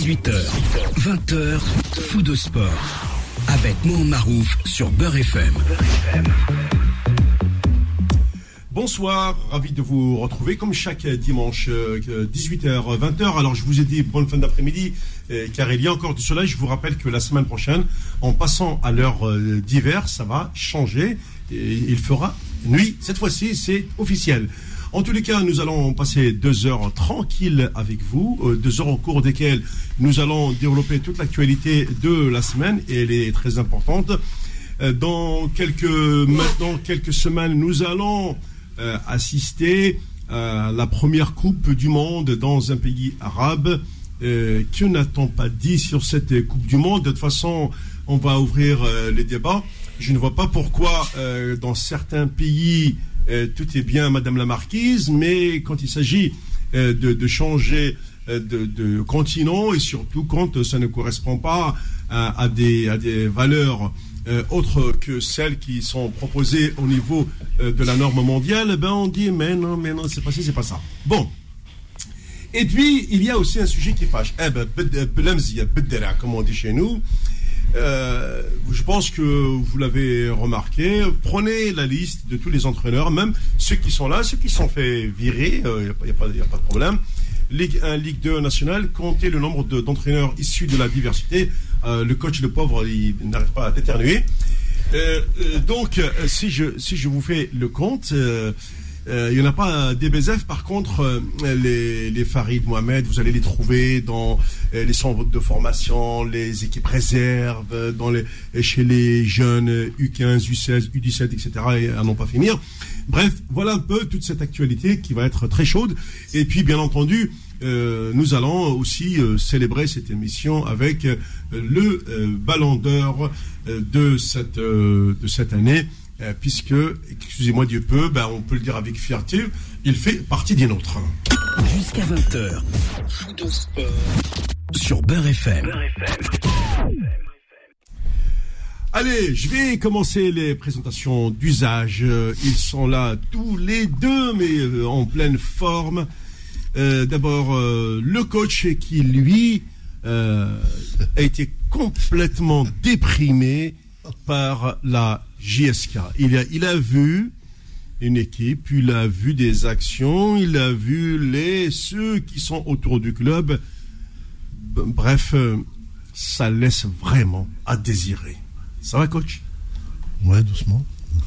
18h, 20h, fou de sport. Avec Mohamed Marouf sur Beurre FM. Bonsoir, ravi de vous retrouver comme chaque dimanche 18h euh, 20h. Alors je vous ai dit bonne fin d'après-midi car il y a encore du soleil. Je vous rappelle que la semaine prochaine, en passant à l'heure euh, d'hiver, ça va changer il fera nuit. Cette fois-ci, c'est officiel. En tous les cas, nous allons passer deux heures tranquilles avec vous, deux heures au cours desquelles nous allons développer toute l'actualité de la semaine et elle est très importante. Dans quelques maintenant quelques semaines, nous allons euh, assister à la première Coupe du Monde dans un pays arabe. Euh, que n'a-t-on pas dit sur cette Coupe du Monde? De toute façon, on va ouvrir euh, les débats. Je ne vois pas pourquoi dans certains pays tout est bien, Madame la Marquise, mais quand il s'agit de, changer de, continent et surtout quand ça ne correspond pas à, des, à des valeurs euh, autres que celles qui sont proposées au niveau euh, de la norme mondiale, ben on dit mais non, mais non, c'est pas c'est pas ça. Bon. Et puis, il y a aussi un sujet qui fâche. Eh ben, comme on dit chez nous. Euh, je pense que vous l'avez remarqué. Prenez la liste de tous les entraîneurs, même ceux qui sont là, ceux qui sont fait virer, il n'y a, pas de problème. Ligue 1, Ligue 2 nationale, comptez le nombre d'entraîneurs issus de la diversité. Euh, le coach, le pauvre, il n'arrive pas à déternuer. Euh, euh, donc, si je, si je vous fais le compte, il n'y en a pas des BZF. Par contre, les, les Farid Mohamed, vous allez les trouver dans les centres de formation, les équipes réserves, dans les, chez les jeunes U15, U16, U17, etc. et à n'en pas finir. Bref, voilà un peu toute cette actualité qui va être très chaude. Et puis, bien entendu, euh, nous allons aussi euh, célébrer cette émission avec euh, le ballon d'or de de cette année, puisque, excusez-moi Dieu peu, ben, on peut le dire avec fierté, il fait partie des nôtres. Jusqu'à 20h. Sur Beurre FM. Allez, je vais commencer les présentations d'usage. Ils sont là tous les deux, mais euh, en pleine forme. Euh, d'abord, euh, le coach qui, lui, a été complètement déprimé par la JSK. Il a, il a vu une équipe, il a vu des actions, il a vu les ceux qui sont autour du club. Bref, ça laisse vraiment à désirer. Ça va, coach? Ouais, doucement.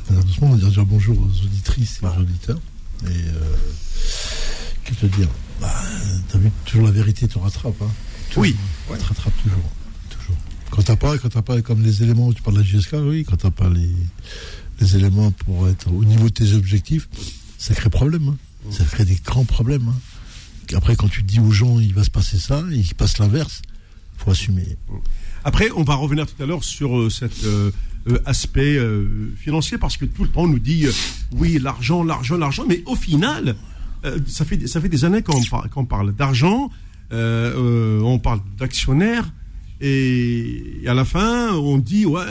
doucement, on va dire déjà bonjour aux auditrices et aux auditeurs. Et euh, qu'est-ce que te dire? Bah, T'as vu, toujours la vérité te rattrape. Hein. oui. Elle te rattrape toujours. Quand t'as pas, quand pas comme les éléments, tu parles de la GSK, oui, quand t'as pas les, les éléments pour être au niveau de tes objectifs, ça crée problème. Hein. Ça crée des grands problèmes. Hein. Après, quand tu dis aux gens, il va se passer ça, et qu'il passe l'inverse, faut assumer. Après, on va revenir tout à l'heure sur euh, cet euh, euh, aspect financier parce que tout le temps on nous dit oui l'argent, l'argent, l'argent, mais au final, ça fait ça fait des années qu'on parle d'argent, on parle d'actionnaires. Et, à la fin, on dit, ouais,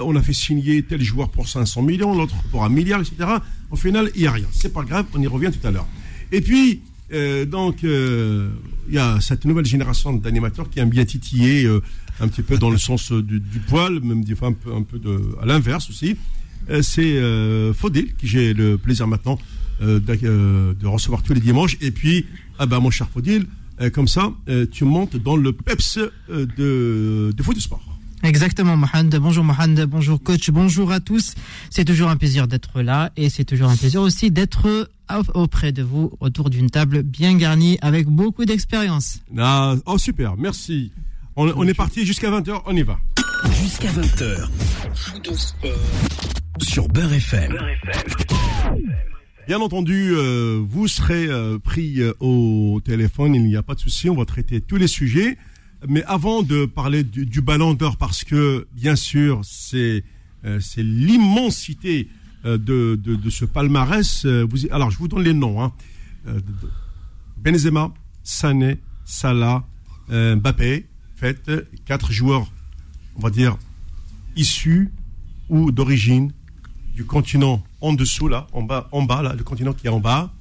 on a fait signer tel joueur pour 500 millions, l'autre pour un milliard, etc. Au final, il n'y a rien. C'est pas grave, on y revient tout à l'heure. Et puis, donc, il y a cette nouvelle génération d'animateurs qui aiment bien titiller un petit peu dans le sens euh, du, poil, même des fois un peu, un peu de, à l'inverse aussi. Euh, c'est euh, Faudil, qui j'ai le plaisir maintenant de, recevoir tous les dimanches. Et puis, ah ben, mon cher Faudil, comme ça, tu montes dans le PEPS de, de foot de sport. Exactement, Mohamed. Bonjour Mohamed, bonjour coach, bonjour à tous. C'est toujours un plaisir d'être là et c'est toujours un plaisir aussi d'être auprès de vous autour d'une table bien garnie avec beaucoup d'expérience. Ah, oh super, merci. On, est parti jusqu'à 20h, on y va. Jusqu'à 20h. Sur Beurre FM. Bien entendu, euh, vous serez euh, pris euh, au téléphone, il n'y a pas de souci, on va traiter tous les sujets. Mais avant de parler du, ballon d'or, parce que bien sûr, c'est l'immensité de, de, ce palmarès. Vous, alors, je vous donne les noms. Hein. Benzema, Sané, Salah, Mbappé, fait, quatre joueurs, on va dire, issus ou d'origine du continent en dessous, là, en bas, en bas, là, le continent qui est en bas,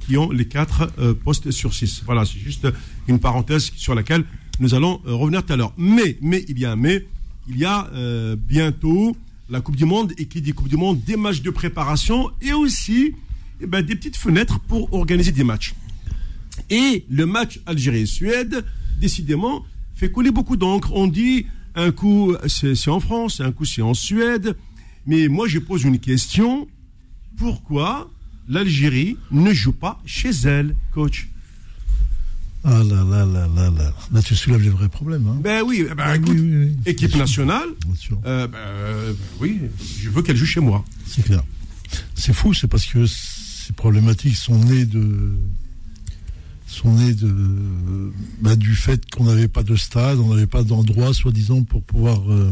qui ont les quatre euh, postes sur six. Voilà, c'est juste une parenthèse sur laquelle Nous allons euh, revenir tout à l'heure. Mais, mais, il y a un mais, il y a euh, bientôt la Coupe du Monde et qui dit Coupe du Monde, des matchs de préparation et aussi eh ben, des petites fenêtres pour organiser des matchs. Et le match Algérie-Suède, décidément, fait couler beaucoup d'encre. On dit un coup c'est en France, un coup c'est en Suède. Mais moi je pose une question. Pourquoi l'Algérie ne joue pas chez elle, coach Ah là là là là là. Là, tu soulèves les vrais problèmes. Hein. Ben oui, ben, Ah, écoute, oui, oui, oui. équipe nationale, Bien sûr. euh, ben, oui, je veux qu'elle joue chez moi. C'est clair. C'est fou, c'est parce que ces problématiques sont nées de sont nées de bah, du fait qu'on n'avait pas de stade, on n'avait pas d'endroit, soi-disant, pour pouvoir euh,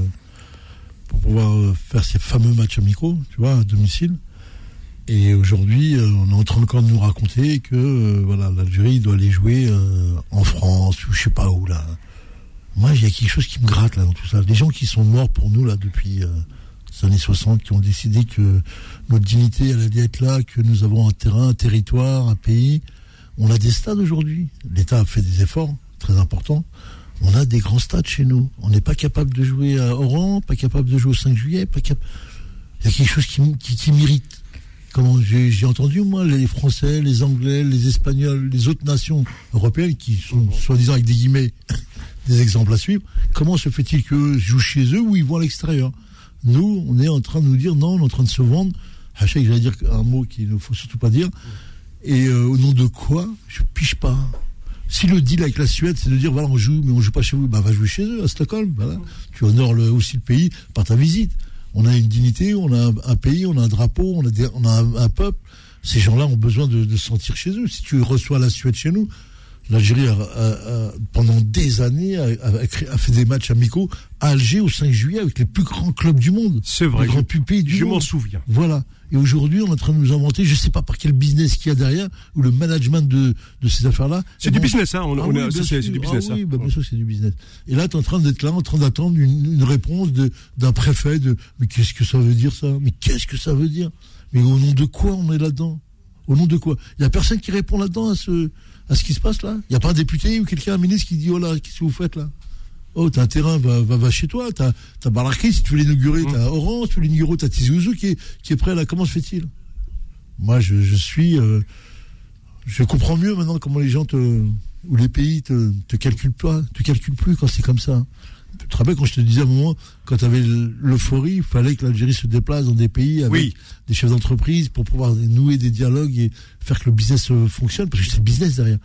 pour pouvoir euh, faire ces fameux matchs amicaux, tu vois, à domicile. Et aujourd'hui, euh, on est en train encore de nous raconter que euh, voilà, l'Algérie doit aller jouer en France ou je sais pas où là. Moi, il y a quelque chose qui me gratte là dans tout ça. Les gens qui sont morts pour nous là depuis les années 60, qui ont décidé que notre dignité allait être là, que nous avons un terrain, un territoire, un pays. On a des stades aujourd'hui. L'État a fait des efforts très importants. On a des grands stades chez nous. On n'est pas capable de jouer à Oran, pas capable de jouer au 5 juillet, pas cap- Il y a quelque chose qui, qui, m'irrite. Comment j'ai entendu moi les Français, les Anglais, les Espagnols, les autres nations européennes qui sont soi-disant avec des guillemets des exemples à suivre. Comment se fait-il qu'eux jouent chez eux ou ils vont à l'extérieur? Nous, on est en train de nous dire non, on est en train de se vendre. Hacha, j'allais dire un mot qu'il ne faut surtout pas dire. Et euh, au nom de quoi Je piche pas? Si le deal avec la Suède, c'est de dire voilà, on joue, mais on joue pas chez vous, bah va jouer chez eux, à Stockholm. Voilà. Tu honores le- aussi le pays par ta visite. On a une dignité, on a un, un pays, on a un drapeau, on a, des- on a un, un peuple. Ces gens-là ont besoin de, de se sentir chez eux. Si tu reçois la Suède chez nous, l'Algérie, pendant des années, a, fait des matchs amicaux à Alger au 5 juillet avec les plus grands clubs du monde. C'est vrai, Les grands pays du Je monde. m'en souviens. Voilà. Et aujourd'hui, on est en train de nous inventer, je ne sais pas par quel business qu'il y a derrière, ou le management de, de ces affaires-là. C'est du bon- business, hein. On, Ah on oui, c'est du business. Ah oui, hein. bah, bien sûr que c'est du business. Et là, tu es en train d'être là, en train d'attendre une, une réponse d'un préfet de Mais qu'est-ce que ça veut dire ça? Mais qu'est-ce que ça veut dire? Mais au nom de quoi on est là-dedans? Au nom de quoi? Il n'y a personne qui répond là-dedans à ce, à ce qui se passe là Il n'y a pas un député ou quelqu'un, un ministre qui dit Oh là, qu'est-ce que vous faites là? Oh, t'as un terrain, va, va, va chez toi. T'as as si tu veux l'inaugurer, Mmh. t'as Orange, si tu veux l'inaugurer, t'as Tizi Ouzou qui est, qui est prêt là. Comment se fait-il? Moi, je, je suis. euh, je comprends mieux maintenant comment les gens te. ou les pays te, te calculent pas, te calculent plus quand c'est comme ça. Tu te rappelles quand je te disais à un moment, quand tu avais l'euphorie, il fallait que l'Algérie se déplace dans des pays avec Oui. des chefs d'entreprise pour pouvoir nouer des dialogues et faire que le business euh, fonctionne, parce que c'est le business derrière.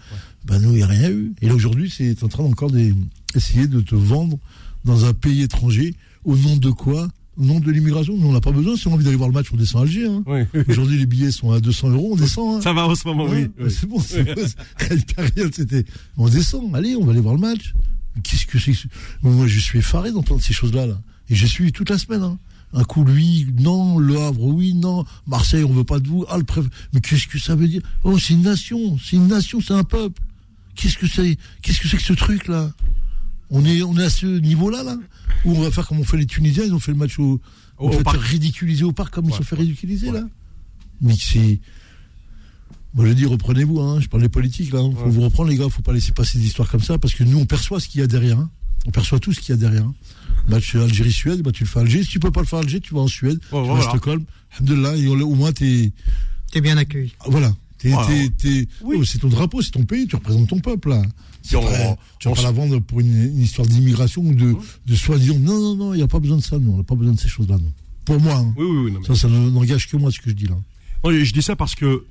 Ben nous, il n'y a rien eu. Et là, aujourd'hui, c'est en train encore d'essayer de te vendre dans un pays étranger au nom de quoi? Au nom de l'immigration Nous, on n'a pas besoin. Si on a envie d'aller voir le match, on descend à Alger. hein. Oui. Aujourd'hui, les billets sont à 200 euros, on descend. hein. Ça va en ce moment, oui. Ouais, oui. C'est bon, c'est bon. C'était. On descend, allez, on va aller voir le match. Mais Qu'est-ce que c'est que ce- Moi, je suis effaré d'entendre ces choses-là. Là. Et je suis toute la semaine. hein. Un coup, lui, non. Le Havre, oui, non. Marseille, on veut pas de vous. Ah, le préf- Mais qu'est-ce que ça veut dire? Oh, c'est une nation. C'est une nation, c'est un peuple. Qu'est-ce que c'est Qu'est-ce que c'est que ce truc-là on est, on est à ce niveau-là, là? Où on va faire comme on fait les Tunisiens, ils ont fait le match au. On au fait parc. ridiculiser au parc comme ils se sont fait ridiculiser, ouais. là. Mais c'est. Moi, je dis, reprenez-vous, hein. je parle des politiques, là. Il faut Ouais. vous reprendre, les gars, faut pas laisser passer des histoires comme ça, parce que nous, on perçoit ce qu'il y a derrière. hein. On perçoit tout ce qu'il y a derrière. hein. Match Algérie-Suède, bah, tu le fais à Alger. Si tu peux pas le faire à Alger, tu vas en Suède, Oh, tu vas voilà. à Stockholm. Alhamdulillah, et au au moins, t'es. T'es bien accueilli. ah, Voilà. T'es- Voilà. Oui. oh, c'est ton drapeau, c'est ton pays, tu représentes ton peuple, là. C'est on- pas- tu vas on pas la vendre pour une, une histoire d'immigration ou de, de soi-disant. Non, non, non, il n'y a pas besoin de ça, nous. On n'a pas besoin de ces choses-là, nous. Pour moi, hein. Oui, oui, oui. non, mais- ça, ça ne- n'engage que moi, ce que je dis là. Non, je dis ça parce que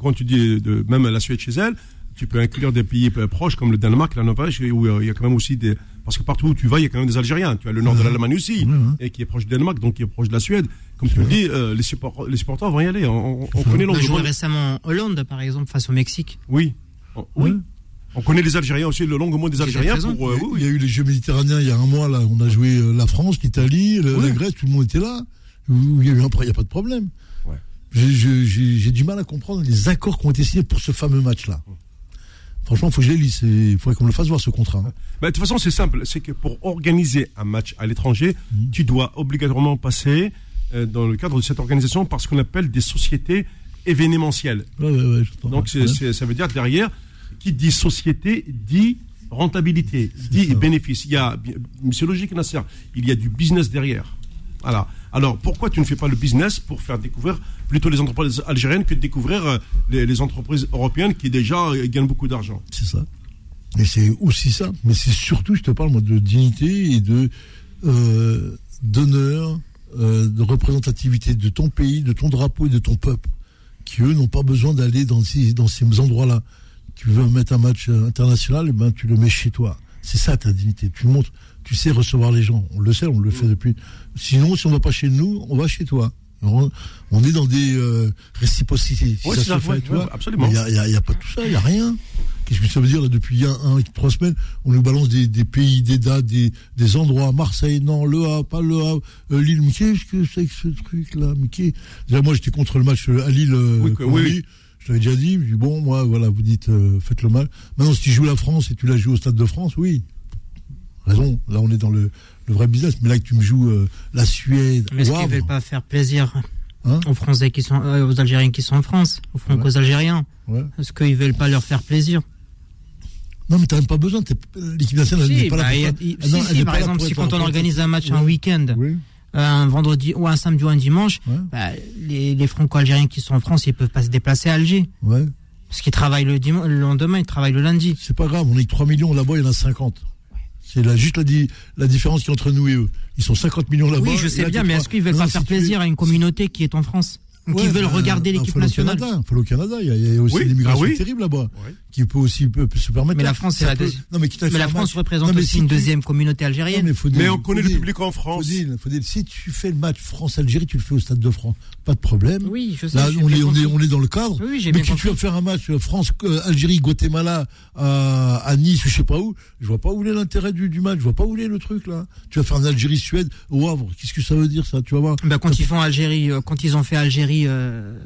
quand tu dis de, même la Suède chez elle, tu peux inclure des pays proches comme le Danemark, la Norvège, où euh, il y a quand même aussi des. Parce que partout où tu vas, il y a quand même des Algériens. Tu as le nord de l'Allemagne aussi, Ouais, ouais. et qui est proche du Danemark, donc qui est proche de la Suède. Comme tu le dis, euh, les, support- les supporters vont y aller. On, on- on connaît On a joué l'Angleterre. récemment en Hollande, par exemple, face au Mexique. Oui. On- oui. Ouais. On connaît les Algériens aussi, le longuement des Algériens. Pour, euh, oui, Il y a eu les Jeux méditerranéens il y a un mois, là. On a joué la France, l'Italie, la Grèce, tout le monde était là. Il y a eu un, il n'y a pas de problème. J'ai- du mal à comprendre les accords qui ont été signés pour ce fameux match-là. Franchement, il faut que je les lise. Il faudrait qu'on le fasse voir, ce contrat. hein. Bah, de toute façon, c'est simple. C'est que pour organiser un match à l'étranger, Mhm. tu dois obligatoirement passer euh, dans le cadre de cette organisation par ce qu'on appelle des sociétés événementielles. Ouais, ouais, ouais. Donc, ça veut dire derrière, qui dit société dit rentabilité, dit bénéfice. Il y a, c'est logique, Nasser, il y a du business derrière. Voilà. Alors, pourquoi tu ne fais pas le business pour faire découvrir plutôt les entreprises algériennes que de découvrir euh, les, entreprises européennes qui déjà euh, gagnent beaucoup d'argent? C'est ça. Et c'est aussi ça. Mais c'est surtout, je te parle moi, de dignité et de euh, d'honneur, de représentativité de ton pays, de ton drapeau et de ton peuple, qui eux n'ont pas besoin d'aller dans ces, dans ces endroits-là. Tu veux mettre un match international, et ben tu le mets chez toi. C'est ça ta dignité. Tu montres, tu sais recevoir les gens. On le sait, on le fait depuis. Sinon, si on va pas chez nous, on va chez toi. On, on est dans des euh, réciprocités. Si Ouais, ça c'est se ça, fait, ouais, tu vois. absolument. Il n'y a, y a- a pas tout ça, il n'y a rien. Qu'est-ce que ça veut dire là depuis a un, trois semaines On nous balance des, des pays, des dates, des, des endroits. Marseille, non, Le Havre, pas Le Havre, euh, Lille. Mais qu'est-ce que c'est que ce truc-là Mais Déjà, moi, j'étais contre le match euh, à Lille. euh, Oui, oui. Je l'avais déjà dit. Je dis bon, moi, voilà, vous dites euh, faites le mal. Maintenant, si tu joues la France et tu la joues au Stade de France, oui. Raison. Là, on est dans le, le vrai business. Mais là, que tu me joues euh, la Suède, Mais est-ce qu'ils Wavre, veulent pas faire plaisir Hein aux Français qui sont, euh, aux Algériens qui sont en France, aux Franco-Algériens ouais. Est-ce qu'ils veulent pas leur faire plaisir Non, mais t'as même pas besoin. L'équipe nationale, Si, n'est pas là bah, pour y a- Ah non, si, par là exemple, si quand on organise un match un week-end, Oui. euh, un vendredi ou un samedi ou un dimanche, Ouais. bah, les, les Franco-Algériens qui sont en France, ils peuvent pas se déplacer à Alger. Ouais. Parce qu'ils travaillent le, dimanche, le lendemain, ils travaillent le lundi. C'est pas grave, on est que 3 millions là-bas, il y en a 50. C'est là, juste la, di- la différence qui entre nous et eux. Ils sont 50 millions là-bas. Oui, je sais là, bien, mais est-ce qu'ils veulent Non, pas si faire plaisir à une communauté qui est en France Ou qui Ouais, veulent bah, regarder bah, l'équipe nationale Canada, faut au Canada, il y a, il y a aussi Oui, l'immigration ah oui. terrible là-bas, qui peut aussi peut, peut se permettre. Mais la France, c'est la peut- deuxième- mais, Mais la France match- représente Non, mais aussi si une tu- deuxième communauté Non, algérienne. mais, on connaît le public en France. Faut dire, faut dire, si tu fais le match France-Algérie, tu le fais au Stade de France. Pas de problème. Oui, je sais. Là, on est, on, compris. est, on est dans le cadre. Oui, mais bien si tu vas faire un match euh, France, euh, Algérie, Guatemala, à, à Nice ou je sais pas où, je vois pas où est l'intérêt du, du match. Je vois pas où est le truc là. Tu vas faire un Algérie-Suède au Havre. Qu'est-ce que ça veut dire ça? Tu vas voir. Bah, quand ils font Algérie, euh, quand ils ont fait Algérie, euh,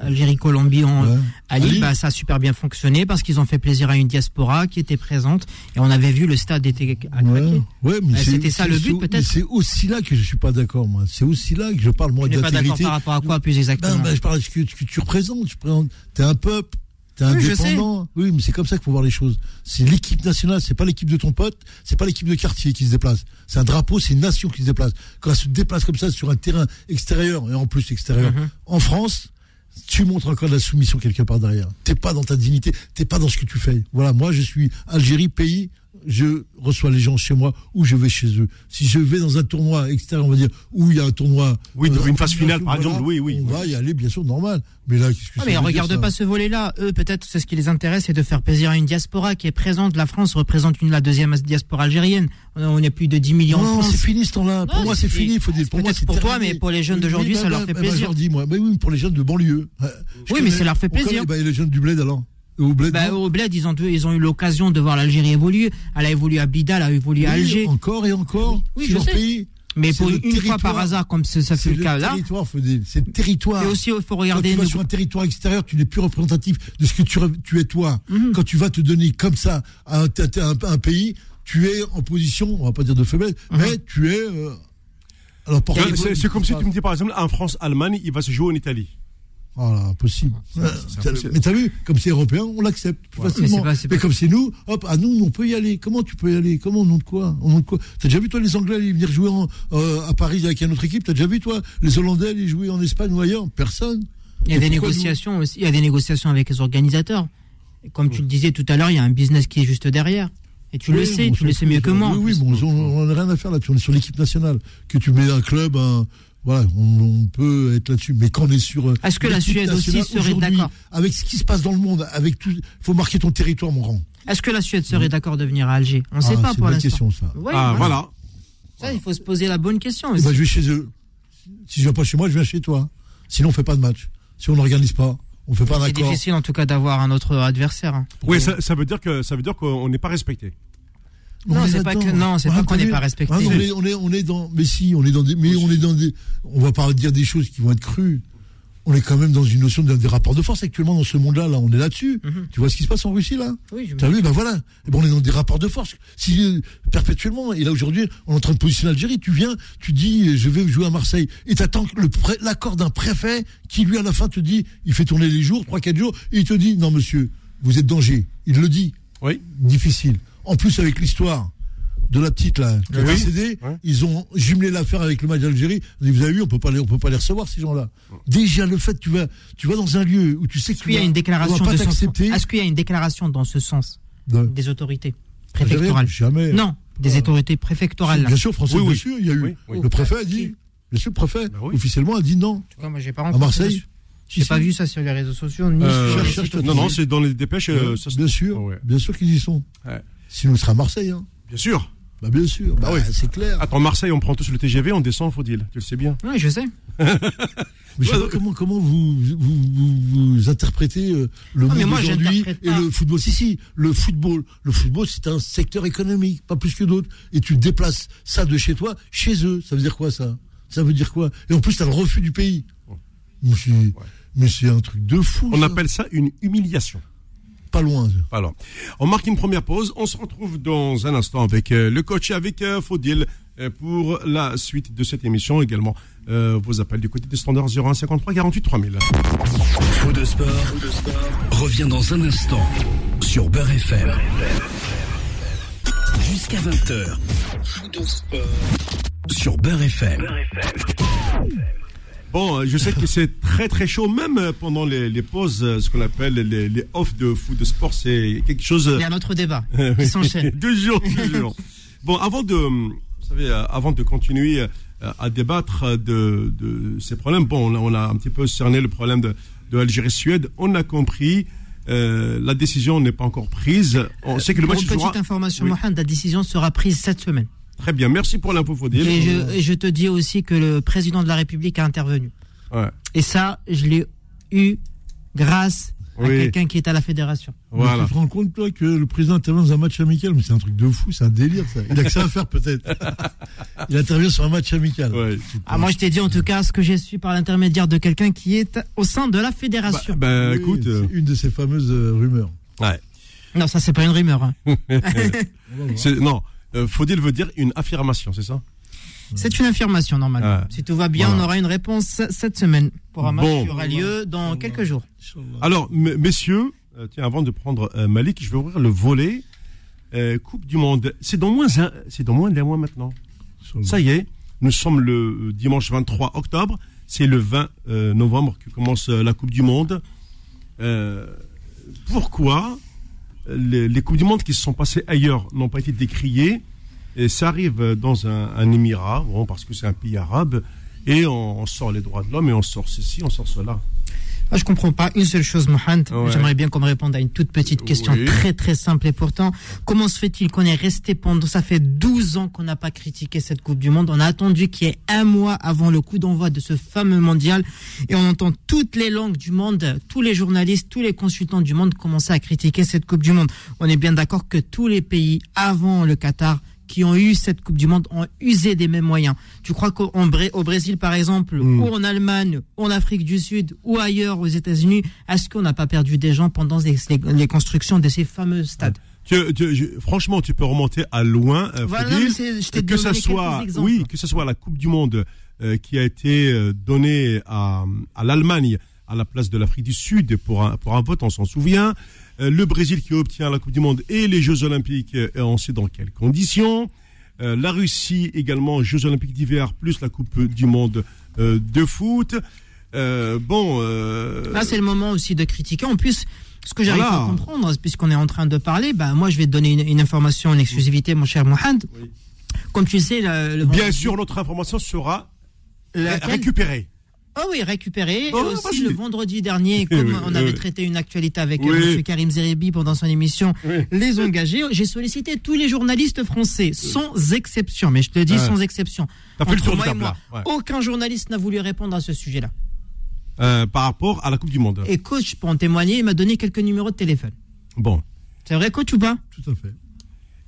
Algérie Colombie en, Ouais. à Lille, Ali. bah, ça a super bien fonctionné parce qu'ils ont fait plaisir à une diaspora qui était présente et on avait vu le stade était à Ouais, ouais, mais Euh, c'était ça le but, peut-être? C'est aussi là que je suis pas d'accord, moi. C'est aussi là que je parle, moi, d'intégrité. À quoi plus exactement Ben, ben, je parle de ce que, ce que tu représentes. Tu représentes, t'es un peuple, t'es Oui, je indépendant. Oui, mais c'est comme ça qu'il faut voir les choses. C'est l'équipe nationale, c'est pas l'équipe de ton pote, c'est pas l'équipe de quartier qui se déplace. C'est un drapeau, c'est une nation qui se déplace. Quand elle se déplace comme ça sur un terrain extérieur, et en plus extérieur, Mhm. en France, tu montres encore de la soumission quelque part derrière. T'es pas dans ta dignité, t'es pas dans ce que tu fais. Voilà, moi je suis Algérie, pays, je reçois les gens chez moi ou je vais chez eux. Si je vais dans un tournoi extérieur, on va dire, où il y a un tournoi. Oui, euh, une phase finale, par voilà, exemple, oui, oui. On va y aller, bien sûr, normal. Mais là, qu'est-ce que Ah, ça mais dire, regarde pas ce volet-là. Eux, peut-être, c'est ce qui les intéresse, c'est de faire plaisir à une diaspora qui est présente. La France représente une, la deuxième diaspora algérienne. On on est plus de 10 millions Non, c'est fini ce temps-là. Pour Non, moi, c'est fini. Faut dire, pour moi, c'est pour toi, mais pour les jeunes Oui, d'aujourd'hui, oui, ça leur bah, fait bah, plaisir. je leur dis, moi. Bah oui, pour les jeunes de banlieue. Je Oui, mais ça leur fait plaisir. et les jeunes du bled, alors Au bled, Bah, au Bled, ils ont, ils ont eu l'occasion de voir l'Algérie évoluer. Elle a évolué à Bida, elle a évolué à Oui, Alger. Encore et encore. Oui, c'est je sais. pays. Mais pour une fois territoire. par hasard, comme ça fait C'est le le cas là. territoire, faut dire. C'est le territoire. Et aussi, il faut Quand regarder. tu vas nos- sur un territoire extérieur, tu n'es plus représentatif de ce que tu, es toi. Mhm. Quand tu vas te donner comme ça à un, à un- à un pays, tu es en position, on va pas dire de faiblesse, Mhm. mais tu es. euh, alors, C'est c'est comme si tu me dis par exemple, en France-Allemagne, il va se jouer en Italie. Voilà, impossible. c'est Ouais, impossible. mais t'as vu, comme c'est européen, on l'accepte plus facilement. pas- Mais, comme c'est nous, hop, à nous, on peut y aller. Comment tu peux y aller? Comment, au nom de quoi? Au nom de quoi? T'as déjà vu, toi, les Anglais, ils venir jouer en- euh, à Paris avec une autre équipe? T'as déjà vu, toi, les Hollandais, ils jouer en Espagne ou ailleurs? Personne. Il y a des négociations aussi. Il y a des négociations avec les organisateurs. Et comme tu le disais tout à l'heure, il y a un business qui est juste derrière. Et tu le sais, bon, tu le sais mieux que moi. Oui, oui, bon, on n'a rien à faire là-dessus. On est sur l'équipe nationale. Que tu mets un club, un. Voilà, on, on peut être là-dessus. Mais quand on est sur. euh, Est-ce que la Suède aussi serait d'accord Avec ce qui se passe dans le monde, avec tout. faut marquer ton territoire, mon grand. Est-ce que la Suède serait d'accord de venir à Alger? On ne sait Ah, pas c'est pour une bonne l'instant. question, ça. Ouais, ah, voilà. voilà. Ça, il faut se poser la bonne question aussi. ben, je vais chez eux. Si je viens pas chez moi, je viens chez toi. Sinon, on fait pas de match. Si on n'organise pas, on fait pas C'est d'accord. difficile en tout cas d'avoir un autre adversaire. hein. Oui, ça, ça veut dire que ça veut dire qu'on n'est pas respecté. On Non, est c'est pas que- non, c'est Ah, pas qu'on t'as n'est pas respecté. Ah, non, on, est, on, est, on est dans. Mais si, on est dans des. Mais on est dans des. On va pas dire des choses qui vont être crues. On est quand même dans une notion de, des rapports de force actuellement dans ce monde-là. Là, on est là-dessus. Mhm. Tu vois ce qui se passe en Russie là? Oui, je- Tu as vu, ben voilà. Et ben on est dans des rapports de force. Si perpétuellement, et là aujourd'hui, on est en train de positionner l'Algérie, tu viens, tu dis, je vais jouer à Marseille, et t'attends l'accord d'un préfet qui lui à la fin te dit, il fait tourner les jours, trois quatre jours, et il te dit, non monsieur, vous êtes danger. Il le dit, Oui. difficile. En plus, avec l'histoire de la petite là, qui Oui. Ouais. ils ont jumelé l'affaire avec le match d'Algérie. Vous avez vu, on peut pas les, on peut pas les recevoir ces gens-là. Déjà le fait, tu vas, tu vas dans un lieu où tu sais que Est-ce tu qu'il y a une on déclaration pas de. Est-ce qu'il y a une déclaration dans ce sens de- des autorités Algérie, préfectorales Jamais. Non, des Ah. autorités préfectorales. Bien sûr, François, Oui, bien sûr, il y a eu. Oui, oui. Le préfet a dit. Bien sûr, le préfet, Bah oui. officiellement, a dit non. En tout cas, moi, j'ai pas À Marseille. ça. J'ai pas vu ça sur les réseaux sociaux ni Euh, sur les cherche, sites cherche, Non, non, c'est dans les dépêches. euh, ça bien sûr, Ouais. bien sûr qu'ils y sont. Ouais. Sinon, ce sera Marseille. Hein. Bien sûr. Bah, bien sûr. Bah, Ah oui. c'est clair. Attends, Marseille, on prend tous le TGV, on descend, faut dire. Tu le sais bien. Oui, je sais. Mais je sais pas comment, comment vous, vous, vous, vous interprétez euh, le Ah, monde aujourd'hui et le football. Si, si, le football, le football, c'est un secteur économique, pas plus que d'autres. Et tu déplaces ça de chez toi, chez eux. Ça veut dire quoi, ça? Ça veut dire quoi? Et en plus, tu as le refus du pays. Mais c'est, mais c'est un truc de fou. On ça. appelle ça une humiliation. Pas loin. ça. Alors, on marque une première pause. On se retrouve dans un instant avec euh, le coach et avec euh, Faudil euh, pour la suite de cette émission. Également, euh, vos appels du côté des standards 0153 48 3000. Faux de sport, revient dans un instant sur Beurre FM. Jusqu'à 20h. Faux de sport sur Beurre FM. Bon, euh, je sais que c'est très très chaud, même euh, pendant les, les pauses, euh, ce qu'on appelle les, les off de foot de sport, c'est quelque chose. Il y a un autre débat qui s'enchaîne. toujours, toujours. Bon, avant de, vous savez, avant de continuer à débattre de, de ces problèmes, bon, on a, on a un petit peu cerné le problème de, de Algérie-Suède. On a compris, euh, la décision n'est pas encore prise. On sait que le Pour match une petite information, Oui. Mohamed, la décision sera prise cette semaine. Très bien, merci pour l'info, Faudil. Et je, et je te dis aussi que le président de la République a intervenu. Ouais, Et ça, je l'ai eu grâce à quelqu'un qui est à la fédération. Mais voilà. Tu te rends compte, toi, que le président intervient dans un match amical Mais c'est un truc de fou, c'est un délire, ça. Il a que ça à faire, peut-être. Il intervient sur un match amical. Ouais. Ah, moi, je t'ai dit en tout cas ce que j'ai su par l'intermédiaire de quelqu'un qui est au sein de la Bah, fédération. bah, Oui, écoute. euh, une de ces fameuses euh, rumeurs. ouais. Non, ça, c'est pas une rumeur. hein. Non, euh, Faudil veut dire une affirmation, c'est ça C'est une affirmation, normalement. Ah. Si tout va bien, Voilà. on aura une réponse cette semaine pour un match Bon. qui aura lieu dans quelques jours. Alors, messieurs, euh, tiens, avant de prendre euh, Malik, je vais ouvrir le volet euh, Coupe du Monde. C'est dans moins un, c'est dans moins d'un mois maintenant. Ça y est, nous sommes le dimanche 23 octobre. C'est le 20 euh, novembre que commence la Coupe du Monde. Euh, pourquoi les, les Coupes du Monde qui se sont passées ailleurs n'ont pas été décriées et ça arrive dans un, émirat, bon, parce que c'est un pays arabe, et on sort les droits de l'homme et on sort ceci, on sort cela. Moi, je comprends pas une seule chose, Mohamed. Ouais. J'aimerais bien qu'on me réponde à une toute petite question Oui. très très simple et pourtant, comment se fait-il qu'on est resté pendant, ça fait 12 ans qu'on n'a pas critiqué cette Coupe du Monde. On a attendu qu'il y ait un mois avant le coup d'envoi de ce fameux mondial et on entend toutes les langues du monde, tous les journalistes, tous les consultants du monde commencer à critiquer cette Coupe du Monde. On est bien d'accord que tous les pays avant le Qatar qui ont eu cette Coupe du Monde ont usé des mêmes moyens. Tu crois qu'au au Brésil, par exemple, Mm. ou en Allemagne, ou en Afrique du Sud, ou ailleurs aux États-Unis, est-ce qu'on n'a pas perdu des gens pendant les, les- les constructions de ces fameux stades? Tu- tu- je- franchement, tu peux remonter à loin, euh, Voilà, je que donné soit, oui, que ce soit la Coupe du Monde euh, qui a été euh, donnée à, à l'Allemagne à la place de l'Afrique du Sud pour un, pour un vote, on s'en souvient. Euh, le Brésil qui obtient la Coupe du Monde et les Jeux Olympiques, euh, on sait dans quelles conditions. Euh, la Russie également, Jeux Olympiques d'hiver plus la Coupe du Monde de foot. Euh, bon, euh, Là, c'est le moment aussi de critiquer. En plus, ce que j'arrive Voilà. à comprendre, puisqu'on est en train de parler, ben, moi, je vais te donner une, une information, une exclusivité, mon cher Mohamed. Oui. Comme tu sais, le, le bien vendredi- sûr, notre information sera laquelle- récupérée. Ah oui, récupéré. Oh, et aussi le vendredi dernier, comme Oui, on avait oui. traité une actualité avec Oui. M. Karim Zeribi pendant son émission. Les Engagés, j'ai sollicité tous les journalistes français, sans exception, mais je te dis sans exception. T'as fait le Entre tour de moi et table, moi, là. Ouais. Aucun journaliste n'a voulu répondre à ce sujet-là. Euh, par rapport à la Coupe du Monde. Et coach, pour en témoigner, il m'a donné quelques numéros de téléphone. Bon. C'est vrai, coach ou pas? Tout à fait.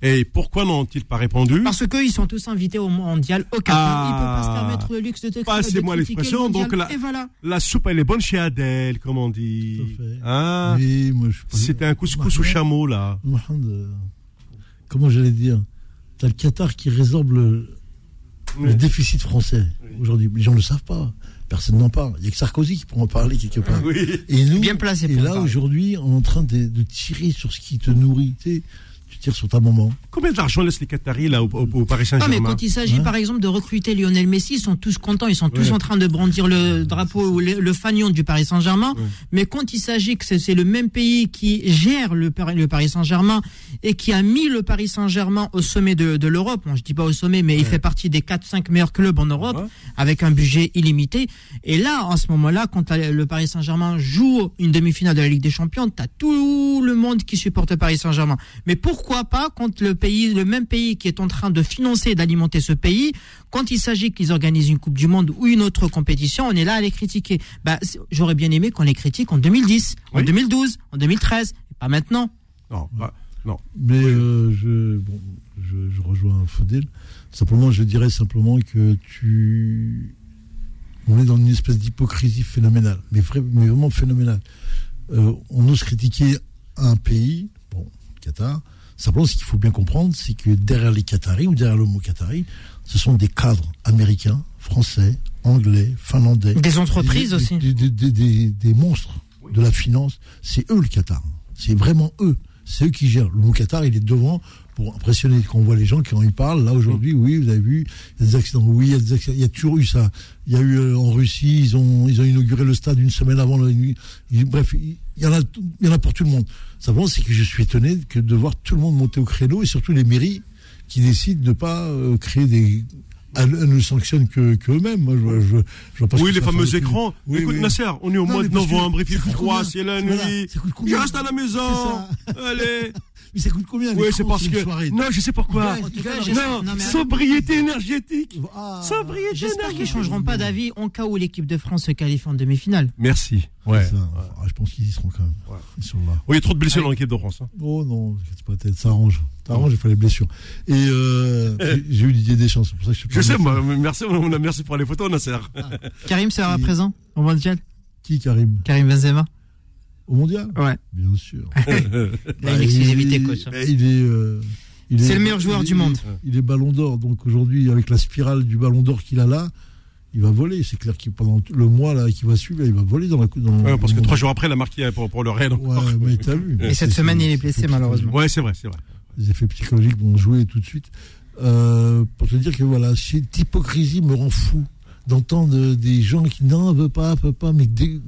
Et pourquoi n'ont-ils pas répondu Parce qu'ils sont tous invités au mondial au Qatar. Ah. Ils ne peuvent pas se permettre le luxe de te Passez-moi l'expression, le donc là- Et voilà. La soupe, elle est bonne chez Adèle, comme on dit. Tout à fait. Hein Oui, C'était un couscous au chameau, là. Mohamed, euh, comment j'allais dire T'as le Qatar qui résorbe le, déficit français aujourd'hui. Les gens ne le savent pas. Personne n'en parle. Il n'y a que Sarkozy qui pourra en parler quelque part. Oui. Et nous, Bien placé et là aujourd'hui, on est en train de, de tirer sur ce qui te nourrit. Sur ta maman. Combien d'argent laissent les Qataris là au, au- au Paris Non, mais Saint-Germain quand il s'agit, Hein par exemple, de recruter Lionel Messi, ils sont tous contents, ils sont tous Ouais. en train de brandir le drapeau ou le, le fanion du Paris Saint-Germain. Ouais. Mais quand il s'agit que c'est le même pays qui gère le, Paris- le Paris Saint-Germain et qui a mis le Paris Saint-Germain au sommet de, de l'Europe, bon, je dis pas au sommet, mais il fait partie des 4-5 meilleurs clubs en Europe Ouais. avec un budget illimité. Et là, en ce moment-là, quand le Paris Saint-Germain joue une demi-finale de la Ligue des Champions, tu as tout le monde qui supporte le Paris Saint-Germain. Mais pourquoi pas quand le pays, le même pays qui est en train de financer et d'alimenter ce pays, quand il s'agit qu'ils organisent une Coupe du Monde ou une autre compétition, on est là à les critiquer. Bah, j'aurais bien aimé qu'on les critique en 2010, en Oui. 2012, en 2013, et pas maintenant. Non, non. Mais euh, je, bon, je, je rejoins Fodel. Simplement, je dirais simplement que tu. On est dans une espèce d'hypocrisie phénoménale, mais, vrai- mais vraiment phénoménale. Euh, on ose critiquer un pays, bon, Qatar. Simplement, ce qu'il faut bien comprendre, c'est que derrière les Qataris ou derrière le mot Qatari, ce sont des cadres américains, français, anglais, finlandais. Des entreprises Des- aussi. Des, des- des- des- des monstres de la finance. C'est eux le Qatar. C'est vraiment eux. C'est eux qui gèrent. Le mot Qatar, il est devant pour impressionner. Quand on voit les gens, quand ils parlent, là aujourd'hui, oui, vous avez vu, il y a des accidents. Oui, il y a des accidents. Il y a toujours eu ça. Il y a eu euh, en Russie, ils ont, ils ont inauguré le stade une semaine avant. Le, il- bref, il y en a, il y en a pour tout le monde. Simplement, c'est que je suis étonné que de voir tout le monde monter au créneau et surtout les mairies qui décident de ne pas euh, créer des. Elles, elles ne sanctionnent que, que eux-mêmes. Je, je, je Oui, les fameux écrans. Oui, Écoute, oui. Nasser, on est au Non, mois de novembre, il fait froid, c'est la Voilà, nuit. coûte Je reste à la maison. Allez. Mais ça coûte combien Oui, c'est parce que. soirée Non, je sais pourquoi. Ouais, cas, Non, sobriété énergétique. Ah. Sobriété J'espère qu'ils changeront pas d'avis en cas où l'équipe de France se qualifie en demi-finale. Merci. Ouais. ça. Ah, je pense qu'ils y seront quand même. Ouais. Ils sont là. Oui, il y a trop de blessures dans l'équipe de France. hein. Oh non, pas, t'es- ça arrange. Ça arrange, il faut les blessures. Et euh, j'ai- j'ai eu Didier Deschamps, c'est pour ça que je Je sais, merci, on a merci pour les photos, Nasser. Karim sera Et- présent au mondial? Qui, Karim? Karim Benzema Au mondial Ouais. Bien sûr. Bah, une il exclusivité, est- coach. bah, Il est. euh, C'est est- le meilleur joueur il du monde. Il est ballon d'or. Donc aujourd'hui, avec la spirale du ballon d'or qu'il a là, il va voler. C'est clair qu'il pendant le mois là qui va suivre, il va voler dans la dans Ouais, parce que trois jours après, il a marqué pour, pour le Real. Ouais, mais t'as vu. Et cette semaine, il est blessé, malheureusement. Ouais, c'est vrai, c'est vrai. Les effets psychologiques vont jouer tout de suite. Euh, pour te dire que voilà, cette hypocrisie me rend fou d'entendre des gens qui non, veut pas, veut pas, mais des-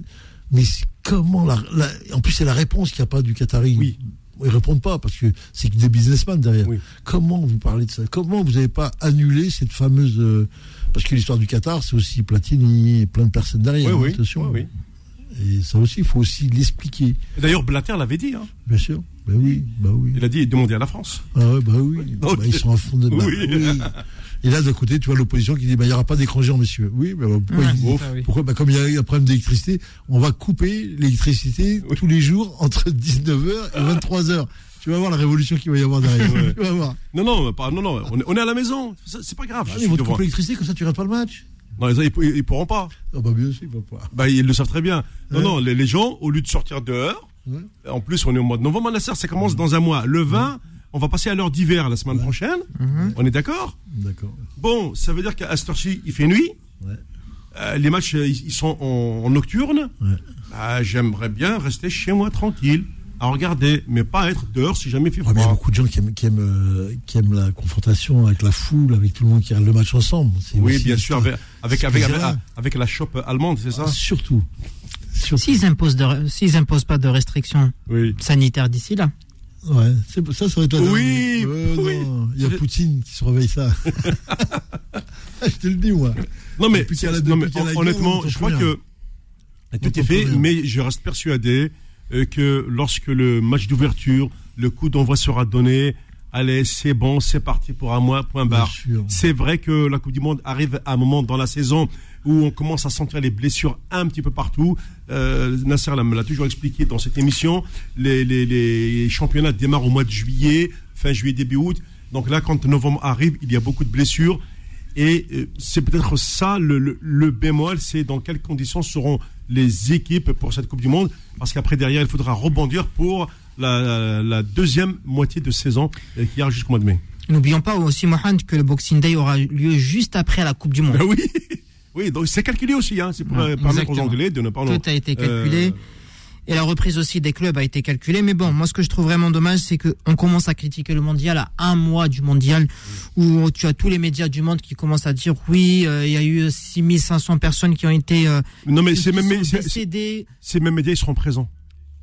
mais comment la, la- en plus c'est la réponse qu'il n'y a pas du Qatari. Oui. Ils répondent pas parce que c'est que des businessmen derrière. Oui. Comment vous parlez de ça? Comment vous n'avez pas annulé cette fameuse euh, parce que l'histoire du Qatar c'est aussi Platini et plein de personnes derrière. Oui, oui. attention. oui, Et ça aussi, il faut aussi l'expliquer. D'ailleurs, Blatter l'avait dit. Hein. Bien sûr. Ben oui, bah oui. Il a dit demander à la France. Ah ouais, bah oui. Bah, ils sont à fond de Oui. oui. Et là, d'un côté, tu vois l'opposition qui dit bah, il n'y aura pas d'écran géant, messieurs. Oui, mais bah, pourquoi, Ouais, il ça, oui. pourquoi bah, Comme il y a un problème d'électricité, on va couper l'électricité Oui. tous les jours entre 19h et 23h. Tu vas voir la révolution qu'il va y avoir derrière. Ouais. Tu vas voir. Non, non, pas, non, non, on est, on est à la maison. C'est pas grave. Ah, je ils vont te couper l'électricité, comme ça tu rates pas le match. Non, ils, ils, ils pourront pas. Ah bah bien sûr, il va pas. Bah, ils le savent très bien. Non, Ouais. non, les, les gens, au lieu de sortir dehors, Ouais. en plus, on est au mois de novembre, Nasser, ça commence dans un mois. Le 20, on va passer à l'heure d'hiver la semaine prochaine. On est d'accord D'accord. Bon, ça veut dire qu'à cette heure-ci, il fait nuit. Ouais. Euh, les matchs, euh, ils ils sont en, en nocturne. Ouais. Bah, J'aimerais bien rester chez moi tranquille, à regarder, mais pas être dehors si jamais il fait Ouais, mais il y a froid. beaucoup de gens qui aiment, qui, aiment, euh, qui aiment la confrontation avec la foule, avec tout le monde qui regarde le match ensemble. C'est Oui, bien sûr, avec, avec, avec, avec, bizarre. avec la chope allemande, c'est ça Ah, Surtout. S'ils imposent, de- s'ils imposent pas de restrictions Oui. sanitaires d'ici là, Ouais, c'est ça, ça va être la Oui. Euh, oui. non, Il y a Poutine qui surveille ça. Je te le dis, moi. Non, mais, la- non, guerre, honnêtement, je crois que tout est fait, rien. mais je reste persuadé euh, que lorsque le match d'ouverture, le coup d'envoi sera donné, allez, c'est bon, c'est parti pour un mois, point barre. C'est vrai que la Coupe du Monde arrive à un moment dans la saison où on commence à sentir les blessures un petit peu partout. Euh, Nasser l'a toujours expliqué dans cette émission. Les, les, les championnats démarrent au mois de juillet, fin juillet, début août. Donc là, quand novembre arrive, il y a beaucoup de blessures. Et euh, c'est peut-être ça le, le, le bémol, c'est dans quelles conditions seront les équipes pour cette Coupe du Monde. Parce qu'après, derrière, il faudra rebondir pour la, la deuxième moitié de saison euh, qui ira jusqu'au mois de mai. n'oublions pas aussi, Mohamed, que le Boxing Day aura lieu juste après la Coupe du Monde. Ah oui, oui, donc c'est calculé aussi. Hein. C'est pour Ouais, euh, permettre aux. Anglais de ne pas. Tout a été calculé. Et la reprise aussi des clubs a été calculée. Mais bon, moi, ce que je trouve vraiment dommage, c'est qu'on commence à critiquer le mondial à un mois du mondial, où tu as tous les médias du monde qui commencent à dire oui, euh, il y a eu 6500 personnes qui ont été euh, Non, mais ces mêmes, médias, ils seront présents.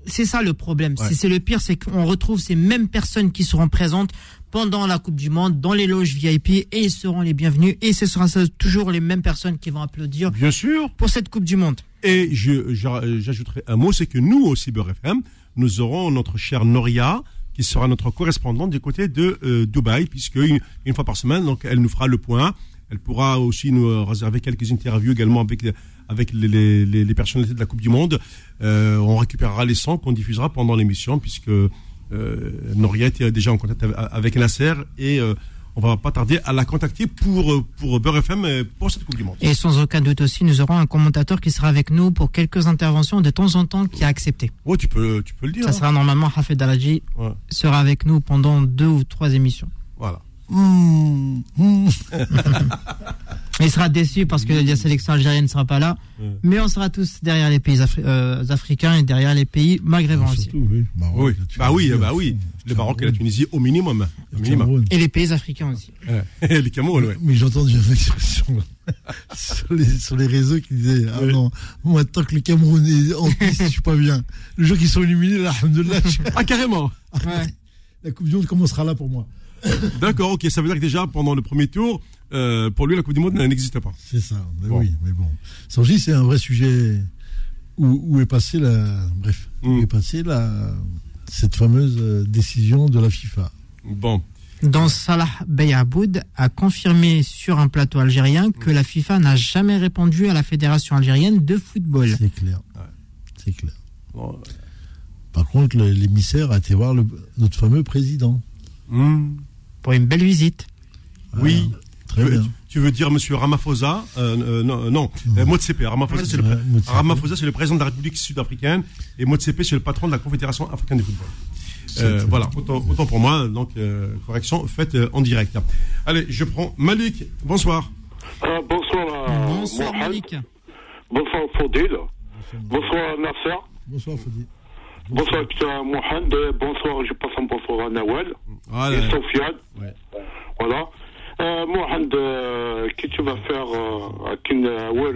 C'est ça le problème. Ouais. C'est le pire, c'est qu'on retrouve ces mêmes personnes qui seront présentes pendant la Coupe du Monde, dans les loges VIP, et ils seront les bienvenus. Et ce sera toujours les mêmes personnes qui vont applaudir Bien sûr. pour cette Coupe du Monde. Et je- j'ajouterai un mot, c'est que nous, au Cyber FM, nous aurons notre chère Noria, qui sera notre correspondante du côté de euh, Dubaï, puisque une, une fois par semaine, donc elle nous fera le point. Elle pourra aussi nous euh, réserver quelques interviews également avec avec les, les, les- les personnalités de la Coupe du Monde. Euh, on récupérera les sons qu'on diffusera pendant l'émission, puisque euh, Noria était déjà en contact avec- Nasser et euh, on va pas tarder à la contacter pour euh, pour Beurre FM pour cette Coupe du Monde. Et sans aucun doute aussi, nous aurons un commentateur qui sera avec nous pour quelques interventions de temps en temps qui a accepté. Oh, tu peux tu peux le dire. Ça hein. sera normalement Hafed Alaji Ouais. sera avec nous pendant deux ou trois émissions. Voilà. Mmh, mmh. Il sera déçu parce que la sélection algérienne ne sera pas là, Ouais. mais on sera tous derrière les pays afri- euh, africains et derrière les pays maghrébins aussi. Surtout, oui. Maroc, Oui, bah oui, bah oui. Le Maroc et la Tunisie au minimum. Au. Et les pays africains aussi. Ouais. les Cameroun, ouais. Mais j'ai entendu une expression sur, les, sur les réseaux qui disait Ah Oui. non, moi, tant que le Cameroun est en piste, je suis pas bien. Le jour qu'ils sont éliminés, là, alhamdoulilah, je- Ah, carrément. Ouais. la Coupe du Monde commencera là pour moi. D'accord, ok. Ça veut dire que déjà, pendant le premier tour, euh, pour lui, la Coupe du Monde n'existe pas. C'est ça, mais Bon. oui, mais bon. Sanji, c'est un vrai sujet où, où est passée la. Bref, où Mm. est passée la, cette fameuse euh, décision de la FIFA? Bon. dont Salah Beyaboud a confirmé sur un plateau algérien que la FIFA n'a jamais répondu à la Fédération algérienne de football. C'est clair. Ouais. C'est clair. Bon. Par contre, l'émissaire a été voir le- notre fameux président. Hmm. Pour une belle visite. Oui. Très Tu veux- bien. Tu veux dire Monsieur Ramaphosa euh, euh, Non, non. Euh, Motsepe. Ramaphosa, c'est le, Ouais, Motsepe. Ramaphosa, c'est le président de la République sud-africaine et Motsepe, c'est le patron de la Confédération africaine de football. Euh, voilà, autant, autant pour moi, donc euh, correction faite euh, en direct. Allez, je prends Malik. Bonsoir. Ah, bonsoir, euh, Bonsoir Mohamed. Malik. Bonsoir Faudil. Bonsoir Nasser. Bonsoir, Fadi. Bonsoir Mohamed. Bonsoir, je passe un bonsoir à Nawel Voilà. et Sofiane. Ouais. Voilà. Euh, Mohamed, euh, qu'est-ce que tu vas faire euh, euh, ouais,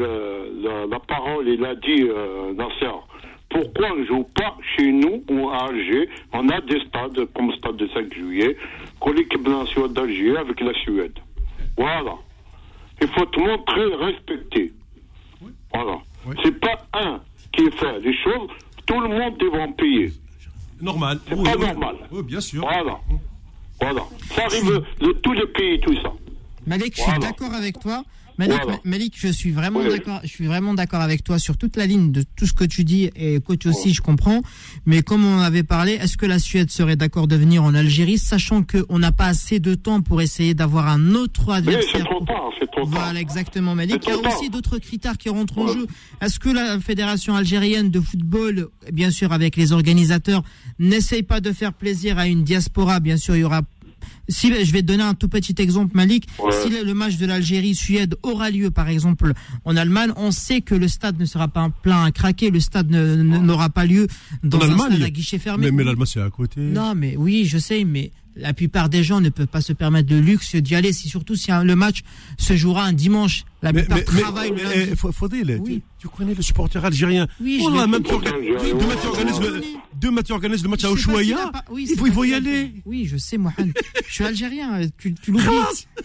la, la parole, il a dit euh, Nasser. Pourquoi on ne joue pas chez nous ou à Alger? On a des stades comme le stade de 5 juillet, comme l'équipe nationale d'Alger avec la Suède. Voilà. Il faut te montrer respecter. Voilà. Oui. C'est pas un qui fait les choses, tout le monde devra en payer. Normal. C'est Oui, pas oui. normal. Oui, bien sûr. Voilà. Voilà. Ça arrive de tous les pays, tout ça. Malik, je suis Voilà. d'accord avec toi. Malik, Voilà. Malik, je suis vraiment Oui. d'accord. Je suis vraiment d'accord avec toi sur toute la ligne de tout ce que tu dis et coach aussi, je comprends. Mais comme on avait parlé, est-ce que la Suède serait d'accord de venir en Algérie, sachant qu'on n'a pas assez de temps pour essayer d'avoir un autre adversaire? c'est trop tard, c'est trop tard. Voilà, exactement, Malik. Il y a aussi d'autres critères qui rentrent en jeu. Est-ce que la Fédération algérienne de football, bien sûr, avec les organisateurs, n'essaye pas de faire plaisir à une diaspora? Bien sûr, il y aura. Si je vais te donner un tout petit exemple, Malik, Ouais. si le, match de l'Algérie-Suède aura lieu, par exemple, en Allemagne, on sait que le stade ne sera pas plein à craquer, le stade n'aura pas lieu dans En un Allemagne stade à guichet fermé. Mais, mais l'Allemagne, c'est à côté. Non, mais oui, je sais, mais la plupart des gens ne peuvent pas se permettre le luxe d'y aller, si surtout si un- le match se jouera un dimanche. La Mais, plupart mais, travaillent mais, le eh, Faudil, Oui. tu, tu connais le supporter algérien. Oui, je Oh là, même tu oui, organises oui, le, match à Ushuaïa. pas- oui, il faut, il faut y aller. Oui, je sais, Mohamed. je suis algérien, tu, tu l'oublies.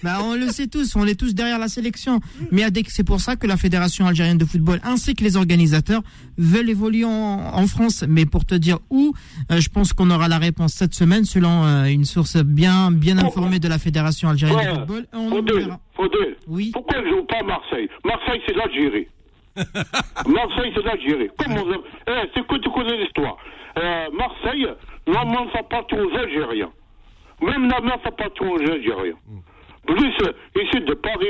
Bah, on le sait tous, on est tous derrière la sélection. Mais c'est pour ça que la Fédération algérienne de football ainsi que les organisateurs veulent évoluer en, en France. Mais pour te dire où, euh, je pense qu'on aura la réponse cette semaine selon euh, une source bien, bien informée de la Fédération algérienne de Ouais. football. On Faudel, Oui. pourquoi ne jouent pas à Marseille? Marseille, c'est l'Algérie. Marseille, c'est l'Algérie. Comment avez- Eh, c'est que tu connais l'histoire. Euh, Marseille, normalement, ça appartient aux Algériens. Même la mer, ça appartient aux Algériens. Plus, euh, ici, de Paris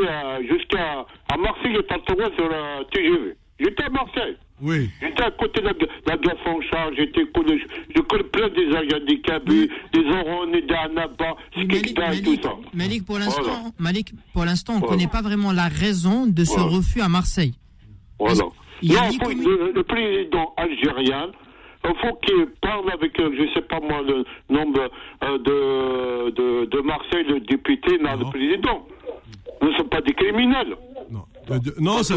jusqu'à à Marseille, je t'entendais sur la TGV. J'étais à Marseille. Oui. J'étais à côté de la, la gare Franchard, j'étais connu, je connais plein des des Kabys, des Oron, des Malik, Skikda et tout ça. Malik, pour l'instant, Voilà. Malik, pour l'instant, on ne Voilà. connaît pas vraiment la raison de ce Voilà. refus à Marseille. Voilà. Il Non, faut- le président algérien, il faut qu'il parle avec, euh, je sais pas moi, le nombre euh, de, de, de Marseille, le député, non, Non. le président. Nous ne sommes pas des criminels. Non, De- de- non, ça,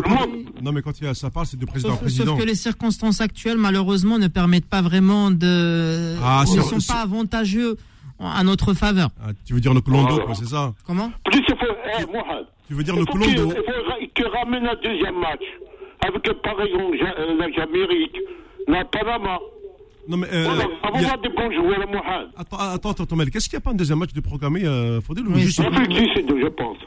non, mais quand il y a, ça parle, c'est de président à Sauf, président. sauf que les circonstances actuelles, malheureusement, ne permettent pas vraiment de. Ah, ne sont pas avantageux à notre faveur. Ah, tu veux dire le Colombo, Voilà. quoi, c'est ça Comment eh, Tu veux dire le qu'il Colombo il qu'il ramène un deuxième match avec, euh, par exemple, euh, la Panama. Non, mais. euh, Voilà, il avant a- des bons joueurs, Mohamed. Attends, attends, attends, attends, mais qu'est-ce qu'il n'y a pas un deuxième match de programmé, euh, Faudel ou Oui, juste- c'est- Un je pense.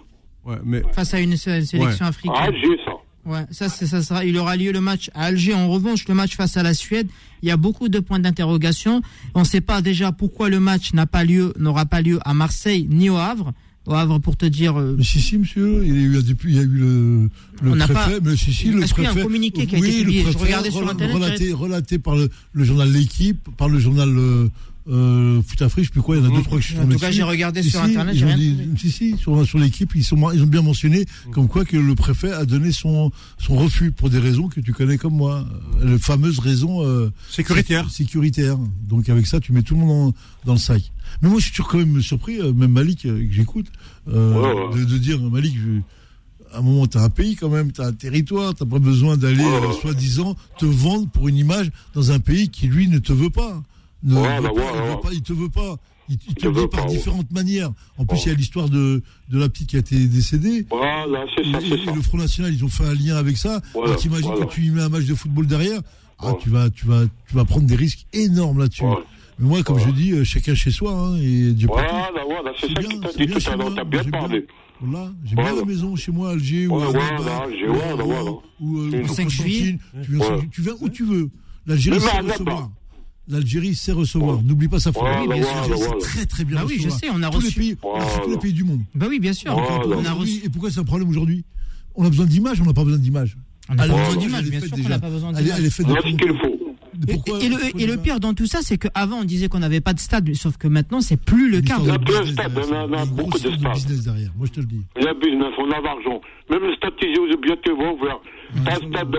Ouais, mais. Face à une, sé- sélection À africaine. Alger, ça. Ouais, ça, ça sera, il aura lieu le match à Alger. En revanche, le match face à la Suède, il y a beaucoup de points d'interrogation. On ne sait pas déjà pourquoi le match n'a pas lieu, n'aura pas lieu à Marseille ni au Havre. Au Havre, pour te dire, euh, Mais si, si, monsieur, il y a eu, depuis, il y a eu le, le On n'a préfet, pas- mais si, si, le Est-ce qu'il y a un préfet. communiqué qui a été oui, publié? Je préfet, regardais sur Internet, Relaté, relaté par le, le journal L'équipe, par le journal euh, euh, Foot je sais plus quoi, il y en a deux, trois je suis En tout cas, j'ai regardé sur si, Internet, j'ai rien dit-. Si, si, sur, sur l'équipe, ils, sont, ils ont bien mentionné comme quoi que le préfet a donné son, son refus pour des raisons que tu connais comme moi. Euh, Les fameuses raisons euh, Sécuritaire. sé- sécuritaires. Donc avec ça, tu mets tout le monde dans, dans le sac. Mais moi, je suis toujours quand même surpris, euh, même Malik, euh, que j'écoute, euh, Ouais, ouais. De, de dire, Malik, je- à un moment, tu as un pays quand même, tu as un territoire, tu pas besoin d'aller, euh, soi-disant, te vendre pour une image dans un pays qui, lui, ne te veut pas. Ne Voilà, veut pas, voilà, il, veut voilà. pas il te veut pas. Il, il te te le dit veut par pas, ouais. différentes manières. En plus, il y a l'histoire de, de la petite qui a été décédée. Voilà, c'est ça, Et, c'est et ça. le Front National, ils ont fait un lien avec ça. Voilà, t'imagines voilà. que tu y mets un match de football derrière, ah, tu, vas, tu, vas, tu vas prendre des risques énormes là-dessus. Voilà. Mais moi, comme Voilà. je dis, euh, chacun chez soi. Hein, et Dieu Voilà, partout. voilà, c'est C'est ça bien, que t'as c'est dit bien tout chez à l'heure, moi. t'as bien J'aime parlé. Voilà, j'ai bien la maison chez moi, Alger, ou à Alger, ou ou ou 5 Constantine. Tu viens, Voilà. L'Algérie sait recevoir. Voilà. N'oublie pas. Voilà, Fabien. voilà, L'Algérie sait voilà. très très bien Ah oui, je sais, on a tous les reçu- pays, Voilà. tous les pays du monde. Bah oui, bien sûr. On a reçu. Et pourquoi c'est un problème aujourd'hui? On a besoin d'images, on n'a pas besoin d'images. On n'a pas besoin d'images, bien sûr qu'on déjà. n'a pas besoin Elle est- d'images. elle est faite. Et, Pourquoi- et le, et le pire dans tout ça, c'est qu'avant on disait qu'on n'avait pas de stade, sauf que maintenant c'est plus le cas. Il y a plein de stades, on a- on beaucoup de stades. business derrière, moi je te le dis. Il y a business, on a l'argent. Même le stade Tizi bientôt va ouvrir. Stade de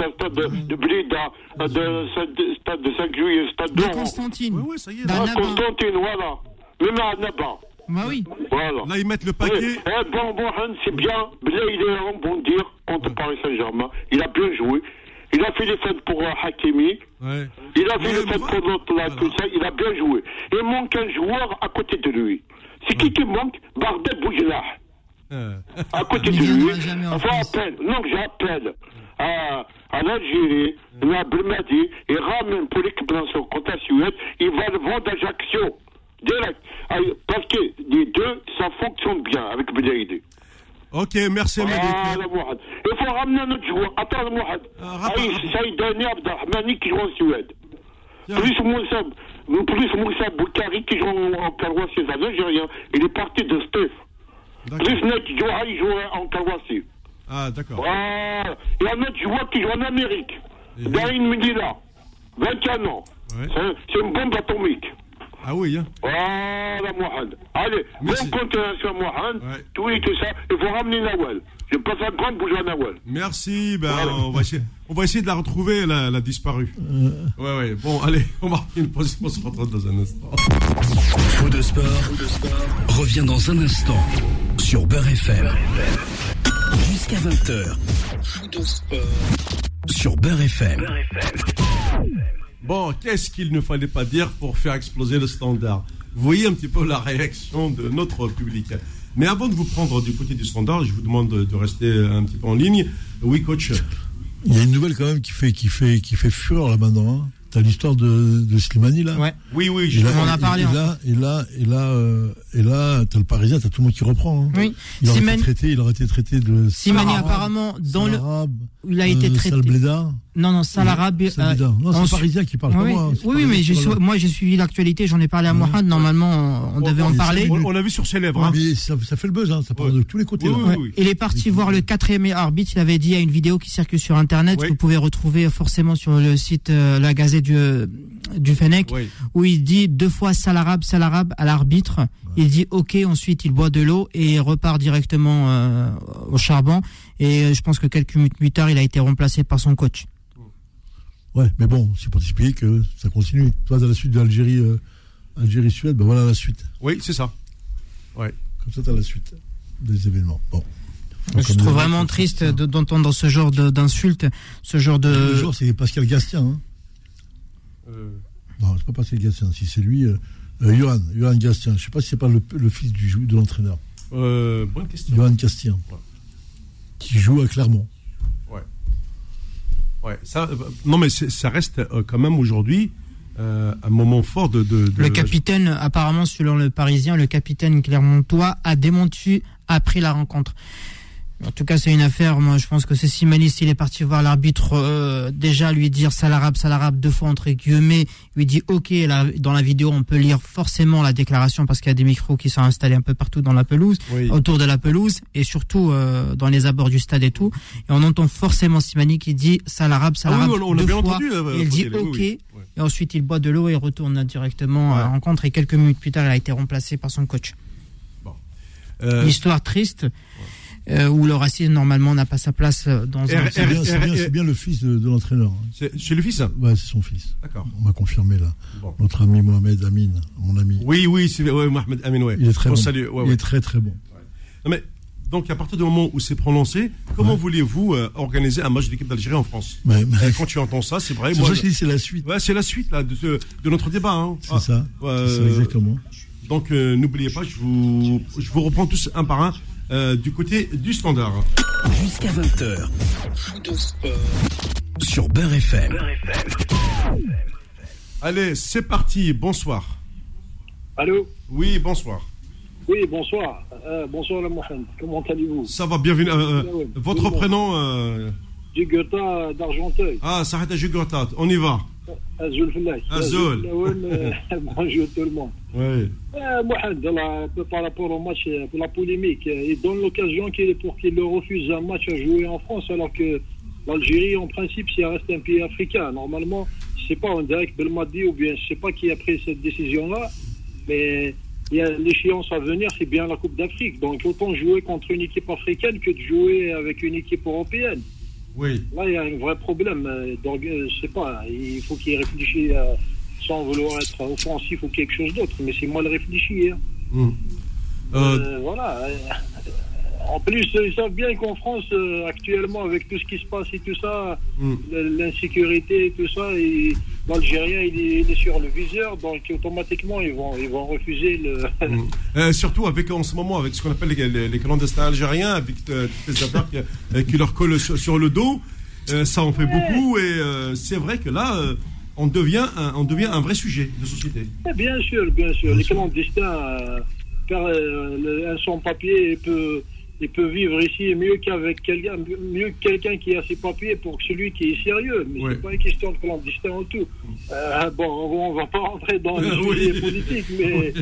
un stade de, de Blida, un de, stade de 5 juillet, un stade De d'Oran. Constantine. Ouais, ouais, ça y est. Ah. Constantine, voilà. Même à Naba. Bah oui. Voilà. là, ils mettent le Oui. paquet. Eh, bon, bon, c'est bien. Là, il est en bon dire contre Paris Saint-Germain. Il a bien joué. Il a fait les fêtes pour euh, Hakimi. Ouais. Il a fait Ouais, les fêtes pour l'autre, là, tout ça. Il a bien joué. Il manque un joueur à côté de lui. C'est qui qui manque? Bardet Boujlah. Euh, À côté Il de lui. viendra jamais en Enfin, France. appelle. Non, j'appelle à, à l'Algérie, à Belmadi, et ramène pour l'équipe nationale contre la Suède. Il va le vendre à Ajaccio. Direct. Ah, Parce que les deux, ça fonctionne bien avec Belaïdi. Ok, merci, Malik. Voilà, Mohamed. Il faut ramener un autre joueur. Ah, rappel- Ah, Saïdani Abdelrahmani qui joue en Suède. Plus Moussa, plus Moussa Boukari qui joue en, un Algérien. Il est parti de Steph. D'accord. Plus Net Joa, il joue en Karouassi. Ah, d'accord. Il y a un autre joueur qui joue en Amérique. Daïn Medina. 21 ans. Ouais. C'est un- C'est une bombe atomique. Ah oui, hein. Voilà, Mohamed. Allez, Merci. bon continuation, Mohamed. Ouais. Tout et tout ça. Il faut ramener Nawal. Je passe un grand bouger à Nawal. Merci. Ben, Voilà. on, va essayer, on va essayer de la retrouver, la, la disparue. Ouais, ouais. Bon, allez, on va une pause. On se retrouve dans un instant. Faux de sport, revient dans un instant sur Beurre FM. Jusqu'à 20h. Sur Beurre FM. Bon, qu'est-ce qu'il ne fallait pas dire pour faire exploser le standard? Vous voyez un petit peu la réaction de notre public. Mais avant de vous prendre du côté du standard, je vous demande de de rester un petit peu en ligne. Oui, coach. Il y a une nouvelle quand même qui fait, qui fait, qui fait fureur là maintenant. Hein? T'as l'histoire de, de Slimani là? Ouais. Oui, oui, je là, On en a parlé, Et hein. là, et là, et là, euh, et là, t'as le Parisien, t'as tout le monde qui reprend. Hein. Oui. Il aurait, Simani- été traité, il aurait été traité de. Simani, sale apparemment, dans le. Il a été euh, traité. sale blédard. Non, non, Salarabe. euh, Sale blédard. Non, c'est ensuite- le Parisien qui parle, pas Oui, moi. hein, oui, c'est oui, Parisien mais j'ai su- moi j'ai suivi l'actualité, j'en ai parlé à Mohamed. Normalement, on devait en parler. On, l'a vu sur ses lèvres. hein. Mais ça, ça fait le buzz, hein, ça parle Ouais. de tous les côtés. Oui, oui, Ouais. oui. Il est parti voir le quatrième arbitre. Il avait dit à une vidéo qui circule sur Internet, Oui. que vous pouvez retrouver forcément sur le site euh, La Gazette du, du Fennec, Oui. où il dit deux fois salarabe, salarabe à l'arbitre. Il dit OK, ensuite il boit de l'eau et repart directement euh, au charbon. Et euh, je pense que quelques minutes plus tard, il a été remplacé par son coach. Ouais, mais bon, c'est pour t'expliquer que ça continue. Toi, dans la suite de l'Algérie, euh, Algérie-Suède, ben voilà la suite. Oui, c'est ça. Ouais. Comme ça, tu as la suite des événements. Bon. Faut Je trouve vraiment triste d'entendre ce genre d'insultes, ce genre Le de. jour, c'est Pascal Gastien. Hein. Euh, Non, c'est pas Pascal Gastien. Si c'est lui, euh, euh, Johan, Johan Gastien. Je sais pas si c'est pas le, le fils du, de l'entraîneur. euh, bonne question. Johan Gastien. Ouais. Qui joue à Clermont. Euh, non, mais ça reste euh, quand même aujourd'hui euh, un moment fort de. de, de- Le capitaine, apparemment, selon le Parisien, le capitaine Clermontois a démenti après la rencontre. En tout cas, c'est une affaire. Moi, je pense que c'est Simanis, il est parti voir l'arbitre, euh, déjà lui dire salarabe, salarabe deux fois entre guillemets. Il lui dit OK. Là, dans la vidéo, on peut lire forcément la déclaration parce qu'il y a des micros qui sont installés un peu partout dans la pelouse, Oui. autour de la pelouse et surtout euh, dans les abords du stade et tout. Et on entend forcément Simani qui dit salarabe, Ah salarabe oui, on, on deux bien fois. entendu. euh, il dit OK. oui. Et ensuite, il boit de l'eau et retourne directement à Ouais. la rencontre. Et quelques minutes plus tard, il a été remplacé par son coach. Euh, Une histoire triste euh, où le racisme, normalement, n'a pas sa place euh, dans un... C'est bien, bien- le fils de, de l'entraîneur. c'est le fils? Hein Ouais, c'est son fils. D'accord. On m'a confirmé là. Bon. Notre ami Mohamed Amin, mon ami. Oui, oui, c'est ouais, Mohamed Amin, ouais. Il est très On bon. salue, ouais, Il est très très bon. Non, mais, donc, à partir du moment où c'est prononcé, comment voulez-vous euh, organiser un match d'équipe d'Algérie en France? Mais- mais- Et Quand tu entends ça, c'est vrai. c'est je dis, c'est la suite. ouais, c'est la suite là, de, notre débat. Hein. C'est Ah, ça. C'est ça, exactement. Donc, euh, n'oubliez pas, je vous, je vous reprends tous un par un euh, du côté du standard. Jusqu'à 20h. Sur Beurre FM. Allez, c'est parti. Bonsoir. Allô Oui, bonsoir. Oui, bonsoir. Euh, bonsoir, le Mohamed. Comment allez-vous Ça va, bienvenue. euh, votre Oui, bon. prénom euh, d'Argenteuil. Ah, Sahed Ajugurtat. On y va. Azul Fillah. Azul. Bonjour tout le monde. Oui. Euh, Mohamed, par rapport au match, euh, pour la polémique, euh, il donne l'occasion pour qu'il refuse un match à jouer en France, alors que l'Algérie, en principe, si elle reste un pays africain, normalement, je sais pas, on dirait que Belmadi ou bien je sais pas qui a pris cette décision-là, mais il y a l'échéance à venir, c'est bien la Coupe d'Afrique. Donc autant jouer contre une équipe africaine que de jouer avec une équipe européenne. Oui. Là, il y a un vrai problème. Euh, Donc, euh, je sais pas, il faut qu'il réfléchisse euh, sans vouloir être offensif ou quelque chose d'autre, mais c'est mal réfléchi. hein. Hum. Euh, Euh, voilà. En plus, ils savent bien qu'en France, euh, actuellement, avec tout ce qui se passe et tout ça, l- l'insécurité et tout ça, l'Algérien, il est, il est sur le viseur, donc automatiquement, ils vont, ils vont refuser le. Hum. Euh, surtout avec en ce moment avec ce qu'on appelle les, les- les clandestins algériens avec euh, affaires qui, euh, qui leur collent sur, sur le dos ça en fait beaucoup et c'est vrai que là on devient un, on devient un vrai sujet de société Eh Bien sûr, bien sûr. Les clandestins, euh, car un sans-papier, peut, il peut vivre ici mieux qu'avec quelqu'un, mieux que quelqu'un qui a ses papiers pour que celui qui est sérieux. Mais Ouais. c'est pas une question de clandestin en tout. Euh, bon, on va pas rentrer dans les Oui. politiques, mais,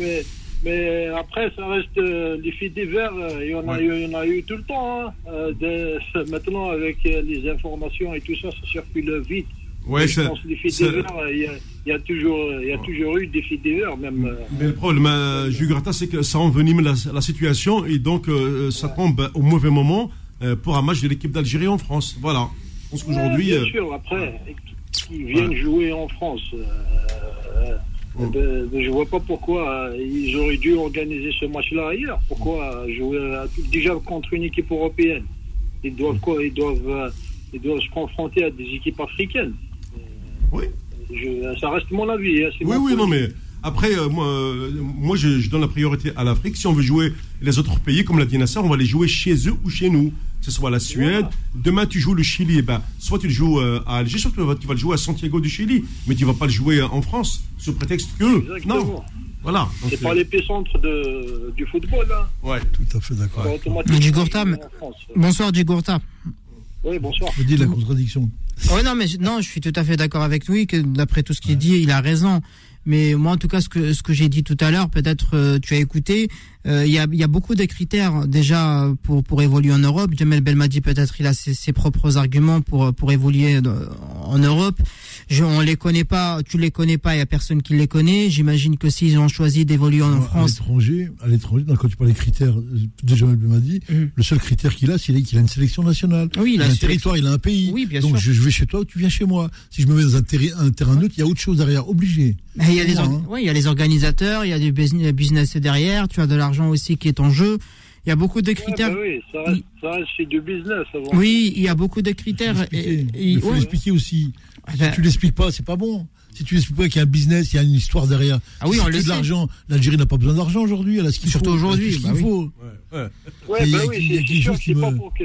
mais, mais après, ça reste euh, les faits divers. Il y en a, Ouais. eu, il y en a eu tout le temps. hein. Euh, de- maintenant, avec euh, les informations et tout ça, ça circule vite. Ouais je pense divers, euh, il y a, il y a toujours, il y a toujours eu divers, même. euh, mais le problème euh, Jugrata c'est que ça envenime la, la situation et donc euh, ça tombe au mauvais moment euh, pour un match de l'équipe d'Algérie en France voilà je pense qu'aujourd'hui Ouais, euh, bien sûr, après, qu'ils viennent Ouais. jouer en France. euh, euh, Mm. ben, ben, je vois pas pourquoi euh, ils auraient dû organiser ce match-là ailleurs. Pourquoi jouer euh, déjà contre une équipe européenne? Ils doivent quoi? Ils doivent, euh, ils doivent se confronter à des équipes africaines. Oui Je- ça reste mon avis. hein, Oui, mon oui, non, mais après, euh, moi, euh, moi je, je donne la priorité à l'Afrique. Si on veut jouer les autres pays, comme l'a dit Nasser, on va les jouer chez eux ou chez nous. Que ce soit la Suède. Demain, tu joues le Chili. eh ben, soit tu le joues euh, à Alger, soit tu vas, tu vas le jouer à Santiago du Chili. Mais tu vas pas le jouer en France, sous prétexte que. Exactement. Non. Voilà. C'est pas l'épicentre de, du football. Hein. ouais. Tout à fait d'accord. Du. Bonsoir, Djigourta. Oui, bonsoir. Je dis la contradiction. Oui, non, mais non, je suis tout à fait d'accord avec lui que d'après tout ce qu'il dit, il a raison. Mais moi, en tout cas, ce que ce que j'ai dit tout à l'heure, peut-être euh, tu as écouté, Euh, Il y, a, il y a beaucoup de critères déjà pour, pour évoluer en Europe. Jamel Belmadi, peut-être, il a ses, ses propres arguments pour, pour évoluer de- en Europe. Je, on les connaît pas, tu les connais pas, il y a personne qui les connaît. J'imagine que s'ils ont choisi d'évoluer en À France, l'étranger, à l'étranger, quand tu parles des critères de Jamel Belmadi, Mhm. le seul critère qu'il a, c'est qu'il a une sélection nationale. Oui, il il a un territoire, il a un pays. Oui, bien donc sûr. Je, je vais chez toi, tu viens chez moi. Si je me mets dans un, terri- un terrain neutre, il y a autre chose derrière, obligé. Il y a les, or- hein. ouais, il y a les organisateurs, il y a du business derrière, tu as de l'argent aussi qui est en jeu. Il y a beaucoup de Ouais, critères. bah oui, ça reste, ça c'est du business avant. Oui, il y a beaucoup de critères. Il faut Et, l'expliquer. Il ouais. aussi. Ben, Si tu l'expliques pas, c'est pas bon. Si tu l'expliques pas qu'il y a un business, il y a une histoire derrière. Ah oui, Si on c'est le de sait. l'argent. L'Algérie n'a pas besoin d'argent aujourd'hui. Elle a ce qu'il Surtout faut. aujourd'hui, Elle a tout ce bah qu'il oui. faut. Ouais, ouais. Ouais, il bah a- oui, il c'est sûr pas pour que.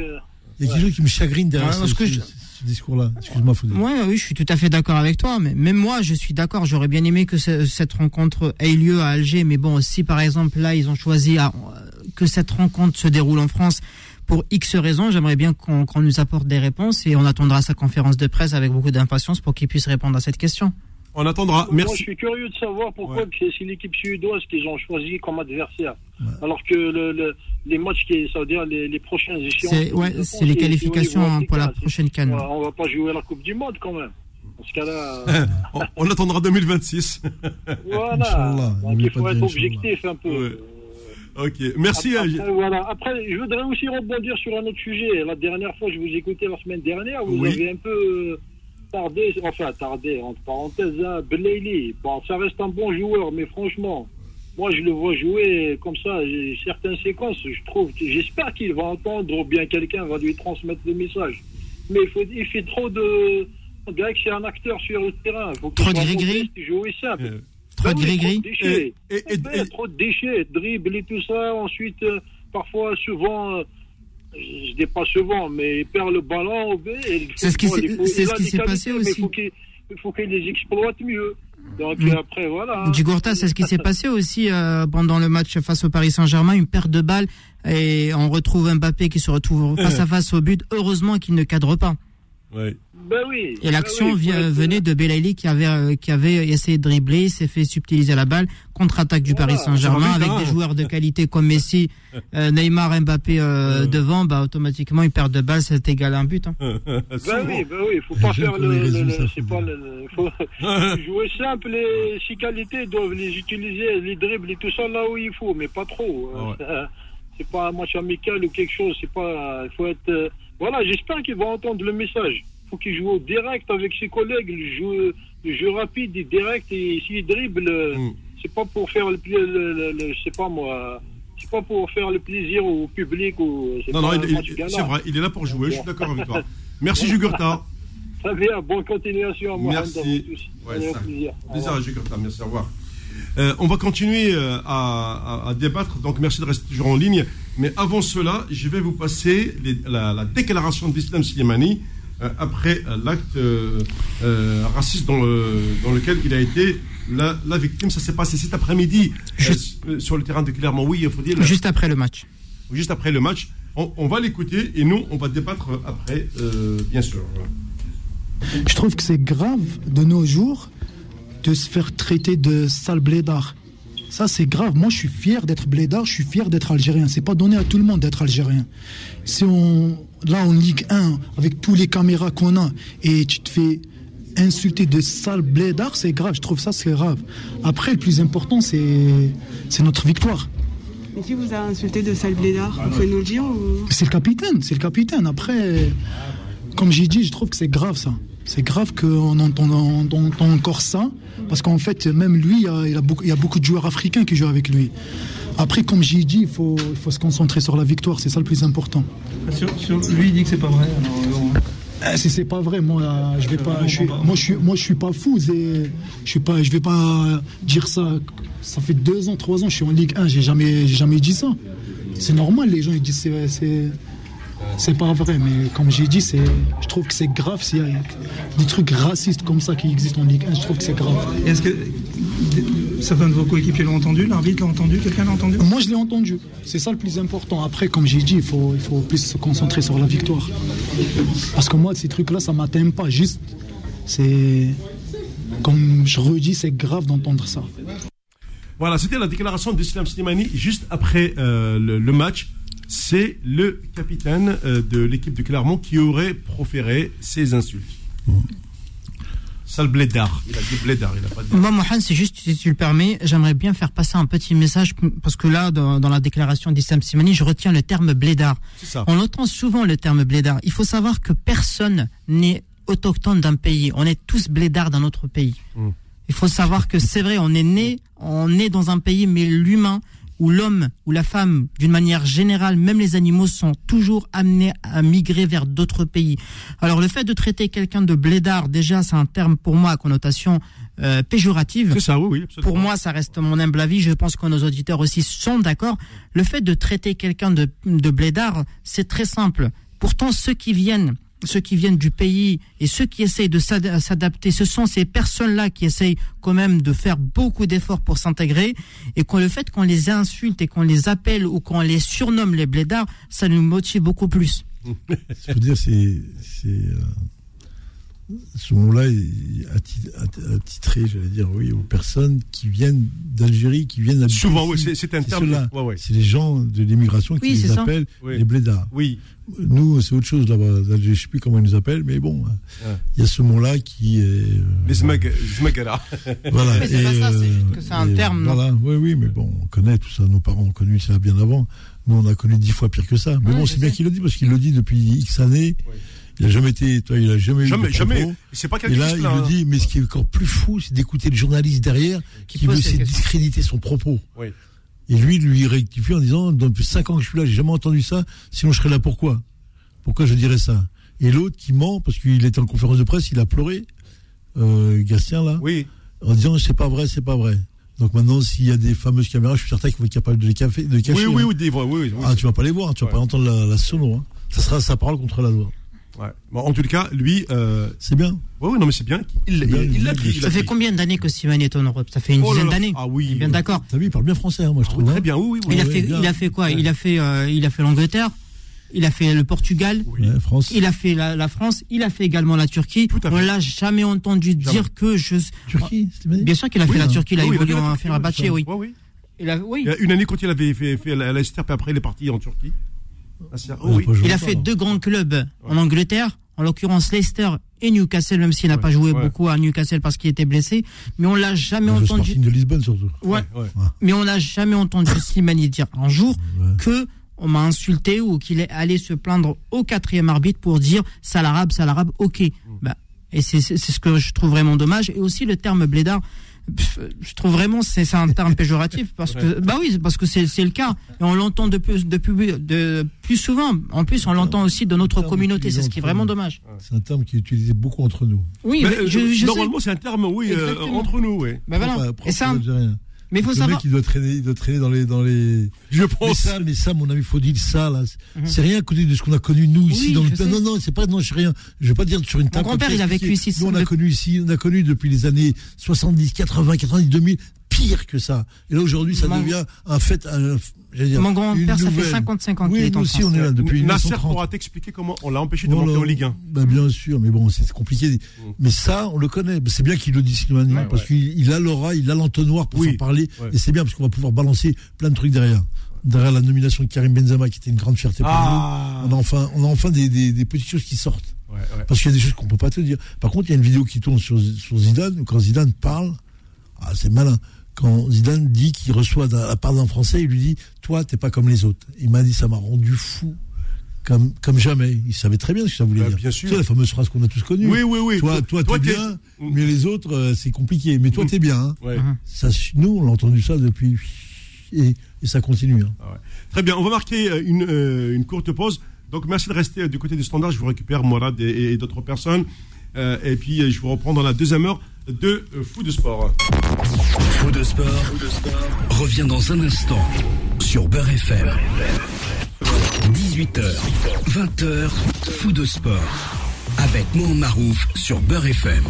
Il y a quelque chose qui me chagrine derrière Ouais, ce, que je- discours-là. Excuse-moi, oui, je suis tout à fait d'accord avec toi. Mais même moi, je suis d'accord. J'aurais bien aimé que ce- cette rencontre ait lieu à Alger. Mais bon, si par exemple là, ils ont choisi à- que cette rencontre se déroule en France pour X raisons, j'aimerais bien qu'on qu'on nous apporte des réponses et on attendra sa conférence de presse avec beaucoup d'impatience pour qu'il puisse répondre à cette question. On attendra. Moi, je Merci. suis curieux de savoir pourquoi Ouais. c'est l'équipe suédoise qu'ils ont choisi comme adversaire. Alors que le, le- les matchs, qui, ça veut dire les, les prochaines échéances. C'est ouais, les qualifications pour la prochaine canne. On va pas jouer à la Coupe du Monde quand même. Dans ce cas-là, on, on attendra 2026. voilà. Donc, il faut être objectif un peu. Ouais. ok. Merci. Après, voilà. Après, je voudrais aussi rebondir sur un autre sujet. La dernière fois, je vous écoutais la semaine dernière, vous Oui. avez un peu euh, tardé, enfin tardé, entre parenthèses, hein. Bon, ça reste un bon joueur, mais franchement, moi je le vois jouer comme ça, j'ai certaines séquences, je trouve, j'espère qu'il va entendre ou bien quelqu'un va lui transmettre le message. Mais il, faut, il fait trop de... On dirait que c'est un acteur sur le terrain. Il faut Trop gris-gris. jouer simple. euh, Trop de Ben gris-gris. trop et- Ouais, et- trop de déchets, dribble et tout ça. Ensuite, euh, parfois, souvent, euh, je dis pas souvent, mais il perd le ballon. et il faut- C'est ce qui s'est- passé aussi. Il faut qu'il il faut qu'il les exploite mieux. Donc après, voilà. hein. Djigourta, c'est ce qui s'est passé aussi euh, pendant le match face au Paris Saint-Germain, une perte de balle et on retrouve Mbappé qui se retrouve face à face au but. Heureusement qu'il ne cadre pas. ouais. Ben oui. Et l'action Ben oui, être- venait de Belaïli qui avait euh, qui avait essayé de dribbler, s'est fait subtiliser la balle, contre-attaque du Voilà. Paris Saint-Germain avec hein. des joueurs de qualité comme Messi, euh, Neymar, Mbappé euh, devant, bah automatiquement une perte de balle, c'est égal à un but. hein. Ben Souvent. oui, ben oui, faut pas faire le, les le- le- pas le, faut jouer simple et ses qualités doivent les utiliser, les dribbles et tout ça là où il faut, mais pas trop. Ah ouais. Euh, C'est pas un match amical ou quelque chose, c'est pas, il faut être, euh, voilà, j'espère qu'il va entendre le message. Faut qu'il joue au direct avec ses collègues, le jeu, le jeu rapide et direct et s'il dribble, euh, Mm. c'est pas pour faire le, le, le- le- je sais pas moi, c'est pas pour faire le plaisir au public ou c'est Non, non, c'est vrai, il est là pour jouer, je suis d'accord avec toi. Merci Jugurta. Très bien, bonne continuation à moi. Merci. à vous tous. Ouais, Allez, au ça- plaisir. Plaisir à Jugurta, merci, au revoir. Euh, on va continuer euh, à, à- à débattre, donc merci de rester toujours en ligne. Mais avant cela, je vais vous passer les- la, la déclaration d'Islam Slimani euh, après euh, l'acte euh, euh, raciste dans, le- dans lequel il a été la, la victime. Ça s'est passé cet après-midi euh, sur le terrain de Clermont. Oui, il faut dire. Juste après le match. juste après le match. On, on va l'écouter et nous, on va débattre après, euh, bien sûr. Je trouve que c'est grave de nos jours de se faire traiter de sale blédard. Ça, c'est grave. Moi, je suis fier d'être blédard, je suis fier d'être algérien. C'est pas donné à tout le monde d'être algérien. Si on, là, en Ligue 1, avec tous les caméras qu'on a, et tu te fais insulter de sale blédard, c'est grave. Je trouve ça, c'est grave. Après, le plus important, c'est, notre victoire. Mais qui vous a insulté de sale blédard Vous pouvez nous le dire ou... C'est le capitaine, c'est le capitaine. Après, comme j'ai dit, je trouve que c'est grave ça. C'est grave qu'on entend, encore ça, parce qu'en fait, même lui, il y, a, il, a beaucoup, il y a beaucoup de joueurs africains qui jouent avec lui. Après, comme j'ai dit, il faut, il faut se concentrer sur la victoire, c'est ça le plus important. Sur, sur- lui, il dit que c'est pas vrai. alors, euh, Eh, Si c'est pas vrai, moi, je vais pas, je suis, pas. moi, je suis, moi, je suis pas fou. Je suis pas, je vais pas dire ça. Ça fait deux ans, trois ans, je suis en Ligue 1, j'ai jamais, j'ai jamais dit ça. C'est normal, les gens ils disent c'est, c'est, c'est pas vrai, mais comme j'ai dit, c'est, je trouve que c'est grave s'il y a des trucs racistes comme ça qui existent en Ligue 1. Je trouve que c'est grave. Est-ce que certains de vos coéquipiers l'ont entendu L'arbitre l'a entendu Quelqu'un l'a entendu? Moi, je l'ai entendu. C'est ça le plus important. Après, comme j'ai dit, il faut, il faut plus se concentrer sur la victoire. Parce que moi, ces trucs-là, ça m'atteint pas. Juste, c'est. Comme je redis, c'est grave d'entendre ça. Voilà, c'était la déclaration d'Islam Slimani juste après euh, le, le match. C'est le capitaine euh, de l'équipe de Clermont qui aurait proféré ces insultes. Sale blédard. Il a dit blédard, il a pas dit. Moi, Mohamed, c'est juste, si tu le permets, j'aimerais bien faire passer un petit message, parce que là, dans, dans la déclaration d'Issam Simani, je retiens le terme blédard. Ça. On entend souvent le terme blédard. Il faut savoir que personne n'est autochtone d'un pays. On est tous blédards dans notre pays. Mm. Il faut savoir que c'est vrai, on est né, on est dans un pays, mais l'humain ou l'homme ou la femme, d'une manière générale, même les animaux sont toujours amenés à migrer vers d'autres pays. Alors le fait de traiter quelqu'un de blédard, déjà, c'est un terme pour moi à connotation euh, péjorative. C'est ça, oui, oui. absolument. Pour moi, ça reste mon humble avis. Je pense que nos auditeurs aussi sont d'accord. Le fait de traiter quelqu'un de, de blédard, c'est très simple. Pourtant, ceux qui viennent, ceux qui viennent du pays et ceux qui essayent de s'ad- s'adapter, ce sont ces personnes-là qui essayent quand même de faire beaucoup d'efforts pour s'intégrer. Et quand le fait qu'on les insulte et qu'on les appelle ou qu'on les surnomme les blédards, ça nous motive beaucoup plus. Il faut dire, c'est. Euh, ce mot-là est atti- att- attitré, j'allais dire, oui, aux personnes qui viennent d'Algérie, qui viennent d'habiter Souvent, oui, c'est- un terme. ceux-là. Ouais, ouais. C'est les gens de l'immigration qui Oui, les appellent Oui. les blédards. Oui. Nous, c'est autre chose là-bas. d'Algérie. Je ne sais plus comment ils nous appellent, mais bon, Ouais. il y a ce mot-là qui est. euh, Les smag- smagara. Voilà. Mais c'est pas ça, c'est euh, juste que c'est un et terme, non Voilà, oui, oui, mais bon, on connaît tout ça. Nos parents ont connu ça bien avant. Nous, on a connu dix fois pire que ça. Mais Ouais, bon, c'est bien qu'il le dit parce qu'il le dit depuis X années. Il a jamais été, toi, il a jamais, eu Jamais, jamais. C'est pas Et quelqu'un qui là, il le hein. dit, mais ce qui est encore plus fou, c'est d'écouter le journaliste derrière Qui qui, veut discréditer son propos. Oui. Et lui, lui rectifie en disant, depuis cinq ans que je suis là, j'ai jamais entendu ça, sinon je serais là pourquoi? Pourquoi je dirais ça? Et l'autre qui ment, parce qu'il était en conférence de presse, il a pleuré, euh, Gastien, là, Oui. en disant, c'est pas vrai, c'est pas vrai. Donc maintenant, s'il y a des fameuses caméras, je suis certain qu'ils vont être capables de les, café, de les cacher. Oui, oui, hein. oui, des voix, oui, oui, oui. Ah, tu vas pas les voir, tu vas Ouais. pas entendre la, la sono. Hein. Ça sera sa parole contre la loi. Ouais. Bon, en tout cas, lui, euh, C'est bien. oui, oui, non, mais c'est bien. Il l'a dit. Ça fait dit. combien d'années que Simon est en Europe? Ça fait une Oh dizaine d'années. Ah oui. Bien d'accord. T'as vu, il parle bien français, hein, moi je Ah oui, trouve. Très hein. bien, oui, oui, oui. Il a Ouais, fait, bien. il a fait quoi? Il a fait, euh, il a fait l'Angleterre. Il a fait le Portugal. Ouais, France. Il a fait la, la France. Il a fait également la Turquie. On l'a jamais entendu Jamais. dire que je. Turquie, bien. Sûr qu'il a Oui, fait la. Turquie. Il a Oui, évolué en Fenerbahçe, oui. Ouais, oui. Il a, oui. Il y a une année quand il avait fait, fait la Leicester, puis après il est parti en Turquie. Oui. joué Il a fait alors. deux grands clubs en Angleterre, en l'occurrence Leicester et Newcastle, même s'il n'a Ouais, pas joué ouais. beaucoup à Newcastle parce qu'il était blessé. Mais on l'a jamais au entendu. De Lisbonne surtout. Ouais. Ouais. Mais on n'a jamais entendu Slimani dire un jour Ouais. que on m'a insulté ou qu'il est allé se plaindre au quatrième arbitre pour dire sale arabe, sale arabe, ok. Mm. Bah, et c'est ce que je trouve vraiment dommage. Et aussi le terme blédard, je trouve vraiment c'est c'est un terme péjoratif parce que bah oui parce que c'est c'est le cas et on l'entend de plus de plus de plus souvent. En plus on l'entend aussi dans notre communauté. C'est ce qui est vraiment dommage. C'est un terme qui est utilisé beaucoup entre nous. Oui, Mais, mais euh, je, je sais. normalement, c'est un terme, oui, euh, entre nous, oui. Bah voilà. Propre propre Et. Mais il faut le savoir. mec, il doit traîner, il doit traîner dans les, dans les. Je Mais pense. ça, mais ça, mon ami, faut dire ça, là. c'est- Mhm. C'est rien à côté de ce qu'on a connu, nous, ici, Oui, dans le sais. Non, non, c'est pas, non, je sais rien. Je vais pas dire sur une table. grand-père, comme ça, il a vécu ici Nous, on a de- connu ici, on a connu depuis les années 70, 80, 90, 2000, pire que ça. Et là, aujourd'hui, ça Mon- devient un fait, un, dire. Mon grand-père, ça fait nouvelle. 55 ans qu'il Oui, est nous en aussi, France. on est là depuis Nasser 1930. pourra t'expliquer comment on l'a empêché de Voilà. monter en Ligue 1. Bah, bien sûr, mais bon, c'est compliqué. Mais ça, on le connaît. C'est bien qu'il le Slimani, Ouais, parce ouais. qu'il il a l'aura, il a l'entonnoir pour Oui, parler. ouais. Et c'est bien, parce qu'on va pouvoir balancer plein de trucs derrière. Derrière la nomination de Karim Benzema, qui était une grande fierté pour Ah. nous, on a enfin, on a enfin des, des, des petites choses qui sortent. Ouais, ouais. Parce qu'il y a des choses qu'on peut pas te dire. Par contre, il y a une vidéo qui tourne sur, sur Zidane, où quand Zidane parle, ah, c'est malin. Quand Zidane dit qu'il reçoit la part d'un Français, il lui dit Toi, t'es pas comme les autres. Il m'a dit Ça m'a rendu fou. Comme, comme jamais. Il savait très bien ce que ça voulait Bah, dire. bien sûr. Tu sais, la fameuse phrase qu'on a tous connue. Oui, oui, oui. Toi, toi, Toi, t'es bien, mais les autres, euh, c'est compliqué. Mais toi, Mm. t'es bien. hein. Ouais. Ça, nous, on a entendu ça depuis. Et, et ça continue. hein. Ah ouais. Très bien, on va marquer euh, une, euh, une courte pause. Donc merci de rester du côté du standard. Je vous récupère Morad et, et d'autres personnes. Euh, et puis je vous reprends dans la deuxième heure de Fou de Sport. Faux de sport, revient dans un instant sur Beurre FM. 18h, 20h, Fou de sport. Avec Mohamed Marouf sur Beurre FM.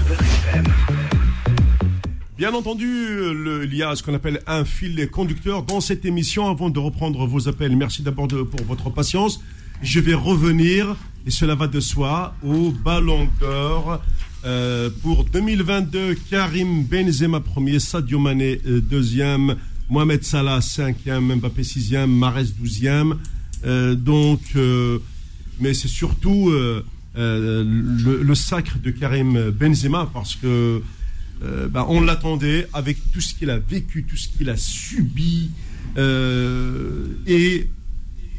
Bien entendu, le- il y a ce qu'on appelle un fil conducteur dans cette émission. Avant de reprendre vos appels, merci d'abord pour votre patience. Je vais revenir, et cela va de soi, au Ballon d'Or. Euh, pour 2022, Karim Benzema premier, Sadio Mané euh, deuxième, Mohamed Salah 5e, Mbappé 6e, Mares 12e. Euh, donc, euh, mais c'est surtout le, sacre de Karim Benzema parce que bah, on l'attendait avec tout ce qu'il a vécu, tout ce qu'il a subi et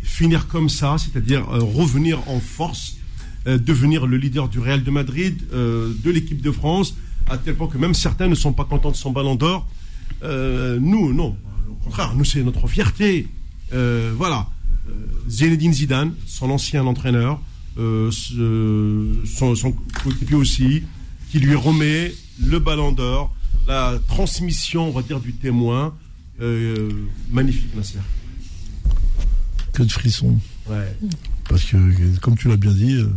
finir comme ça, c'est-à-dire revenir en force, devenir le leader du Real de Madrid, euh, de l'équipe de France, à tel point que même certains ne sont pas contents de son ballon d'or. Euh, nous, non. Au contraire, nous, c'est notre fierté. Euh, voilà. Euh, Zinedine Zidane, son ancien entraîneur, euh, son, son coéquipier aussi, qui lui remet le ballon d'or, la transmission, on va dire, du témoin. Euh, magnifique, Nasser. Que de frissons. Ouais. Parce que, comme tu l'as bien dit, euh,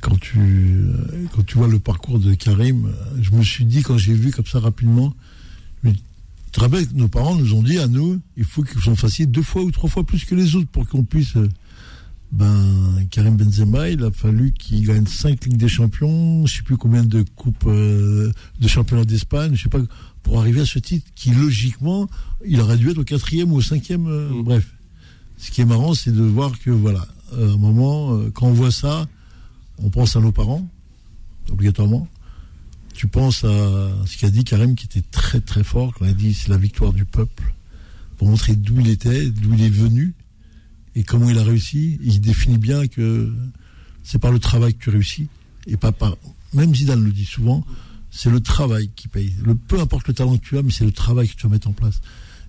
quand tu, euh, quand tu vois le parcours de Karim, euh, je me suis dit, quand j'ai vu comme ça rapidement, tu te rappelles que nos parents nous ont dit à nous, il faut qu'ils sont fassiez deux fois ou trois fois plus que les autres pour qu'on puisse. Ben, Karim Benzema, il a fallu qu'il gagne cinq Ligues des Champions, je sais plus combien de coupes euh, de championnat d'Espagne, je sais pas, pour arriver à ce titre qui, logiquement, il aurait dû être au quatrième ou au cinquième, euh, bref. Ce qui est marrant, c'est de voir que, voilà, à un moment, euh, quand on voit ça, on pense à nos parents, obligatoirement. Tu penses à ce qu'a dit Karim, qui était très très fort, quand il a dit c'est la victoire du peuple, pour montrer d'où il était, d'où il est venu, et comment il a réussi. Il définit bien que c'est par le travail que tu réussis, et pas par... Même Zidane le dit souvent, c'est le travail qui paye. Le, peu importe le talent que tu as, mais c'est le travail que tu vas mettre en place.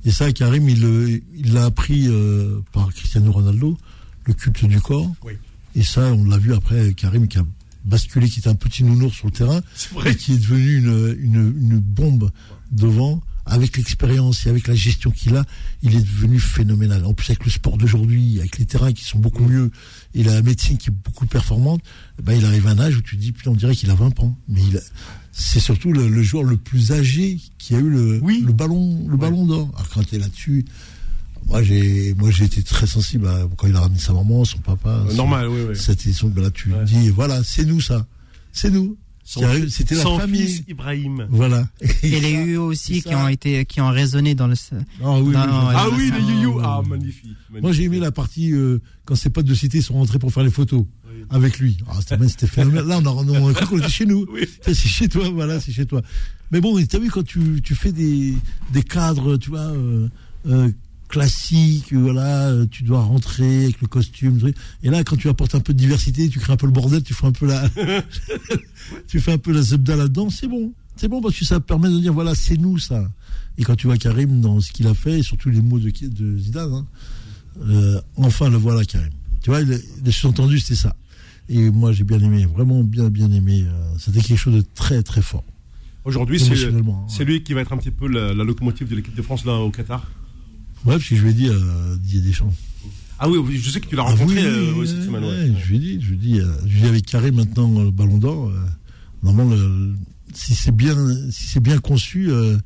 Et ça, Karim, il il l'a appris euh, par Cristiano Ronaldo, le culte du corps. Oui. Et ça, on l'a vu après, Karim qui a basculé, qui était un petit nounours sur le terrain, vrai. et qui est devenu une, une, une bombe devant. Avec l'expérience et avec la gestion qu'il a, il est devenu phénoménal. En plus, avec le sport d'aujourd'hui, avec les terrains qui sont beaucoup mieux et la médecine qui est beaucoup performante, ben, il arrive à un âge où tu te dis, putain, on dirait qu'il a 20 ans. Mais il a- c'est surtout le, le joueur le plus âgé qui a eu le, le ballon, le ballon d'or. Alors quand tu es là-dessus, moi j'ai, moi j'ai été très sensible à, quand il a ramené sa maman, son papa. Euh, son- normal, oui, oui. Cette édition, ben là tu dis, voilà, c'est nous ça, c'est nous. C'était la son famille. fils Ibrahim. Voilà. Et les U aussi qui ont été, qui ont résonné dans le. Ah oui, dans- oui, dans Ah oui, les you Ah, magnifique. Moi j'ai aimé la partie euh, quand ses potes de cité sont rentrés pour faire les photos avec lui. Ah, c'était bien, c'était phénoménal. Là on a, on a cru qu'on était chez nous. C'est chez toi, voilà, c'est chez toi. Mais bon, t'as vu quand tu, tu fais des, des cadres, tu vois, euh, euh, classiques, voilà, euh, tu dois rentrer avec le costume, truc. et là quand tu apportes un peu de diversité, tu crées un peu le bordel, tu fais un peu la, tu fais un peu la zebda là-dedans, c'est bon. C'est bon parce que ça permet de dire voilà, c'est nous ça. Et quand tu vois Karim dans ce qu'il a fait, et surtout les mots de, de Zidane, hein, euh, enfin le voilà Karim. Tu vois, les, sous-entendus c'était ça. Et moi j'ai bien aimé, vraiment bien bien aimé. euh, C'était quelque chose de très très fort. Aujourd'hui, c'est hein, c'est lui qui va être un petit peu la, la locomotive de l'équipe de France là au Qatar? Ouais, parce que je lui ai dit à Didier Deschamps. Ah oui, je sais que tu l'as Ah rencontré oui, euh, oui, cette semaine. ouais. Je lui ai dit, je lui ai dit, euh, je lui ai dit avec Karim maintenant euh, le Ballon d'Or. euh, normalement, le- si c'est bien, si c'est bien conçu, euh,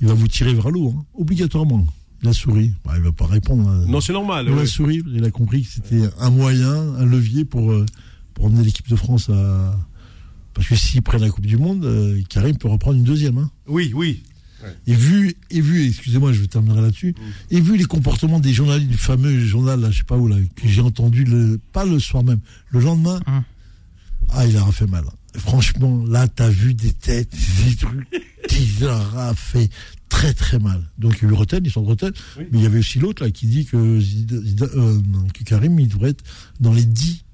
il va vous tirer vers l'eau, hein, obligatoirement. Il a souri. Bah, il va pas répondre. hein. Non, c'est normal. Il ouais. a souri. Il a compris que c'était un moyen, un levier pour euh, pour emmener l'équipe de France à. Parce que s'ils prennent la Coupe du Monde, euh, Karim peut reprendre une deuxième. Hein. Oui, oui. Et vu, et vu, excusez-moi, je terminerai là-dessus, et vu les comportements des journalistes du fameux journal, là, je sais pas où, là, que j'ai entendu, le, pas le soir même, le lendemain, ah, il aura fait mal. Franchement, là, t'as vu des têtes, des trucs, il aura fait très très mal. Donc, il y a eu Roten, ils sont de mais il y avait aussi l'autre, là, qui dit que, Zida- Zida- euh, que Karim, il devrait être dans les 10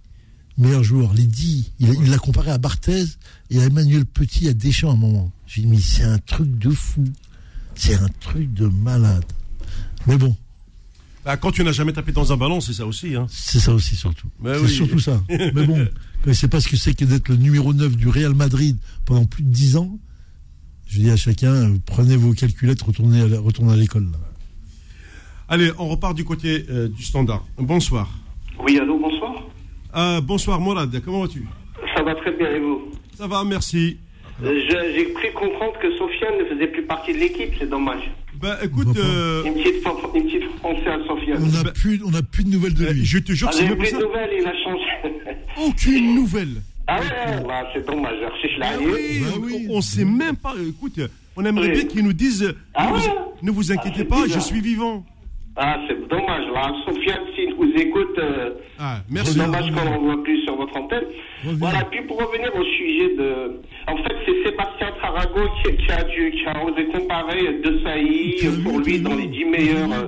meilleurs joueurs, les 10. Il a- il l'a comparé à Barthez et à Emmanuel Petit, à Deschamps à un moment. J'ai dit, mais c'est un truc de fou. C'est un truc de malade. Mais bon, Bah, quand tu n'as jamais tapé dans un ballon, c'est ça aussi. Hein. c'est ça aussi surtout. Bah c'est oui. surtout ça. Mais bon, quand sait pas ce que c'est que d'être le numéro 9 du Real Madrid pendant plus de 10 ans, je dis à chacun, prenez vos calculettes, retournez à, retournez à l'école. Allez, on repart du côté euh, du standard. Bonsoir. Oui, allô, bonsoir. Euh, bonsoir Morad, comment vas-tu? Ça va très bien et vous? Ça va, merci. J'ai cru comprendre que Sofiane ne faisait plus partie de l'équipe, c'est dommage. Bah écoute, euh, Une petite, une petite française à Sofiane. On n'a plus, on a plus de nouvelles de lui. Euh, je te jure, Ah, c'est plus de nouvelles, il a changé. Aucune nouvelle. Ah ouais, bah, c'est dommage, je recherche la Ah oui, on, on sait même pas. Écoute, on aimerait Oui. bien qu'ils nous disent. Ah vous, ouais Ne vous inquiétez c'est pas, bizarre. je suis vivant. Ah, c'est dommage. Là, Sofiane, s'il vous écoute, euh, Ah, merci. c'est dommage qu'on n'en voit plus votre antenne. Reviens. Voilà, puis pour revenir au sujet de... En fait, c'est Sébastien Tarago qui, qui a, dû, qui a osé comparer De Sailly pour lui dans les 10 meilleurs... euh,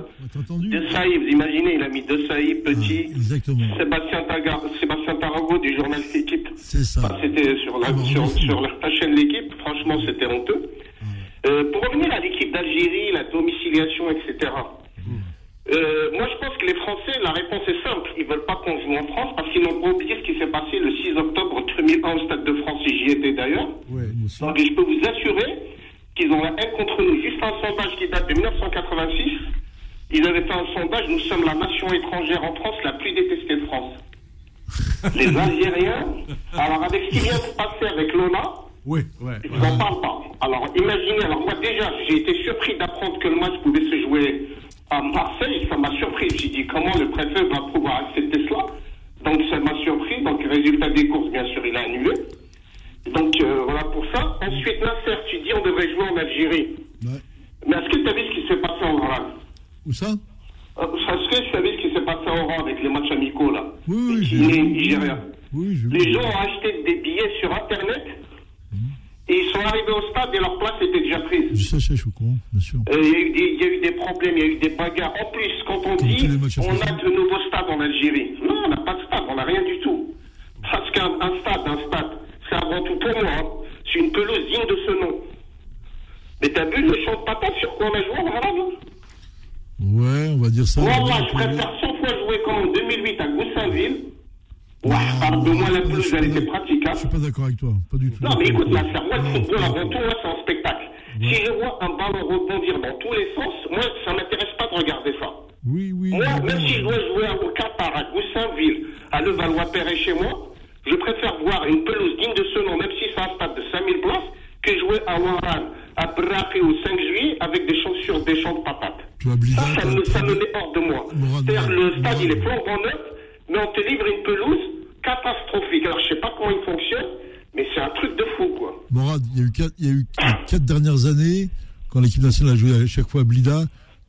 De Sailly, vous imaginez, il a mis De Sailly, petit, Ah, Exactement. Sébastien, Taga, Sébastien Tarago du journal L'équipe. C'est ça. Enfin, c'était sur la, Ah, sur, la chaîne L'équipe, franchement, c'était honteux. Euh, pour revenir à l'équipe d'Algérie, la domiciliation, etc. Euh, moi, je pense que les Français, la réponse est simple. Ils veulent pas qu'on joue en France parce qu'ils n'ont pas oublié ce qui s'est passé le 6 octobre 2001 au Stade de France, et j'y étais d'ailleurs. Ouais. Donc, je peux vous assurer qu'ils ont la haine contre nous. Juste un sondage qui date de 1986. Ils avaient fait un sondage. Nous sommes la nation étrangère en France la plus détestée de France. Les Algériens, alors avec ce qui vient de se passer avec Lola, Oui, ouais. je vous en parle pas. Alors imaginez, alors moi déjà, j'ai été surpris d'apprendre que le match pouvait se jouer à Marseille. Ça m'a surpris. J'ai dit comment le préfet va pouvoir accepter cela. Donc ça m'a surpris. Donc résultat des courses, bien sûr, il a annulé. Donc euh, voilà pour ça. Ensuite, Nasser, tu dis on devrait jouer en Algérie. Ouais. Mais est-ce que tu as vu ce qui s'est passé en Oran Où ça Euh, Est-ce que tu as vu ce qui s'est passé en Oran avec les matchs amicaux là Oui, oui, nigérien Oui, les gens ont acheté des billets sur Internet et ils sont arrivés au stade et leur place était déjà prise. Je sais, je suis courant, bien sûr. Euh, Il y, a eu des- il y a eu des problèmes, il y a eu des bagarres. En plus, quand on Comme dit on a de nouveaux stades en Algérie, non, on n'a pas de stade, on n'a rien du tout. Parce qu'un un stade, un stade, c'est avant tout pour moi. hein. C'est une pelouse digne de ce nom. Mais t'as vu le champ de patates sur quoi on a joué en Arabe Ouais, on va dire ça. Moi, je préfère 100 fois jouer comme en 2008 à Goussainville. Pardon, moi, la pelouse, elle était praticable. Je suis pas d'accord avec toi, pas du tout. Non, mais écoute, la toi. moi, le football, avant tout, moi, c'est un spectacle. Si je vois un ballon rebondir dans tous les sens, moi, ça m'intéresse pas de regarder ça. Oui, oui. Moi, même si je dois jouer au Qatar, à Goussainville, à Levallois-Perret chez moi, je préfère voir une pelouse digne de ce nom, même si c'est un stade de 5000 places, que jouer à Ouaran, à Braquet au 5 juillet avec des chaussures, des champs de patates. Tu as Blida, Ça, ça me, ça t'as- me met hors de moi. C'est-à-dire, le stade, il est flambant neuf, mais on te livre une pelouse catastrophique. Alors, je sais pas comment il fonctionne, mais c'est un truc de fou, quoi. Morad, il y a eu quatre, il y a eu les quatre dernières années, quand l'équipe nationale a joué à chaque fois à Blida,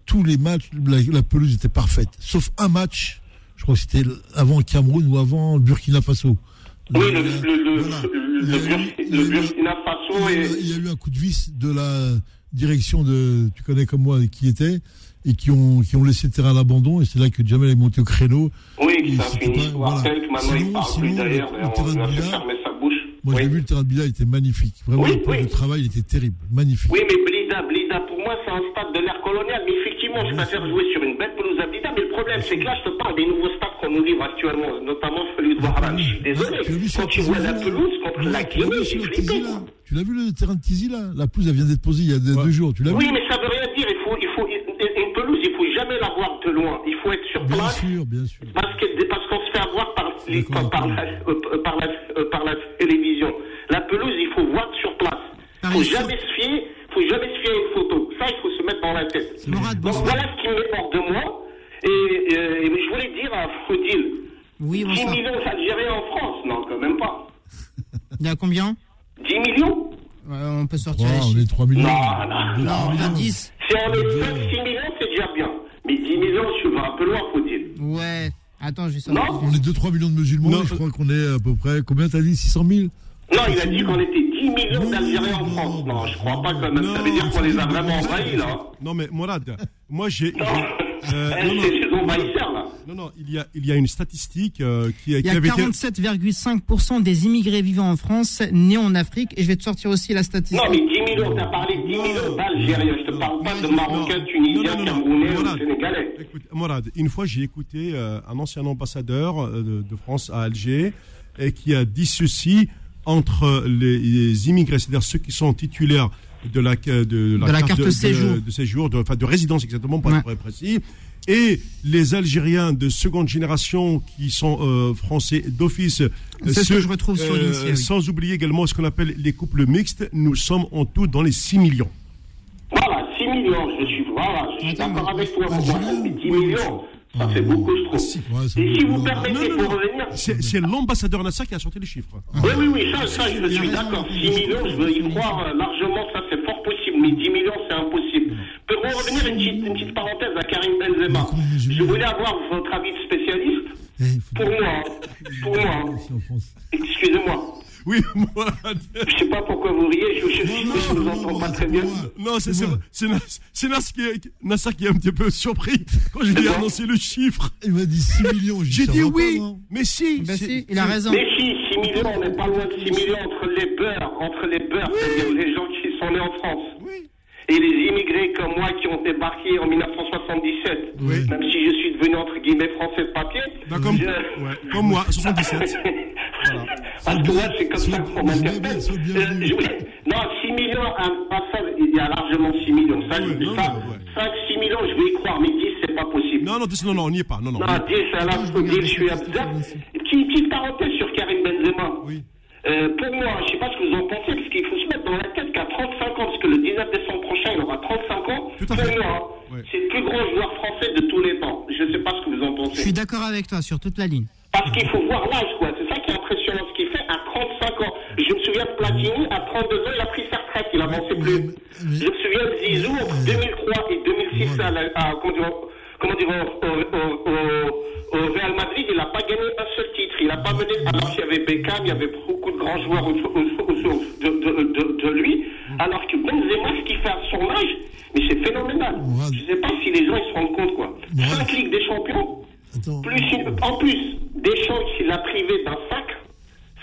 tous les matchs, la, la pelouse était parfaite. Sauf un match, je crois que c'était avant le Cameroun ou avant le Burkina Faso. Oui, le, Burkina Faso il y a eu un coup de vis de la direction de, tu connais comme moi, qui était, et qui ont, qui ont laissé le terrain à l'abandon, et c'est là que Jamel est monté au créneau. Oui, ça c'était finit pas- voilà. maintenant il Sinon- parle sinon, d'ailleurs, on a fait fermer sa bouche. Moi, oui. j'ai vu le terrain de Blida, il était magnifique. Vraiment, Oui, le oui. de travail, il était terrible. Magnifique. Oui, mais Blida, Blida, pour moi, c'est un stade de l'ère coloniale. Mais effectivement, je préfère jouer sur une belle pelouse à Blida. Mais le problème, c'est que là, je te parle des nouveaux stades qu'on nous livre actuellement, notamment celui de Wahran. Je suis désolé. Quand tu vois la pelouse contre la tu l'as vu Guinée, j'ai flippé. Tu l'as vu le terrain de Tizi là La pelouse elle vient d'être posée il y a deux, jours. Tu l'as Oui, vu? mais ça veut rien jamais la voir de loin. Il faut être sur Bien place. sûr, bien sûr. Parce que parce qu'on se fait avoir par, les- D'accord, par, la, euh, par, la, euh, par la télévision. La pelouse, il faut voir sur place. Il Par faut jamais se fier, faut jamais se fier à une photo. Ça, il faut se mettre dans la tête. Donc voilà ce qui me met hors de moi. Et, euh, et je voulais dire à Faudil, Oui, 10 bonsoir. millions d'Algériens en France, non, quand même pas. Il y a combien? 10 millions? Ouais, On peut sortir Trois, les on chiffres. est 3 millions. Non, non, non, trois On millions. a 10. Si on est 5-6 millions, c'est déjà bien. Mais 10 millions, je vais un peu loin, Faudil. Ouais. Attends, je vais sortir. Non. On est 2-3 millions de musulmans, Non. je crois qu'on est à peu près. Combien t'as dit 600 000 Non, il a dit qu'on était 10 millions d'Algériens en non, France. Non, je crois pas quand même. Non, Ça veut dire qu'on les a vraiment envahis, là. Non, mais Morad, moi j'ai. Euh, non, non, là. il y a, il y a une statistique euh, qui, Il y a avait été. 47,5% des immigrés vivant en France nés en Afrique. Et je vais te sortir aussi la statistique. Non, mais 10 millions, t'as parlé de 10 millions d'Algériens. Je te parle pas de Marocains, Tunisiens, Camerounais ou Sénégalais. Écoute, Morad, une fois j'ai écouté euh, un ancien ambassadeur euh, de, de France à Alger et qui a dit ceci entre les, les immigrés, c'est-à-dire ceux qui sont titulaires de la, de De la carte de, séjour. de, séjour, de, enfin de résidence exactement, pour Ouais. être précis, et les Algériens de seconde génération qui sont euh, français d'office. C'est ce que je retrouve sur euh, oui. Sans oublier également ce qu'on appelle les couples mixtes, nous sommes en tout dans les 6 millions. Voilà, 6 millions, je suis, voilà, je suis d'accord avec toi. Pour moi, ça fait 10 Oui, millions. Ça fait beaucoup, je trouve. Ouais, Et si vous permettez, Non, non, pour non. revenir. C'est l'ambassadeur Nasser qui a sorti les chiffres. Oui, oui, oui, ça, ça, je suis d'accord. 6 millions, je veux y croire euh, largement, ça c'est fort possible. Mais 10 millions, c'est impossible. Pour pour revenir une petite, une petite parenthèse à Karim Benzema, je voulais avoir votre avis de spécialiste. Eh, Pour moi, pour moi, excusez-moi. Oui, moi. Je sais pas pourquoi vous riez, je, je, je, je vous entends pas très bien. Non, c'est c'est c'est Nas- qui est, Nasser qui est un petit peu surpris quand je lui ai annoncé le chiffre. Il m'a dit 6 millions. J'ai dit pas, oui, non mais si. C'est- si, il a raison. Mais si, 6 millions, on n'est pas loin de 6 millions entre les beurs, entre les beurs, c'est-à-dire les gens qui sont nés en France. Et les immigrés comme moi qui ont débarqué en 1977, même si je suis devenu entre guillemets français de papier. Bah, comme, je- ouais, comme moi, 77. Parce que moi, c'est comme ça qu'on m'interpelle. Euh, Non, 6 millions, un passage, il y a largement 6 millions. Ça, je dis ça. 5, 6 millions, je vais y croire, mais 10, c'est pas possible. Non, non, dis- non, non, on n'y est pas. Non, non. Non, 10, là, faut dire, je suis absent. Petite, parenthèse sur Karim Benzema? Euh, pour moi, je sais pas ce que vous en pensez, parce qu'il faut se la tête qu'à 35 ans, parce que le 19 décembre prochain, il aura 35 ans. Pour moi, c'est le plus grand joueur français de tous les temps. Je sais pas ce que vous en Je pensez. suis d'accord avec toi sur toute la ligne. Parce qu'il faut voir l'âge, quoi. C'est ça qui est impressionnant. Ce qu'il fait à 35 ans. Je me souviens de Platini, à 32 ans, il a pris sa retraite. Il avançait plus. Je me souviens de Zizou, entre 2003 et 2006, à, la- à- comment dire, comment dire, au, au- au- au- Real Madrid, il n'a pas gagné un seul titre. Il n'a pas mené, alors qu'il y avait Beckham, il y avait beaucoup de grands joueurs autour, de, de- de- de lui. Alors que Benzema, ce qu'il fait à son âge, mais c'est phénoménal. Je ne sais pas si les gens ils se rendent compte, quoi. 5 Ligues des Champions, plus en plus, Deschamps qui l'a privé d'un sac,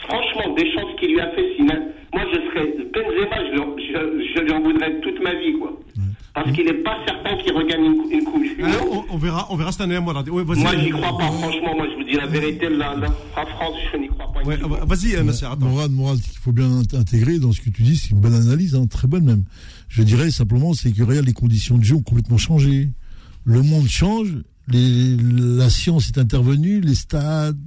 franchement, Deschamps ce qu'il lui a fait, si na- moi je serais Benzema, je, je, je lui en voudrais toute ma vie, quoi. Parce qu'il n'est pas certain qu'il regagne une, une coupe. Ah, on, on verra, on verra cette année, moi. Ouais. Moi, j'y crois pas, franchement, moi je vous dis la vérité, la, la, la France, je n'y crois pas. Ouais, ah, vas-y, euh, Nasser, attends. Morad, Morad, ce qu'il faut bien int- intégrer dans ce que tu dis, c'est une bonne analyse, hein, très bonne même. Je dirais simplement, c'est que regarde, les conditions de jeu ont complètement changé. Le monde change, les- la science est intervenue, les stades,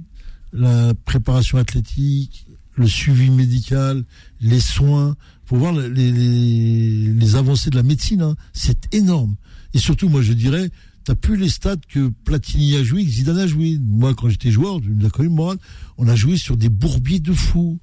la préparation athlétique, le suivi médical, les soins. Faut voir les, les- les avancées de la médecine, hein. c'est énorme. Et surtout, moi je dirais, t'as plus les stades que Platini a joué, que Zidane a joué. Moi, quand j'étais joueur, connu, Morad, on a joué sur des bourbiers de fous.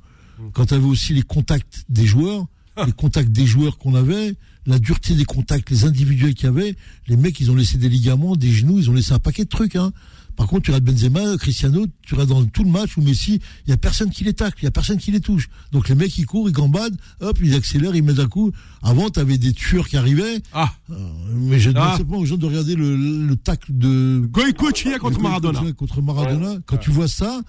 Quand tu avais aussi les contacts des joueurs, les contacts des joueurs qu'on avait, la dureté des contacts, les individuels qu'il y avait, les mecs, ils ont laissé des ligaments, des genoux, ils ont laissé un paquet de trucs. Hein. Par contre, tu regardes Benzema, Cristiano, tu regardes dans tout le match où Messi, il y a personne qui les tacle, il y a personne qui les touche. Donc les mecs, ils courent, ils gambadent, hop, ils accélèrent, ils mettent un coup. Avant, tu avais des tueurs qui arrivaient. Ah. mais je demande Ah. simplement aux gens de regarder le, le tacle de Goïcoechea contre de Maradona. Contre Maradona. Quand tu vois ça,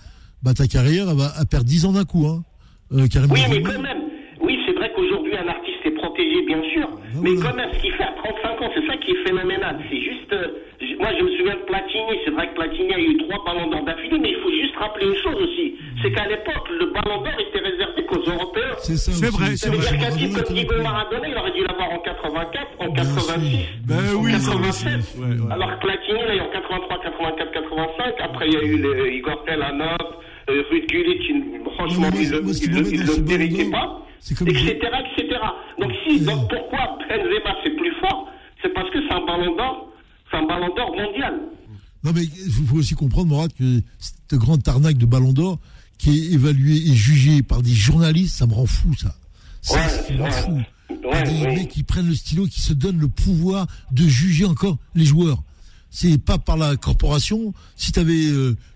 bah ta carrière, elle va elle perd 10 ans d'un coup. Hein. Euh, Oui, mais quand même, oui, c'est vrai qu'aujourd'hui, un artiste est protégé, bien sûr, mais quand même, ce qu'il fait à 35 ans, c'est ça qui est phénoménal. C'est juste, euh, moi, je me souviens de Platini, c'est vrai que Platini a eu trois ballons d'or d'affilée, mais il faut juste rappeler une chose aussi, c'est qu'à l'époque, le ballon d'or était réservé qu'aux Européens. C'est ça C'est vrai, Ça c'est veut vrai. dire qu'un type comme Diego Maradona, il aurait dû l'avoir en 84, en 86, Ben en oui, ça 87. aussi. Ouais, ouais. Alors que Platini, là, il est en 83, 84, 85. Après, il y a eu les Igor Telanov, euh, Ruud Gullit, franchement, ils ne méritaient pas, comme etc.. Donc, si, donc pourquoi Benzema, c'est plus fort? C'est parce que c'est un ballon d'or, c'est un ballon d'or mondial. Non, mais il faut- aussi comprendre, Morad, que cette grande arnaque de Ballon d'Or, qui est évaluée et jugée par des journalistes, ça me rend fou, ça. Ça, Ouais, ça me rend ouais. fou. Ouais, des mecs qui prennent le stylo, qui se donnent le pouvoir de juger encore les joueurs. C'est pas par la corporation. Si tu avais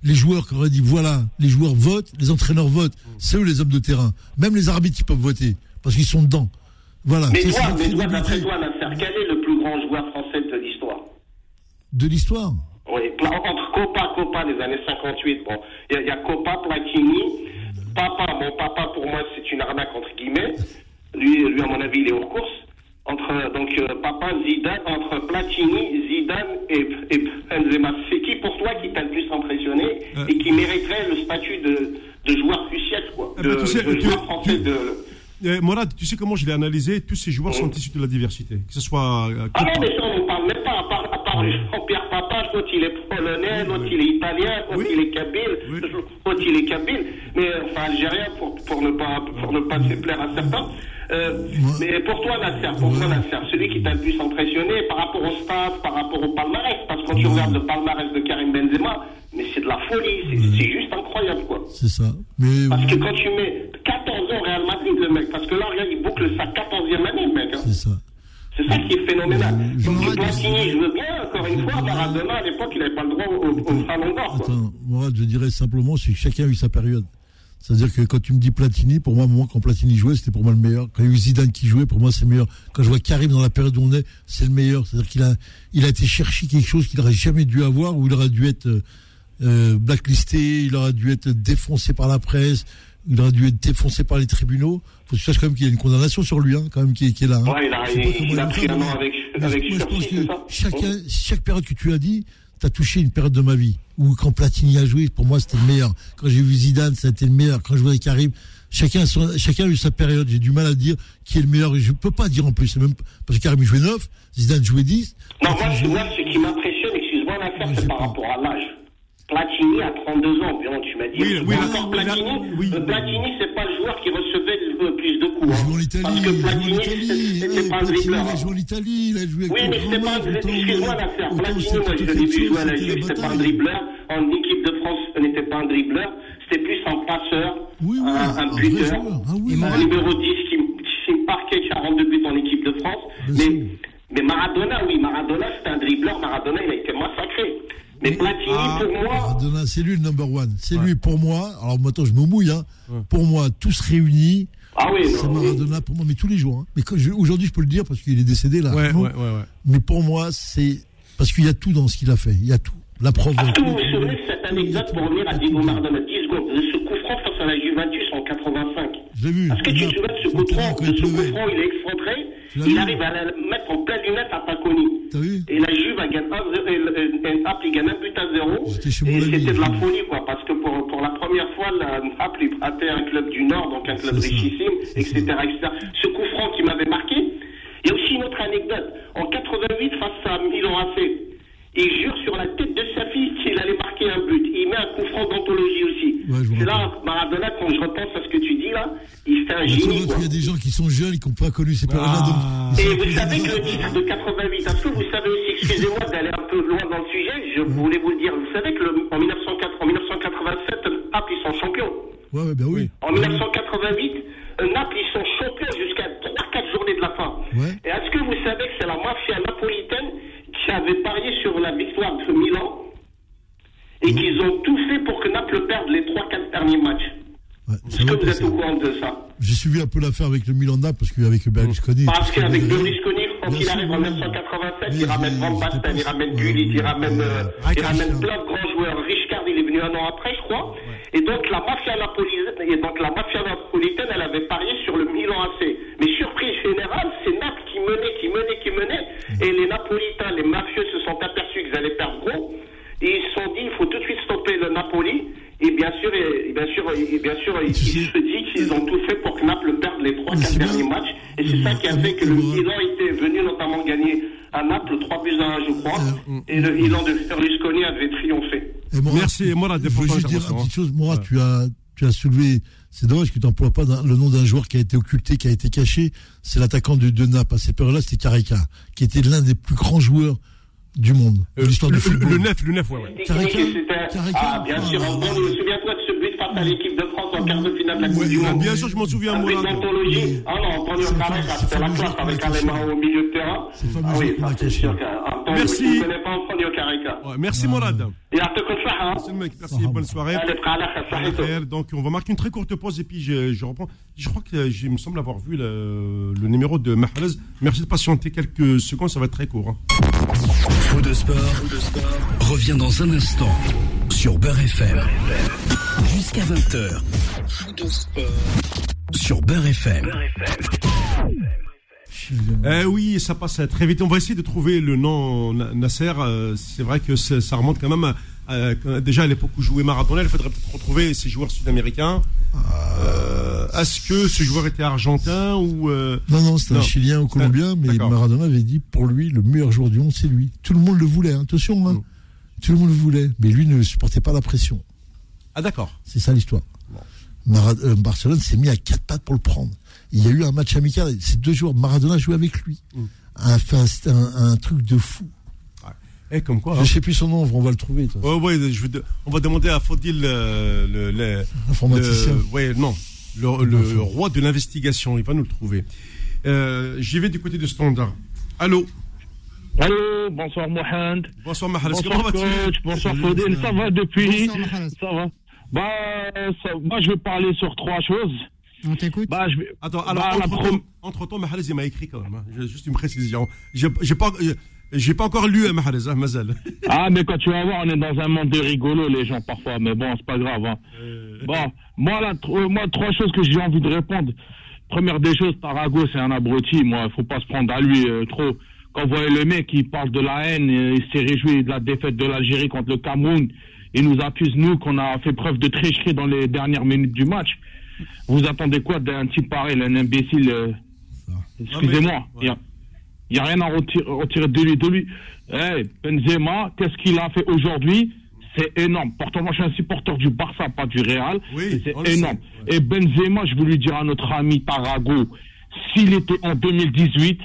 les joueurs qui auraient dit voilà, les joueurs votent, les entraîneurs votent, c'est eux les hommes de terrain. Même les arbitres qui peuvent voter, parce qu'ils sont dedans. Voilà. Mais toi, mais toi, d'après toi, Nasser, quel est le plus grand joueur français de l'histoire. Oui, entre Copa, Copa des années 58, bon, il y, a- il y a Copa, Platini, Papa, bon, Papa pour moi c'est une arnaque entre guillemets, lui, lui à mon avis il est hors course, entre donc euh, Papa, Zidane, entre Platini, Zidane et, et Benzema, c'est qui pour toi qui t'a le plus impressionné Euh. et qui mériterait le statut de, de joueur du siècle, quoi, Eh de, ben, tu sais, de tu- joueur français tu- de... Euh, Morad, tu sais comment je l'ai analysé Tous ces joueurs sont issus de la diversité. Que ce soit. euh, Ah non, mais à part Jean-Pierre Papa, l'autre il est polonais, l'autre il est italien, l'autre il est kabyle, l'autre il est kabyle, mais enfin algérien pour, pour ne pas pour ne pas déplaire à certains. Euh, mais pour toi, Nasser, pour toi, Nasser, celui qui t'a le plus impressionné par rapport au staff, par rapport au palmarès, parce que quand tu regardes le palmarès de Karim Benzema, mais c'est de la folie, c'est c'est juste incroyable, quoi. C'est ça. Mais Parce que quand tu mets 14 ans au Real Madrid, le mec, parce que là, regarde, il boucle sa 14e année, le mec. hein. c'est ça. C'est ça qui est phénoménal. Je Donc m'arrête Platini, je veux bien, encore une fois, Maradona, à l'époque, il n'avait pas le droit au, au ballon d'or. quoi. Attends, Mourad, je dirais simplement, c'est que chacun a eu sa période. C'est-à-dire que quand tu me dis Platini, pour moi, moi, quand Platini jouait, c'était pour moi le meilleur. Quand il y a eu Zidane qui jouait, pour moi, c'est le meilleur. Quand je vois Karim dans la période où on est, c'est le meilleur. C'est-à-dire qu'il a, il a été chercher quelque chose qu'il n'aurait jamais dû avoir, où il aurait dû être euh, euh, blacklisté, il aurait dû être défoncé par la presse, il aurait dû être défoncé par les tribunaux. Faut que tu saches quand même qu'il y a une condamnation sur lui, hein, quand même, qui, est- qui est là. hein. Ouais, il a, pas il, il a pris un an avec, avec moi, je pense que chacun, chaque période que tu as dit, tu as touché une période de ma vie. Où quand Platini a joué, pour moi, c'était le meilleur. Quand j'ai vu Zidane, été le meilleur. Quand je voyais Karim, chacun, a son- chacun a eu sa période. J'ai du mal à dire qui est le meilleur. Je peux pas dire en plus. Même, parce que Karim jouait 9, Zidane jouait 10. Non, moi, ce qui m'impressionne, excuse-moi l'affaire, c'est par rapport à l'âge. Platini a 32 ans, tu m'as dit. Oui, oui, encore Platini, oui, Platini, c'est pas le joueur qui recevait le plus de coups. Il hein. joue en Italie, Parce que Platini, c'était pas un dribbleur. il joué en Italie, il a joué Oui, mais c'était pas, autant- excuse-moi l'affaire. Platini, moi, je l'ai vu jouer à la Juve, c'était pas un dribbleur. En équipe de France, ce n'était pas un dribbleur, c'était plus un passeur, un, un un buteur. Ah un numéro 10 qui, qui marquait 42 buts en équipe de France. Mais Maradona, oui, Maradona, c'était un dribbleur. Maradona, il a été massacré. Mais Platini, Ah. pour moi, Maradona, c'est lui le number one. C'est lui pour moi. Alors maintenant, je me mouille. Hein. Pour moi, tous réunis, ah oui, c'est non, Maradona pour moi, mais tous les jours. hein. Mais quand je- aujourd'hui, je peux le dire parce qu'il est décédé là. Ouais, Non. ouais, ouais, ouais. Mais pour moi, c'est parce qu'il y a tout dans ce qu'il a fait. Il y a tout. La preuve. Est-ce que vous vous souvenez de cette anecdote pour revenir à Diego Maradona 10 secondes de ce coup franc face à la Juventus en 85 Je l'ai vu. Est-ce que tu te souviens de ce coup franc il ce coup pleuvait. franc Il est excentré, il arrive à la mettre en pleine lunette à Paconi. Et la Juve a gagné 1-0, et le- et- et Naples il gagne un but à zéro. Et c'était de la folie, quoi, parce que pour, pour la première fois, la Naples battait un club du Nord, donc un club richissime, etc., etc. Ce coup franc qui m'avait marqué. Il y a aussi une autre anecdote. En 88, face à Milan AC, il jure sur la tête de sa fille qu'il allait marquer un but. Il met un coup franc d'anthologie aussi. Ouais, C'est là, Maradona, quand je repense à ce que tu dis là, il fait un Bah, génie. Il y a des gens qui sont jeunes, qui n'ont pas connu ces périodes-là. Ah. Et vous savez que le titre de 88, est-ce que vous savez aussi, excusez-moi d'aller un peu loin dans le sujet, je voulais vous le dire, vous savez que le- en, 1904 en 1987, Naples, ils sont champions. Ouais, ouais, ben oui. En 1988, euh, Naples, ils sont champions jusqu'à 3-4 journées de la fin. Ouais. Et est-ce que vous savez que c'est la mafia napolitaine qui avait parié victoire de Milan et qu'ils ont tout fait pour que Naples perde les 3-4 derniers matchs Ouais, Est-ce que vous êtes au courant de ça J'ai suivi un peu l'affaire avec le Milan Naples parce qu'avec Berlusconi. Parce qu'avec Berlusconi, quand Bien il sûr, arrive en oui. 1987, Mais il ramène Van Basten, il ramène. Gullit, il ramène, euh, il ramène Rijkaard. plein de grands joueurs. Richard, il est venu un an après, je crois. Et donc la mafia napolitaine, et donc la mafia napolitaine, elle avait parié sur le Milan AC. Mais surprise générale, c'est Naples qui menait, qui menait, qui menait. Et les Napolitains, les mafieux se sont aperçus qu'ils allaient perdre gros. Et ils se sont dit, il faut tout de suite stopper le Napoli. Et bien sûr, et, et bien sûr, et bien sûr, il, il sais- se dit qu'ils ont tout fait pour que Naples perde les trois, quatre derniers matchs. Et c'est ça qui a fait que le. Milan était venu notamment gagner à Naples 3 buts à 1, je crois. Euh, Et le Milan de Berlusconi avait triomphé. Et Morad, Merci, tu- Morad, Je pour veux juste dire une petite chose. Ouais. tu as, tu as soulevé. C'est dommage que tu n'emploies pas le nom d'un joueur qui a été occulté, qui a été caché. C'est l'attaquant de, de Naples. À cette période-là, c'était Carica, qui était l'un des plus grands joueurs du monde de Euh, l'histoire le, du football. le 9, le 9, ouais, ouais. Carica, Carica, Ah, bien sûr. ah, Bon, ah, souviens-toi de ce but face à l'équipe de France en quart de finale de la Coupe du Monde. bien sûr, je m'en souviens, Un moi. d'anthologie. Ah non, Antonio C'est Carreca, fameux, c'était la c'est classe avec Alema au milieu de terrain. C'est fameux Ah oui, c'est caché. sûr qu'Antonio, Merci. merci, Morad. Hein. Merci, le mec. Merci, bonne soirée. Donc, on va marquer une très courte pause et puis je, je reprends. Je crois que je me semble avoir vu le, le numéro de Mahrez. Merci de patienter quelques secondes, ça va être très court. hein. Faux de sport, revient dans un instant sur Beurre FM. Jusqu'à 20h. Sur Beurre FM. Eh oui, ça passe très vite. On va essayer de trouver le nom Na- Nasser. Euh, C'est vrai que c'est- ça remonte quand même à- à- déjà à l'époque où jouait Maradona. Il faudrait peut-être retrouver ces joueurs sud-américains. Euh, Est-ce que ce joueur était argentin ou euh, Non, non, c'était un. Chilien ou Colombien, mais D'accord. Maradona avait dit pour lui, le meilleur joueur du monde, c'est lui. Tout le monde le voulait, hein, attention, hein. Mm. Tout le monde le voulait, mais lui ne supportait pas la pression. Ah d'accord. C'est ça l'histoire. Euh, Barcelone s'est mis à quatre pattes pour le prendre. Il y a eu un match amical, ces deux joueurs, Maradona jouait avec lui. Mm. Un, un, un truc de fou. Eh comme quoi. Je hein. sais plus son nom, on va le trouver. toi. Ouais, ouais, je vais de- on va demander à Fodil euh, le, le- Informaticien. le- ouais, non, le, le roi de l'investigation. Il va nous le trouver. Euh, J'y vais du côté de Standard. Allô? Allô, bonsoir Mohamed. Bonsoir Mahalas, Bonsoir coach, bonsoir Faudel, ça va depuis? Bonsoir, Mahalas. Ça va? Bah, ça- moi je vais parler sur trois choses. On t'écoute Bah, je vais... Attends, alors, Bah, la entre, temps, Mahalas, il m'a écrit quand même. hein. Juste une précision. J'ai j'ai pas, euh, j'ai pas encore lu euh, hein, Mazel. Ah, mais quand tu vas voir, on est dans un monde de rigolo, les gens, parfois. Mais bon, c'est pas grave. Hein. Bon, moi, là, tr- moi, trois choses que j'ai envie de répondre. Première des choses, Tarago, c'est un abruti. Moi, faut pas se prendre à lui euh, trop. Quand vous voyez le mec, il parle de la haine, euh, il s'est réjoui de la défaite de l'Algérie contre le Cameroun. Il nous accuse, nous, qu'on a fait preuve de tricherie dans les dernières minutes du match. Vous attendez quoi d'un type pareil, un imbécile euh, Excusez-moi. Il y a- il n'y a rien à retirer, retirer de lui. De lui. Eh, Benzema, qu'est-ce qu'il a fait aujourd'hui? C'est énorme. Pourtant, moi, je suis un supporter du Barça, pas du Real. C'est énorme. Et Benzema, je lui dire à notre ami Tarago, s'il était en 2018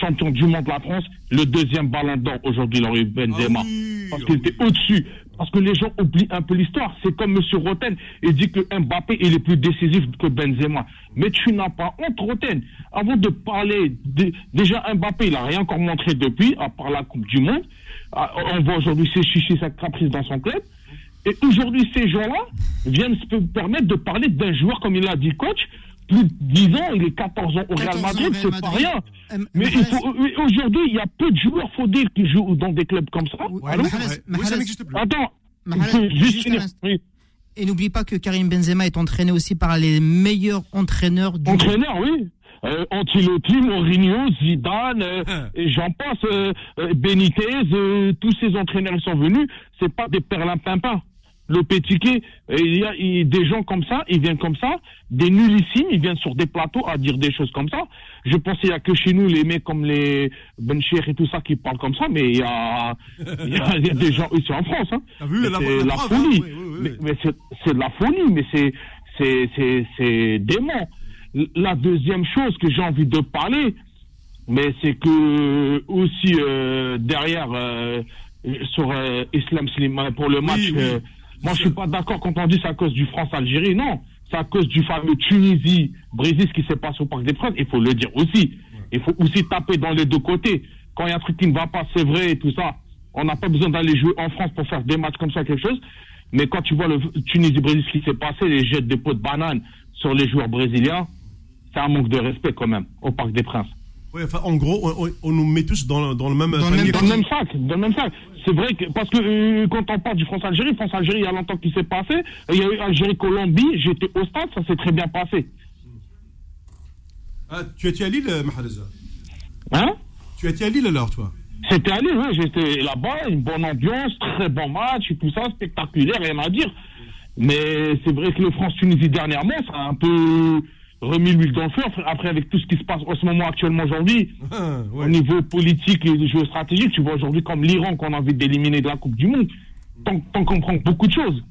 champion du monde de la France, le deuxième ballon d'or aujourd'hui, il aurait eu Benzema. parce qu'il était au-dessus. Parce que les gens oublient un peu l'histoire. C'est comme M. Roten, il dit que Mbappé, il est plus décisif que Benzema. Mais tu n'as pas honte, Roten. Avant de parler, de- déjà Mbappé, il n'a rien encore montré depuis, à part la Coupe du Monde. Ah, On voit aujourd'hui ses chichis, sa caprice dans son club. Et aujourd'hui, ces gens-là viennent se permettre de parler d'un joueur, comme il l'a dit coach, plus de 10 ans, il est 14 ans au Real 14 ans au Madrid, c'est pas rien. Euh, Mais faut- oui, aujourd'hui, il y a peu de joueurs, faut dire, qui jouent dans des clubs comme ça. Allô Mahrez- Mahrez- Attends, Mahrez, juste finir. Et n'oublie pas que Karim Benzema est entraîné aussi par les meilleurs entraîneurs du Entraîneur, oui. Euh, Ancelotti, Mourinho, Zidane, euh, et j'en passe, euh, euh, Benitez, euh, tous ces entraîneurs sont venus, c'est pas des perlimpinpins. Le Pétiquet, il y a il- des gens comme ça, ils viennent comme ça, des nullissimes, ils viennent sur des plateaux à dire des choses comme ça. Je pense qu'il y a que chez nous les mecs comme les Bencher et tout ça qui parlent comme ça, mais il y a, il y a, il y a des gens ici en France. Hein. T'as vu, Mais la- c'est la la hein, folie. oui, oui, oui. Mais, mais c'est c'est de la folie, mais c'est c'est c'est c'est dément. La deuxième chose que j'ai envie de parler, mais c'est que aussi euh, derrière euh, sur euh, Islam Slimani pour le match, euh, moi je suis pas d'accord quand on dit c'est à cause du France-Algérie, non, c'est à cause du fameux Tunisie-Brésil ce qui s'est passé au Parc des Princes, il faut le dire aussi. Il faut aussi taper dans les deux côtés. Quand il y a un truc qui ne va pas, c'est vrai et tout ça. On n'a pas besoin d'aller jouer en France pour faire des matchs comme ça, quelque chose. Mais quand tu vois le Tunisie-Brésil ce qui s'est passé, les jets de pots de banane sur les joueurs brésiliens, c'est un manque de respect quand même au Parc des Princes. Enfin, en gros, on, nous met tous dans, dans le même Dans le panier. même, dans le même sac, dans le même sac. C'est vrai que parce que euh, quand on parle du France-Algérie, France-Algérie, il y a longtemps qu'il s'est passé. Il y a eu Algérie-Colombie, j'étais au stade, ça s'est très bien passé. Ah, tu étais à Lille, euh, Mahrez Hein? Tu étais à Lille alors, toi? C'était à Lille, oui, j'étais là-bas, une bonne ambiance, très bon match et tout ça, spectaculaire, rien à dire. Mais c'est vrai que le France-Tunisie dernièrement, ça a un peu remis l'huile dans le feu. Après- avec tout ce qui se passe en ce moment actuellement aujourd'hui, Ah, au niveau politique et géostratégique, tu vois aujourd'hui comme l'Iran qu'on a envie d'éliminer de la Coupe du Monde, qu'on prend beaucoup de choses.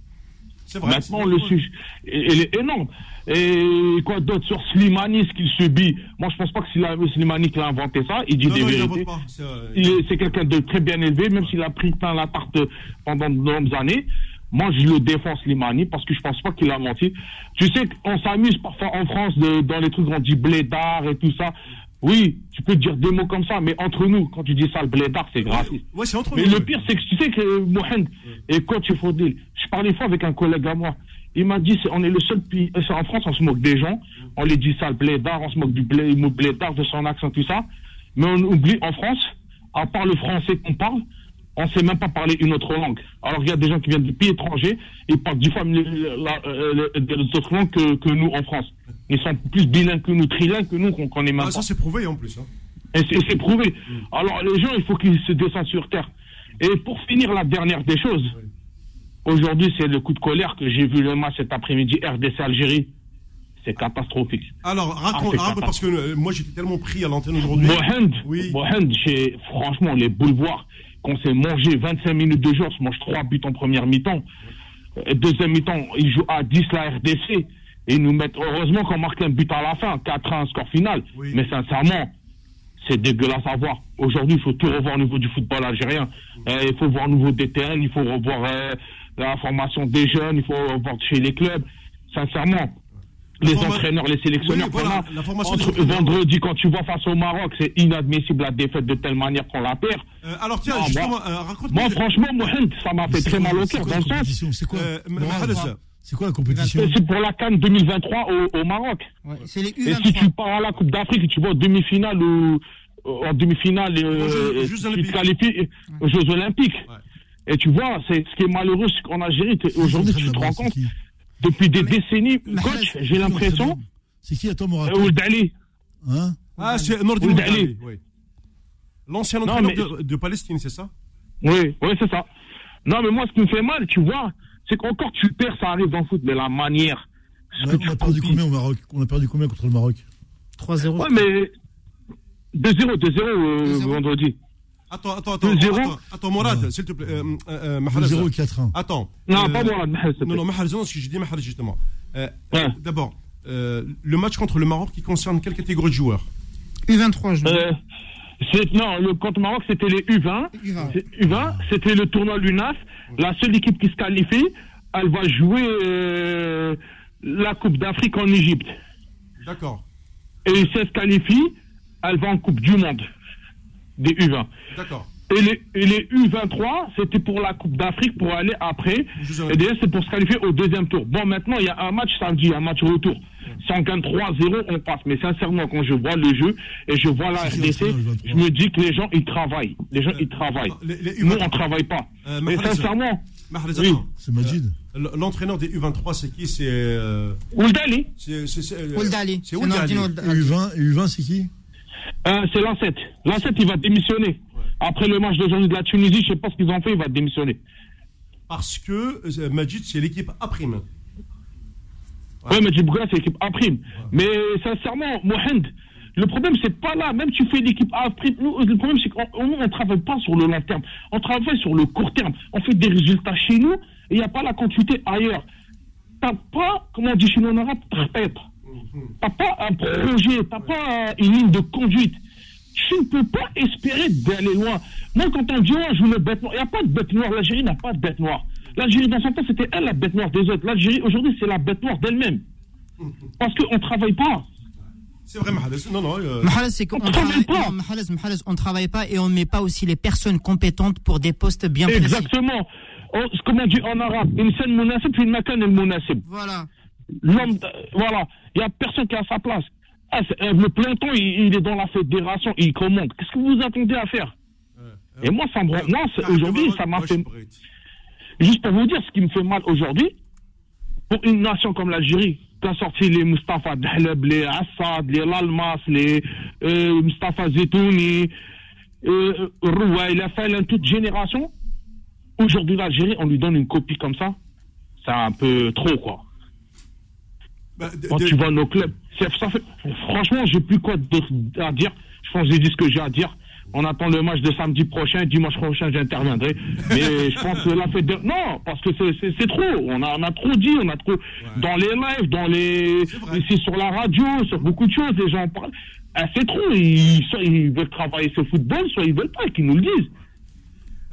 Maintenant, le sujet, est énorme. Et quoi d'autre sur Slimani, ce qu'il subit? Moi, je pense pas que c'est Slimani qui a inventé ça. Il dit Non, des non, vérités. C'est, euh, C'est quelqu'un de très bien élevé, même s'il a pris plein la tarte pendant de longues années. Moi, je le défends Slimani parce que je pense pas qu'il a menti. Tu sais qu'on s'amuse parfois en France de- dans les trucs on dit blédard et tout ça. Oui, tu peux dire des mots comme ça, mais entre nous, quand tu dis ça, le blédard, c'est grave. Ouais, c'est entre Mais nous. le pire, c'est que tu sais que Mohamed et coach Faudil, je parlais fois avec un collègue à moi. Il m'a dit, on est le seul pays, euh, en France, on se moque des gens. On les dit ça, le blédard, on se moque du blé, blédard, de son accent, tout ça. Mais on oublie, en France, à part le français qu'on parle, on sait même pas parler une autre langue. Alors il y a des gens qui viennent de pays étrangers, ils parlent dix fois la- euh, des autres langues que, que nous en France. Ils sont plus bilingues que nous, trilingues que nous, qu'on connaît Ah, pas. ça, c'est prouvé en plus. hein. Et c'est prouvé. Alors les gens, il faut qu'ils se descendent sur terre. Et pour finir, la dernière des choses, aujourd'hui, c'est le coup de colère que j'ai vu le match cet après-midi, RDC-Algérie. C'est catastrophique. Alors, Ah, raconte, c'est raconte, parce que euh, moi, j'étais tellement pris à l'antenne aujourd'hui. Mohand, Mohand, j'ai franchement les boulevards qu'on s'est mangé 25 minutes de jeu, on se mange trois buts en première mi-temps. Euh, Deuxième mi-temps, ils jouent à 10 la RDC et ils nous mettent heureusement qu'on marque un but à la fin, 4-1 score final. Mais sincèrement, c'est dégueulasse à voir. Aujourd'hui, il faut tout revoir au niveau du football algérien. Euh, il faut voir au niveau des terrains, il faut revoir euh, la formation des jeunes, il faut revoir chez les clubs. Sincèrement, les forma- entraîneurs, les sélectionneurs Oui, voilà, qu'on a. la formation Entre des entraîneurs. vendredi, quand tu vois face au Maroc, c'est inadmissible la défaite de telle manière qu'on la perd. Euh, alors tiens, Non, justement, moi- euh, raconte-moi. Moi, franchement, Mohamed, ça m'a fait très quoi- mal au c'est cœur, quoi dans le sens. compétition C'est quoi Euh, C'est quoi la compétition C'est pour la Cannes 2023 au, au Maroc. Ouais, c'est les Et si tu U23. pars à la Coupe d'Afrique et tu vas en demi-finale ou en demi-finale tu te qualifies aux Jeux Olympiques. Ouais. Et tu vois, c'est ce qui est malheureux, c'est qu'en Algérie, aujourd'hui, tu te rends compte, depuis des décennies, Mais- coach, j'ai l'impression, C'est qui Attends, mon euh, Ould Ali, Hein Ah, c'est Ould Moudali, Ali. oui. L'ancien entraîneur mais- de, de Palestine, c'est ça Oui, oui, c'est ça. Non, mais moi, ce qui me fait mal, tu vois, c'est qu'encore tu perds, ça arrive dans le foot, mais la manière. ce on que tu a perdu combien au Maroc On a perdu combien contre le Maroc 3-0. Ouais, mais 2-0, 2-0 euh, 2-0. vendredi. Attends, attends, attends. 2-0. Attends, attends, Morad, s'il te plaît. Euh, euh, euh, Mahrez. 0 4-1. Attends. Non, Euh, pas te Non, non, Mahrez, non, ce que j'ai dit Mahrez, justement. Euh, Ouais. D'abord, euh, le match contre le Maroc qui concerne quelle catégorie de joueurs U23, je Euh, c'est- non, le contre Maroc, c'était les U20. U20. C'est- U20, c'était le tournoi LUNAF. La seule équipe qui se qualifie, elle va jouer euh, la Coupe d'Afrique en Égypte. D'accord, Et si elle se qualifie, elle va en Coupe du Monde des U20. d'accord. Et les, et les U23, c'était pour la Coupe d'Afrique pour aller après. Et d'ailleurs, c'est pour se qualifier au deuxième tour. Bon, maintenant, il y a un match samedi, un match retour. Si on gagne 3-0, on passe. Mais sincèrement, quand je vois le jeu et je vois la RDC, l'entraîneur, le 23? je me dis que les gens, ils travaillent. Les gens, ils travaillent. Les, les Nous, U23. on travaille pas. Euh, Mais sincèrement, Mahrez, Oui. C'est Majid. L- L'entraîneur des U23, c'est qui? C'est. euh, Ouldali, c'est- c'est- c'est, euh, Ould Ali. C'est C'est Ould Ali. Nordin Ould Ali. U20, et U20 c'est qui? Euh, c'est Lancet. Lancet, il va démissionner. Après le match d'aujourd'hui de la Tunisie, je sais pas ce qu'ils ont fait, il va démissionner. Parce que euh, Majid, c'est l'équipe A prime. Oui, mais Djibougla, c'est l'équipe A prime. Mais sincèrement, Mohamed, le problème, c'est pas là. Même tu fais l'équipe A prime. Nous, le problème, c'est qu'on on ne travaille pas sur le long terme. On travaille sur le court terme. On fait des résultats chez nous et il n'y a pas la continuité ailleurs. T'as pas, comment on dit chez nous en arabe. T'as pas un projet, t'as pas une ligne de conduite. Tu ne peux pas espérer d'aller loin. Moi, quand on dit, oh, je veux bête noire, il n'y a pas de bête noire. L'Algérie n'a pas de bête noire. L'Algérie, dans son temps, c'était elle la bête noire des autres. L'Algérie, aujourd'hui, c'est la bête noire d'elle-même. Parce qu'on ne travaille pas. C'est vrai, Mahrez. Non, non. euh, c'est qu'on On travaille travaille pas. non, Mahrez, Mahrez, on travaille pas et on ne met pas aussi les personnes compétentes pour des postes bien précis. Exactement. On- ce qu'on dit en arabe. Voilà. L'homme, euh, voilà, il n'y a personne qui a sa place. Ah, euh, le peloton, il, il est dans la fédération, il commande. Qu'est-ce que vous attendez à faire Et moi, ça me Ah, aujourd'hui, ça m'a fait. Juste pour vous dire ce qui me fait mal aujourd'hui, pour une nation comme l'Algérie, qui a sorti les Mustafa Dahleb, les Assad, les Lalmas, les euh, Mustafa Zetouni, euh, Roua, il a fait toute génération. Aujourd'hui, l'Algérie, on lui donne une copie comme ça. C'est un peu trop, quoi. Bah, Quand tu vois nos clubs, c'est- ça fait, franchement, j'ai plus quoi à dire. Je pense que j'ai dit ce que j'ai à dire. On attend le match de samedi prochain. Dimanche prochain, j'interviendrai. Mais je pense que la fête de... Non, parce que c'est- trop. On a, on a trop dit, on a trop... Dans les lives, dans les... Ici sur la radio, sur beaucoup de choses, les gens en parlent. Ah, c'est trop. Ils, soit ils veulent travailler ce football, soit ils veulent pas, qu'ils nous le disent.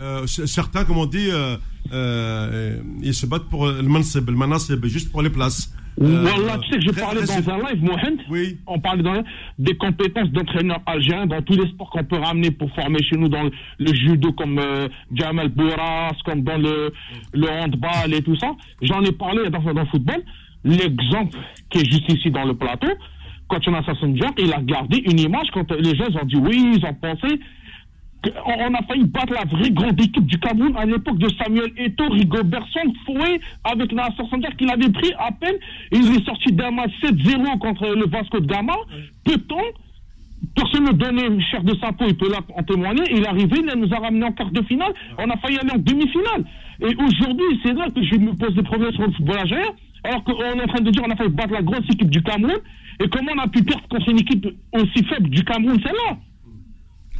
euh, certains, comme on dit, euh, euh, ils se battent pour le mansib, le manasib, juste pour les places. Euh, Wallah, tu sais que parlé ré- dans un live, Mohamed. Oui. On parlait dans, des compétences d'entraîneurs algériens dans tous les sports qu'on peut ramener pour former chez nous dans le, judo comme euh, Jamal Bourras, comme dans le, le handball et tout ça. J'en ai parlé dans, dans le football. L'exemple qui est juste ici dans le plateau, quand on a Sasson Jack, il a gardé une image quand les gens ont dit oui, ils ont pensé on, a failli battre la vraie grande équipe du Cameroun à l'époque de Samuel Eto'o, Rigobertson, Foué, avec Nasser Sander qu'il avait pris à peine. Il est sorti d'un match 7-0 contre le Vasco de Gama. Peu de temps, personne ne donnait cher de sa peau, il peut là en témoigner. Il est arrivé, il nous a ramené en quart de finale. On a failli aller en demi-finale. Et aujourd'hui, c'est là que je me pose des problèmes sur le football algérien. Alors qu'on est en train de dire on a failli battre la grosse équipe du Cameroun. Et comment on a pu perdre contre une équipe aussi faible du Cameroun, celle-là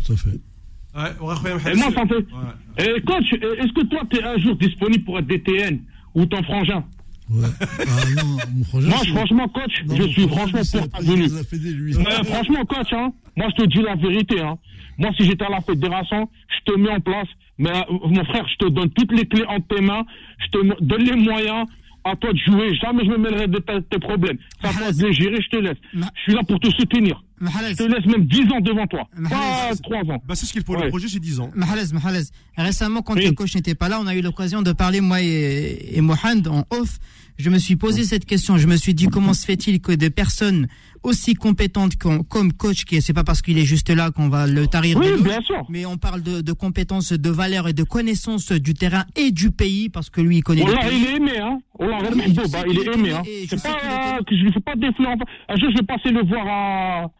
Tout à fait. Et moi, ça me fait. Ouais. Et coach, est-ce que toi, tu es un jour disponible pour être DTN ou ton frangin Ouais. Ah non, mon frangin. Moi, franchement, coach, Non, je suis franchement pour ta venue. Euh, franchement, coach, hein, moi, je te dis la vérité. Hein. Moi, si j'étais à la fédération, je te mets en place. Mais euh, mon frère, je te donne toutes les clés entre tes mains. Je te donne les moyens. à toi de jouer. Jamais je me mêlerai de tes problèmes. C'est à toi de les gérer, je te laisse. Je suis là pour te soutenir. Je te laisse même 10 ans devant toi. Pas 3 ans. Bah, c'est ce qu'il faut. Ouais. Le projet, c'est 10 ans. Mahalaz, Mahalaz. Récemment, quand le coach n'était pas là, on a eu l'occasion de parler, moi et, et Mohand, en off. Je me suis posé cette question. Je me suis dit, comment se fait-il que des personnes aussi compétentes qu'on- comme coach, qui c'est pas parce qu'il est juste là qu'on va le tarir Oui, bien sûr. mais on parle de, de compétences, de valeurs et de connaissances du terrain et du pays, parce que lui, il connaît Oh le là, pays. il est aimé, hein. Oh là, Oui, bah, qu'il il est aimé, hein. je C'est sais pas, euh, je lui fais pas défler. enfin, Un jour, je vais passer le voir à,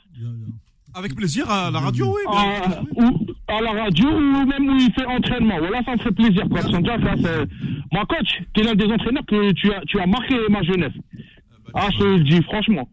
Avec plaisir à la radio, oui. à, ou, à la radio ou même où il fait entraînement. Voilà, ça me ferait plaisir. Sandra, ça, c'est, moi, coach, tu es l'un des entraîneurs que tu as, tu as marqué ma jeunesse. Ah, je te le dis, franchement.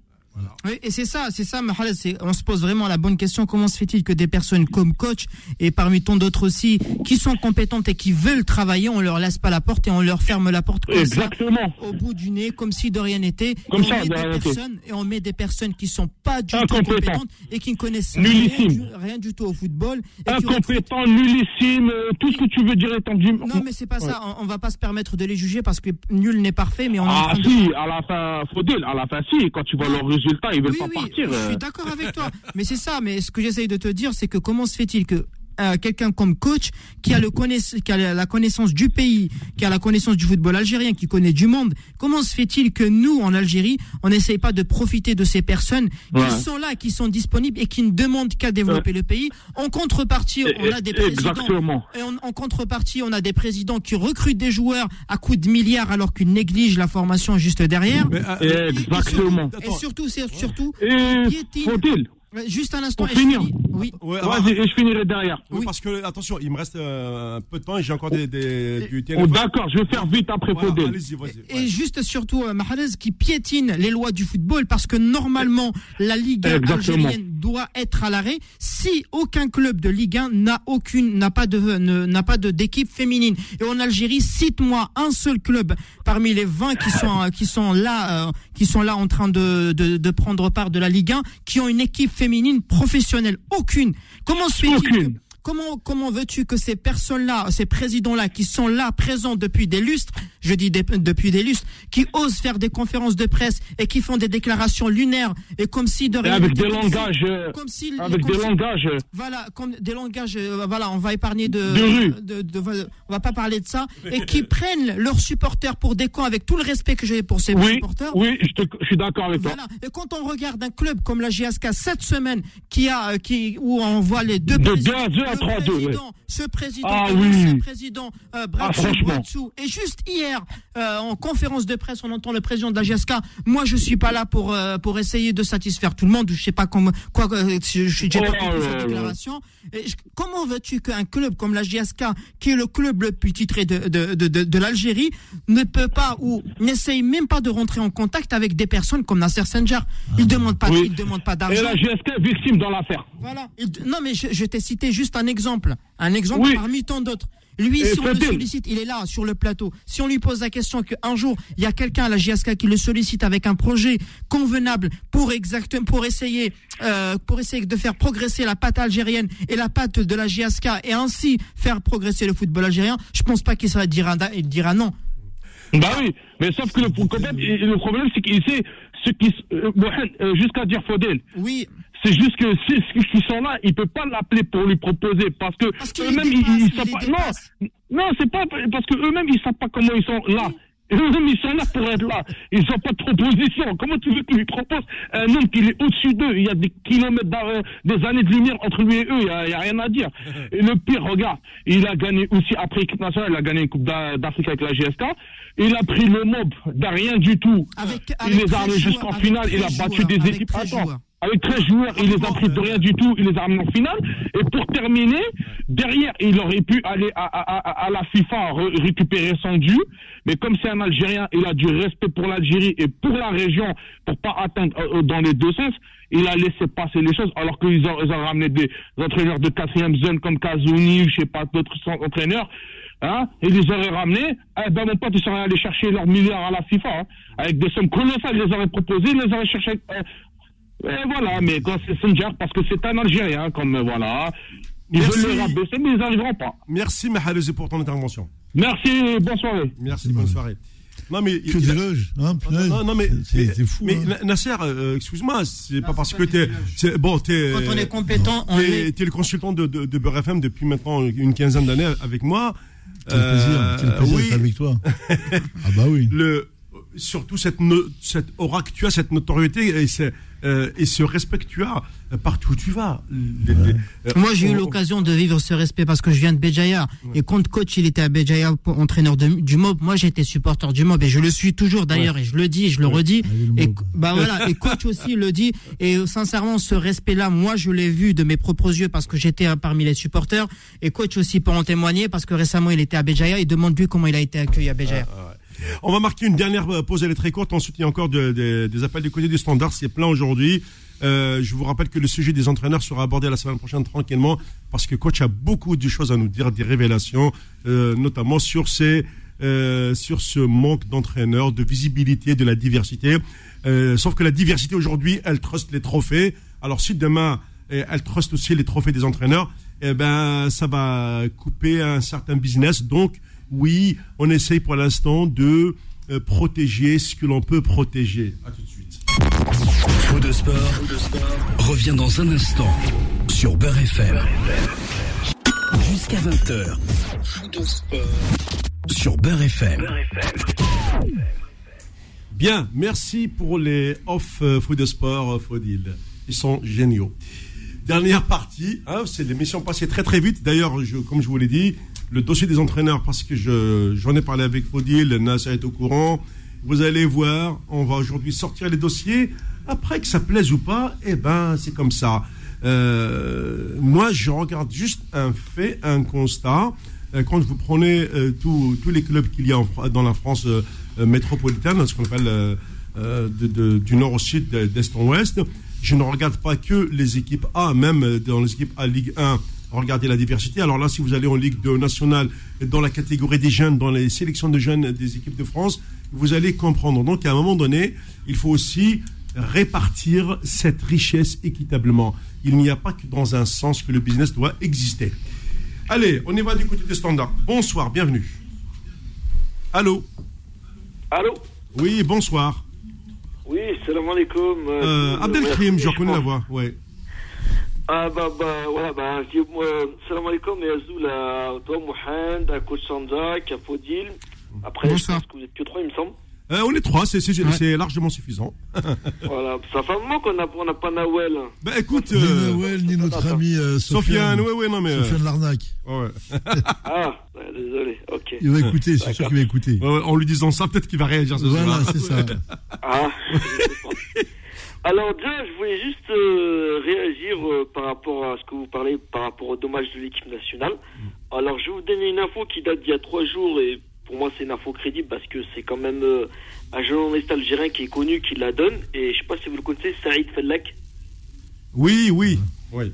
Oui, et c'est ça, c'est ça, Mahalaz, on se pose vraiment la bonne question. Comment se fait-il que des personnes comme coach et parmi tant d'autres aussi, qui sont compétentes et qui veulent travailler, on leur laisse pas la porte et on leur ferme la porte comme Exactement. ça, au bout du nez, comme si de rien n'était. Comme et on ça, met de des personnes et on met des personnes qui sont pas du tout Incompétents. compétentes et qui ne connaissent rien du, rien du tout au football. Et qui Incompétent, nullissime, euh, tout ce que tu veux dire est entendu. non, mais c'est pas ça. On, on va pas se permettre de les juger parce que nul n'est parfait, mais on Ah de- si, à la fin, Faudel, à la fin si, quand tu vois leurs résultats, ils veulent pas partir. Je euh. suis d'accord avec toi. Mais c'est ça. Mais ce que j'essaye de te dire, c'est que comment se fait-il que euh, quelqu'un comme coach qui a, le connaiss- qui a la connaissance du pays, qui a la connaissance du football algérien, qui connaît du monde, comment se fait-il que nous, en Algérie, on n'essaye pas de profiter de ces personnes Ouais. qui sont là, qui sont disponibles et qui ne demandent qu'à développer le pays? En contrepartie, on a des présidents. Exactement. Et en, en contrepartie, on a des présidents qui recrutent des joueurs à coups de milliards alors qu'ils négligent la formation juste derrière. euh, Exactement. Et surtout, c'est surtout, Et piétine- Faudel, Ouais, Juste un instant. pour et je finir. finis. Oui. Ouais, Vas-y, et je finirai derrière. Oui, parce que, attention, il me reste euh, un peu de temps et j'ai encore des, des, du Oh, téléphone. D'accord, je vais faire vite après Voilà, Faudel. Vas-y. Et juste surtout euh, Mahrez qui piétine les lois du football parce que normalement la Ligue 1 Exactement. algérienne doit être à l'arrêt si aucun club de Ligue 1 n'a aucune n'a pas de n'a pas de d'équipe féminine. Et en Algérie, cite-moi un seul club parmi les 20 qui sont euh, qui sont là euh, qui sont là en train de, de prendre part de la Ligue 1 qui ont une équipe féminine professionnelle aucune. Comment se fait-il Comment, comment veux-tu que ces personnes-là, ces présidents-là, qui sont là, présents depuis des lustres, je dis des- depuis des lustres, qui osent faire des conférences de presse et qui font des déclarations lunaires et comme si de rien avec des langages, comme si- avec comme des si- langages. voilà, comme des langages, euh, voilà, on va épargner de, De de- de- on va pas parler de ça, et qui prennent leurs supporters pour des cons avec tout le respect que j'ai pour ces Oui, supporters. oui, je, te- je suis d'accord avec toi. Et quand on regarde un club comme la GSK cette semaine, qui a, euh, qui, où on voit les deux De présidents, 2 à 2 à le 3 à 2, président, ouais. ce président, Ah et oui. l'ancien président, euh, Bratsou, Ah. Bratsou. Et juste hier, euh, en conférence de presse, on entend le président de la GSK. Moi, je suis pas là pour, euh, pour essayer de satisfaire tout le monde. Je sais pas comment, quoi, euh, j'ai pas Oh compris là sa là. déclaration. Et je- comment veux-tu qu'un club comme la GSK, qui est le club le plus titré de, de, de, de, de l'Algérie, ne peut pas ou n'essaye même pas de rentrer en contact avec des personnes comme Nasser Senjar Il demande pas, Oui. il demande pas Et d'argent. la GSK est victime dans l'affaire. Voilà. Il- non, mais je, je t'ai cité juste un exemple. Un exemple Oui. parmi tant d'autres. Lui, Et si on le sollicite, il est là sur le plateau. Si on lui pose la question qu'un jour, il y a quelqu'un à la JSK qui le sollicite avec un projet convenable pour exactement, pour essayer, euh, pour essayer de faire progresser la patte algérienne et la patte de la JSK et ainsi faire progresser le football algérien, je pense pas qu'il dira, il dira non. Bah oui, mais sauf que le, problème, le problème, c'est qu'il sait ce qui, euh, euh, jusqu'à dire Faudel. Oui. C'est juste que ceux qui sont là, il peut pas l'appeler pour lui proposer parce que eux-mêmes ils, ils savent pas. Non, non, c'est pas parce que eux-mêmes ils savent pas comment ils sont là. Ils sont là pour être là. Ils ont pas de proposition. Comment tu veux que lui propose un homme qui est au-dessus d'eux? Il y a des kilomètres, euh, des années de lumière entre lui et eux. Il y a, il y a rien à dire. Et le pire, regarde, il a gagné aussi après équipe nationale. Il a gagné une coupe d'A- d'Afrique avec la GSK. Il a pris le mob d'un rien du tout. il avec les a amenés 13 jusqu'en finale. Il a 13 battu joueurs, des équipes. 13 Attends. Avec 13 joueurs, il les a pris de rien du tout, il les a amenés en finale. Et pour terminer, derrière, il aurait pu aller à, à, à, à la FIFA re- récupérer son dû. Mais comme c'est un Algérien, il a du respect pour l'Algérie et pour la région, pour pas atteindre euh, euh, dans les deux sens. Il a laissé passer les choses, alors qu'ils ont, ils ont ramené des entraîneurs de quatrième zone comme Kazouni, je sais pas, d'autres entraîneurs. Hein, et ils les auraient ramenés, eh ben mon pote, ils seraient allés chercher leurs milliards à la FIFA, hein, avec des sommes colossales, ils les auraient proposées, ils les auraient cherchés, euh, et voilà, mais quand c'est Senjar, parce que c'est un Algérien, comme euh, voilà. Ils Merci. veulent le rabaisser, mais ils n'arriveront pas. Merci, Mahalezi, pour ton intervention. Merci, bonne soirée. Merci, bonne soirée. Non, mais. Que des loges, hein, punaise. Non, non, mais. C'est- mais- c'est fou, Mais hein. Na- Nasser, euh, excuse-moi, c'est pas parce que t'es. c'est- Bon, t'es. Quand on est compétent, on t'es- l'est. T'es le consultant de, de, de Beurre FM depuis maintenant une quinzaine d'années avec moi. Quel plaisir, quel plaisir oui. avec toi. Ah bah oui. Le, surtout cette, no- cette aura que tu as, cette notoriété et, c'est, euh, et ce respect que tu as euh, partout où tu vas. Les- les- euh, Moi, j'ai eu on- l'occasion de vivre ce respect parce que je viens de Béjaïa. Et quand coach, il était à Béjaïa, pour- entraîneur de- du MOB, moi, j'étais supporter du MOB et je le suis toujours d'ailleurs et je le dis, et je le redis. Et, bah voilà, et coach aussi le dit. Et sincèrement, ce respect-là, moi, je l'ai vu de mes propres yeux parce que j'étais parmi les supporters. Et coach aussi peut en témoigner parce que récemment, il était à Béjaïa. Il demande lui comment il a été accueilli à Béjaïa. On va marquer une dernière euh, pause, elle est très courte. Ensuite, il y a encore de- de- des appels du côté du standard. C'est plein aujourd'hui. Euh, je vous rappelle que le sujet des entraîneurs sera abordé la semaine prochaine tranquillement parce que coach a beaucoup de choses à nous dire, des révélations, euh, notamment sur ces, euh, sur ce manque d'entraîneurs, de visibilité, de la diversité. Euh, sauf que la diversité aujourd'hui, elle truste les trophées. Alors si demain eh, elle truste aussi les trophées des entraîneurs, eh ben ça va couper un certain business. Donc oui, on essaye pour l'instant de euh, protéger ce que l'on peut protéger. À tout de suite. Faux de sport, revient dans un instant sur Beurre FM. Jusqu'à 20h. Sur Beurre FM. Bien, merci pour les off euh, de sport, euh, Faudil. Ils sont géniaux. Dernière partie, hein, c'est l'émission passée très très vite. D'ailleurs, je- comme je vous l'ai dit, le dossier des entraîneurs, parce que je- j'en ai parlé avec Faudil, Nassa est au courant. Vous allez voir, on va aujourd'hui sortir les dossiers. Après que ça plaise ou pas, eh ben c'est comme ça. Euh, moi, je regarde juste un fait, un constat. Euh, quand vous prenez euh, tous les clubs qu'il y a dans la France euh, métropolitaine, ce qu'on appelle du nord au sud, de- d'est en ouest, je ne regarde pas que les équipes A, même dans les équipes A Ligue 1, regardez la diversité. Alors là, si vous allez en Ligue 2 nationale, dans la catégorie des jeunes, dans les sélections de jeunes des équipes de France, vous allez comprendre. Donc à un moment donné, il faut aussi répartir cette richesse équitablement. Il n'y a pas que dans un sens que le business doit exister. Allez, on y va du côté des standards. Bonsoir, bienvenue. Allô Allô Oui, bonsoir. Oui, salam alaikum. Euh, Abdelkrim, je reconnais la voix. Ouais. Ah bah bah voilà bah je dis moi salam alaikum et Azoul à toi Mohamed, à Coach Sandak, à Fodil. Après je Bonsoir. pense que vous êtes que trois il me semble. Euh, on est trois, c'est c'est- c'est largement suffisant. voilà, ça fait un moment qu'on a on n'a pas Nawel. Ben écoute, Ni euh, Noël, ni notre ami euh, Sofiane, Sofiane. ouais, ouais, non mais. euh, Sofiane Larnac. Ouais. Ah, ouais, désolé, ok. Il va écouter, c'est sûr qu'il va écouter. Ouais, ouais, en lui disant ça, peut-être qu'il va réagir ce Voilà, soir. c'est ça. Ah, je. Alors déjà, je voulais juste euh, réagir euh, par rapport à ce que vous parlez, par rapport au dommage de l'équipe nationale. Alors je vais vous donner une info qui date d'il y a trois jours et pour moi c'est une info crédible parce que c'est quand même euh, un journaliste algérien qui est connu qui la donne et je sais pas si vous le connaissez, Saïd Fellak. Oui, oui. Oui,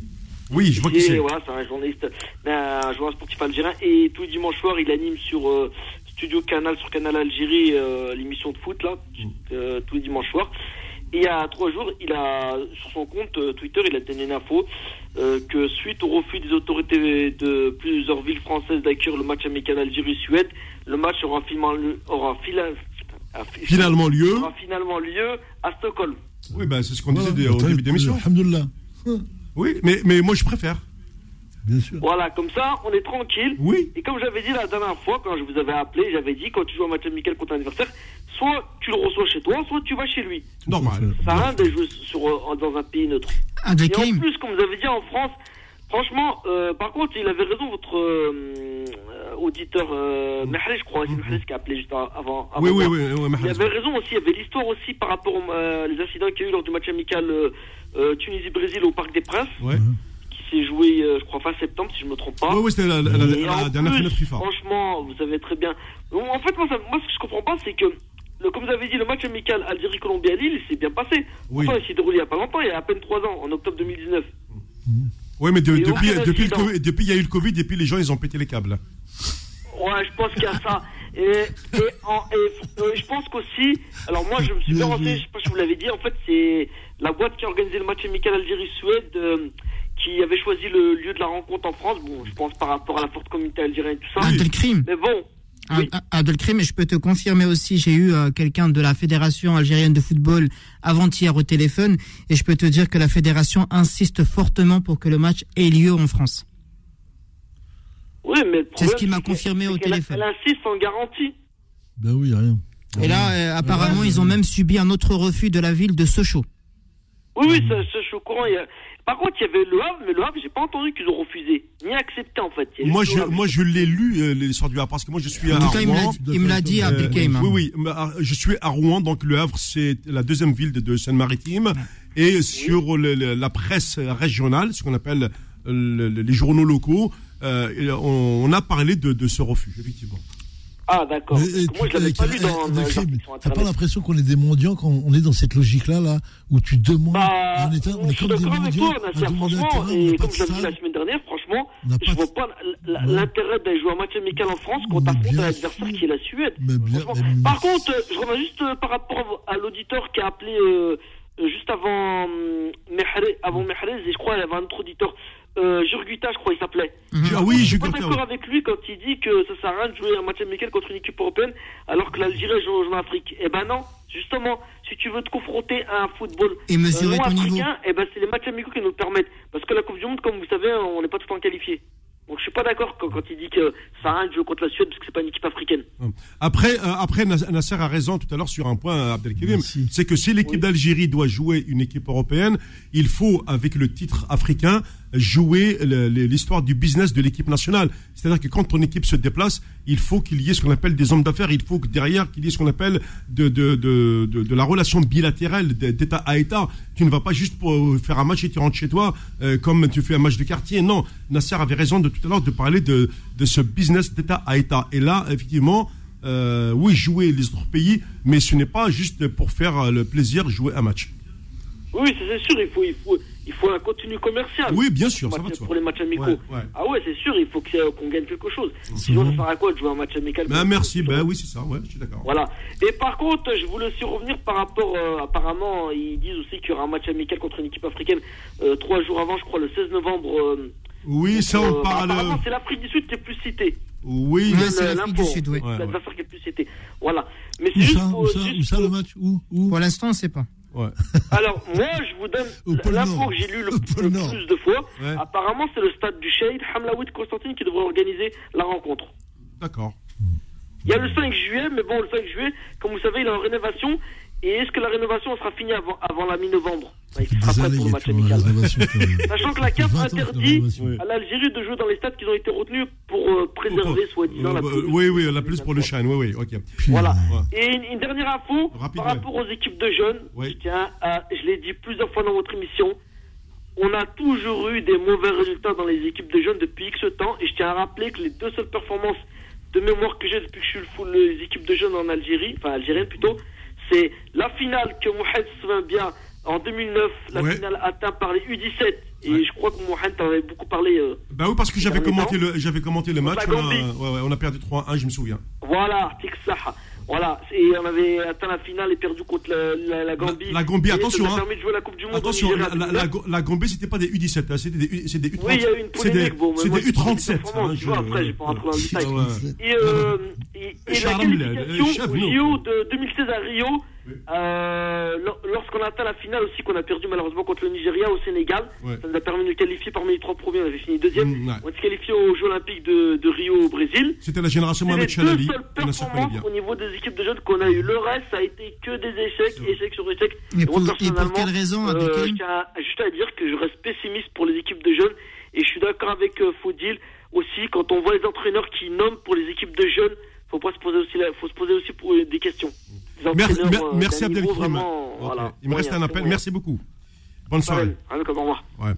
oui je vois qui Et c'est. Voilà, c'est un journaliste, un joueur sportif algérien. Et tous les dimanches soirs, il anime sur euh, Studio Canal, sur Canal Algérie, euh, l'émission de foot, là, euh, tous les dimanches soirs. Il y a trois jours, il a, sur son compte euh, Twitter, il a donné une info euh, que suite au refus des autorités de plusieurs villes françaises d'accueillir le match amical Algérie-Suède, le match aura finalement, lieu- aura fila- Finalement lieu. aura finalement lieu à Stockholm. Oui, ben c'est ce qu'on disait au début d'émission. Oui, mais, mais moi je préfère. Bien sûr. Voilà, comme ça, on est tranquille. Oui. Et comme j'avais dit la dernière fois, quand je vous avais appelé, j'avais dit, quand tu joues un match amical contre un adversaire, soit tu le reçois chez toi, soit tu vas chez lui. Normal. Ça sert à rien de jouer sur, euh, dans un pays neutre. Et Abdelkrim. en plus, comme vous avez dit en France, franchement, euh, par contre, il avait raison, votre euh, auditeur euh, Mahrez, je crois, c'est Mahrez qui a appelé juste avant. avant Oui, oui, oui, oui, Mahrez. Il avait raison aussi, il y avait l'histoire aussi par rapport aux euh, incidents qu'il y a eu lors du match amical Tunisie-Brésil au Parc des Princes, Ouais. S'est joué, euh, je crois, fin septembre, si je me trompe pas. Ouais, ouais, c'était la, la- la- la dernière fenêtre FIFA. Franchement, vous savez très bien. En fait, moi, ça- moi, ce que je comprends pas, c'est que, comme vous avez dit, le match amical Algérie-Colombie à Lille, il s'est bien passé. Oui. Pourtant, il s'est déroulé il y a pas longtemps, il y a à peine 3 ans, en octobre 2019. Oui, mais de- depuis, depuis. Covid- il y a eu le Covid et puis les gens, ils ont pété les câbles. Ouais, je pense qu'il y a ça. Et, et, en- et, euh, je pense qu'aussi, alors moi, je me suis bien renseigné, je sais pas si vous l'avais dit, en fait, c'est la boîte qui a organisé le match amical Algérie-Suède. euh, qui avait choisi le lieu de la rencontre en France, bon, je pense par rapport à la forte communauté algérienne et tout ça. Abdelkrim. Mais bon, Ah, ah, Abdelkrim, et je peux te confirmer aussi, j'ai eu euh, quelqu'un de la Fédération algérienne de football avant-hier au téléphone, et je peux te dire que la Fédération insiste fortement pour que le match ait lieu en France. Oui, mais C'est ce qu'il m'a confirmé au téléphone. Elle insiste sans garantie. Ben oui, rien. Et là, euh, apparemment, ils ont même subi un autre refus de la ville de Sochaux. Oui, oui, ça, ça, je suis au courant. il y a- Par contre, il y avait le Havre, mais le Havre, j'ai pas entendu qu'ils ont refusé, ni accepté en fait. Moi, je, moi, je l'ai lu, euh, l'histoire du Havre, parce que moi, je suis à cas, il me l'a Rouen. il me l'a dit, Abdelkrim. hein. Oui, oui, euh, je suis à Rouen, donc le Havre, c'est la deuxième ville de, de Seine-Maritime. Et sur le- le- la presse régionale, ce qu'on appelle euh, le- le- les journaux locaux, euh, on, on a parlé de, de ce refus, effectivement. Ah, d'accord. Que Moi, tu- je l'avais pas et- dans, et- dans T'as pas l'impression qu'on est des mendiants quand on est dans cette logique-là, là, où tu demandes Bah, on est, on comme des d'accord avec mendiants, toi, un franchement, terrain, et comme je l'ai dit la semaine dernière, franchement, je vois pas l'intérêt d'aller jouer un match amical en France quand t'affrontes un adversaire qui est la Suède. Par contre, euh, je reviens juste euh, par rapport à l'auditeur qui a appelé euh, euh, juste avant hum, Mehrez, avant Mehrez, et je crois qu'il y avait un autre auditeur, euh, Jurguita, je crois il s'appelait. Ah oui, je je suis pas d'accord avec lui quand il dit que ça sert à rien de jouer un match amical contre une équipe européenne alors que l'Algérie joue en Afrique. Eh ben non, justement, si tu veux te confronter à un football Et mesurer non ton niveau. africain, eh ben c'est les matchs amicaux qui nous le permettent. Parce que la Coupe du Monde, comme vous savez, on n'est pas tout le temps qualifié. Donc je suis pas d'accord quand, quand il dit que ça sert à rien de jouer contre la Suède parce que c'est pas une équipe africaine. Après, euh, après Nas- Nasser a raison tout à l'heure sur un point, euh, Abdelkrim, c'est que si l'équipe d'Algérie doit jouer une équipe européenne, il faut, avec le titre africain, jouer l'histoire du business de l'équipe nationale. C'est-à-dire que quand ton équipe se déplace, il faut qu'il y ait ce qu'on appelle des hommes d'affaires, il faut que derrière qu'il y ait ce qu'on appelle de, de, de, de, la relation bilatérale d'État à État. Tu ne vas pas juste pour euh, faire un match et tu rentres chez toi euh, comme tu fais un match de quartier. Non, Nasser avait raison de tout à l'heure de parler de, de ce business d'État à État. Et là, effectivement, euh, oui, jouer les autres pays, mais ce n'est pas juste pour faire le plaisir jouer un match. Oui, c'est sûr, il, faut, il faut un contenu commercial. Oui, bien sûr, ça Pour va. Pour les matchs amicaux. Ouais, ouais. Ah ouais, c'est sûr, il faut qu'on gagne quelque chose. Sinon, ça sert à quoi de jouer un match amical Ben, merci, ben oui, c'est ça, ouais, je suis d'accord. Voilà. Et par contre, je voulais aussi revenir par rapport, euh, apparemment, ils disent aussi qu'il y aura un match amical contre une équipe africaine euh, trois jours avant, je crois, le 16 novembre. euh, Oui, ça, on euh, parle. Apparemment, c'est l'Afrique du Sud qui est plus citée. Oui, c'est l'Afrique du Sud, oui. Ouais, ouais. L'adversaire qui est plus cité. Voilà. Mais c'est Où juste ça, pour- où ça, juste où ça pour- le match? Où Où? Pour l'instant, on ne sait pas. Ouais. Alors, moi, je vous donne l'info que j'ai lu le, plus de fois. Ouais. Apparemment, c'est le stade du Shade, Hamlaoui Constantine, qui devrait organiser la rencontre. D'accord. Il y a le 5 juillet, mais bon, le 5 juillet, comme vous savez, il est en rénovation. Et est-ce que la rénovation sera finie avant, avant la mi-novembre Bah, Il sera prêt pour le match amical. Sachant que la CAF 20 ans qu'il est en interdit à l'Algérie de jouer dans les stades qui ont été retenus pour euh, préserver, soi-disant, la Euh, plus- oui, oui, la plus pour le Shine, oui, oui, ok. Voilà. Ouais. Et une, une dernière info Rapide, par ouais. rapport aux équipes de jeunes. Oui. Je tiens à- je l'ai dit plusieurs fois dans votre émission. On a toujours eu des mauvais résultats dans les équipes de jeunes depuis X temps. Et je tiens à rappeler que les deux seules performances de mémoire que j'ai depuis que je suis le full les équipes de jeunes en Algérie, enfin algérienne plutôt, c'est la finale que Mohamed se souvient bien en 2009, la Ouais. finale atteinte par les U17. Et Ouais. je crois que Mohamed t'en avait beaucoup parlé. euh, Ben oui, parce que j'avais commenté, le, commenté le match. a, ouais, on a perdu 3-1, je me souviens. Voilà, Tiksaha. Voilà, et on avait atteint la finale et perdu contre la, la, la Gambie. La- la Gambie, Et attention, Ça hein. permis de jouer la Coupe du Monde. Attention, la, la, en la, 2009. la Gambie, c'était pas des U17, hein, c'était des, U- des U30. Oui, il y a eu une polémique, bon, c'est des je parle de U37. performance, hein, tu vois, je- après, j'ai pas rentré dans le détail. Et, euh, et, et la qualification au. JO de 2016 à Rio, euh, lor- lorsqu'on a atteint la finale aussi, qu'on a perdu malheureusement contre le Nigeria au Sénégal, Ouais. ça nous a permis de nous qualifier parmi les trois premiers, on avait fini deuxième. Mm, ouais. On s'est qualifié aux Jeux Olympiques de, de Rio au Brésil. C'était la génération Mohamed Chalali. au niveau des équipes de jeunes qu'on a eu. Le reste, ça a été que des échecs, échecs sur échecs. Et moi, pour, et pour quelle raison, euh, juste à dire que je reste pessimiste pour les équipes de jeunes. Et je suis d'accord avec euh, Faudil aussi, quand on voit les entraîneurs qui nomment pour les équipes de jeunes, faut pas se poser aussi, la- faut se poser aussi pour, euh, des questions. Euh, merci niveau Abdelkrim. vraiment, Ok. voilà, Il me reste un appel. moyen. Merci beaucoup. Bonne soirée. Revoir. Ouais.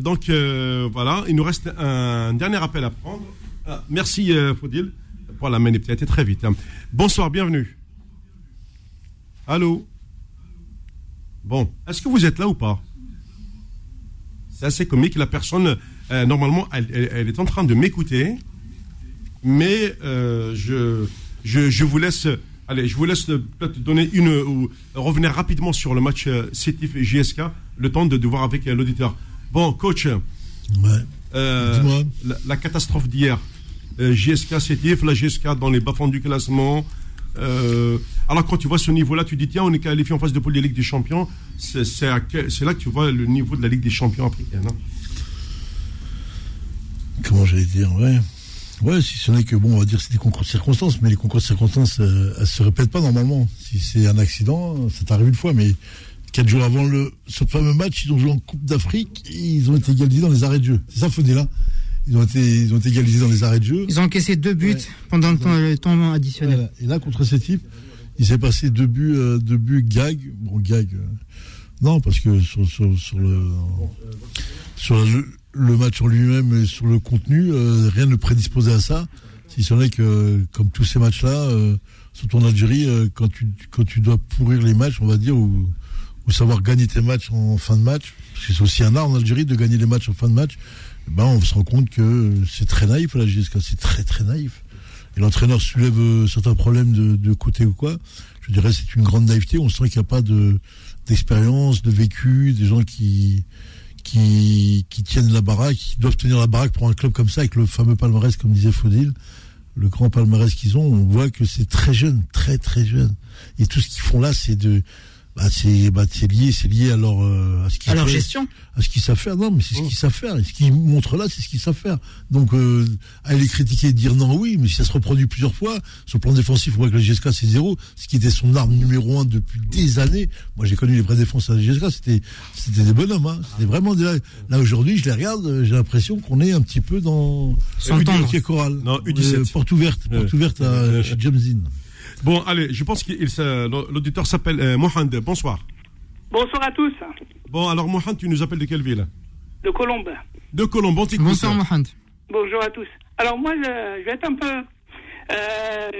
Donc euh, voilà, il nous reste un dernier appel à prendre. Ah, merci euh, Faudil pour la manipulation très vite. hein. Bonsoir, bienvenue. Allô? Bon, est-ce que vous êtes là ou pas? C'est assez comique. La personne, euh, normalement, elle, elle- elle est en train de m'écouter, mais je, je, je vous laisse. Allez, je vous laisse euh, peut-être donner une ou revenir rapidement sur le match euh, Sétif et JSK, le temps de, de voir avec euh, l'auditeur. Bon, coach, Ouais. euh, la, la catastrophe d'hier, euh, JSK sétif, la GSK dans les bas-fonds du classement. Euh, alors quand tu vois ce niveau-là, tu dis tiens, on est qualifié en phase de poule de Ligue des Champions. C'est là que tu vois le niveau de la Ligue des Champions africaine. hein. Comment j'allais dire, ouais. Ouais, si ce n'est que, bon, on va dire que c'est des concours de circonstances, mais les concours de circonstances, euh, elles se répètent pas normalement. Si c'est un accident, ça t'arrive une fois, mais quatre jours avant le, ce fameux match, ils ont joué en Coupe d'Afrique, et ils ont été égalisés dans les arrêts de jeu. C'est ça, Faudé, là ils ont, été, ils ont été égalisés dans les arrêts de jeu. Ils ont encaissé deux buts pendant le temps, le temps additionnel. Voilà. Et là, contre ces types, il s'est passé deux buts, euh, deux buts gag. Bon, gag. euh, non, parce que sur, sur, sur le, sur le, le match en lui-même et sur le contenu, euh, rien ne prédisposait à ça. Si ce n'est que, comme tous ces matchs-là, euh, surtout en Algérie, euh, quand, tu, quand tu dois pourrir les matchs, on va dire, ou, ou savoir gagner tes matchs en fin de match, parce que c'est aussi un art en Algérie de gagner les matchs en fin de match, eh ben, on se rend compte que c'est très naïf la GSK, c'est très très naïf. Et l'entraîneur soulève euh, certains problèmes de, de côté ou quoi. Je dirais c'est une grande naïveté. On sent qu'il n'y a pas de d'expérience, de vécu, des gens qui qui, qui tiennent la baraque, qui doivent tenir la baraque pour un club comme ça, avec le fameux palmarès, comme disait Faudil, le grand palmarès qu'ils ont, on voit que c'est très jeune, très très jeune. Et tout ce qu'ils font là, c'est de bah, c'est bah, c'est lié, c'est lié à leur euh, à ce qu'ils À leur gestion. à ce qu'ils savent faire. Non, mais c'est ce qu'ils savent faire. Et ce qu'ils montrent là, c'est ce qu'ils savent faire. Donc, euh, aller les critiquer et dire non, oui, mais si ça se reproduit plusieurs fois, sur le plan défensif, on voit que la GSK c'est zéro, ce qui était son arme numéro un depuis des années. Moi, j'ai connu les vraies défenses à la GSK, c'était c'était des bonhommes. Hein. C'était vraiment des... Là, aujourd'hui, je les regarde, euh, j'ai l'impression qu'on est un petit peu dans S'entendre. U17 choral. Non, U17. Euh, porte ouverte, porte ouverte à, chez Jamzin. Bon, allez, je pense que l'auditeur s'appelle euh, Mohand. Bonsoir. Bonsoir à tous, Bon, alors Mohand, tu nous appelles de quelle ville? De Colombe. De Colombe. Bonsoir, Mohamed. Bonjour à tous. Alors moi, je, je vais être un peu... euh,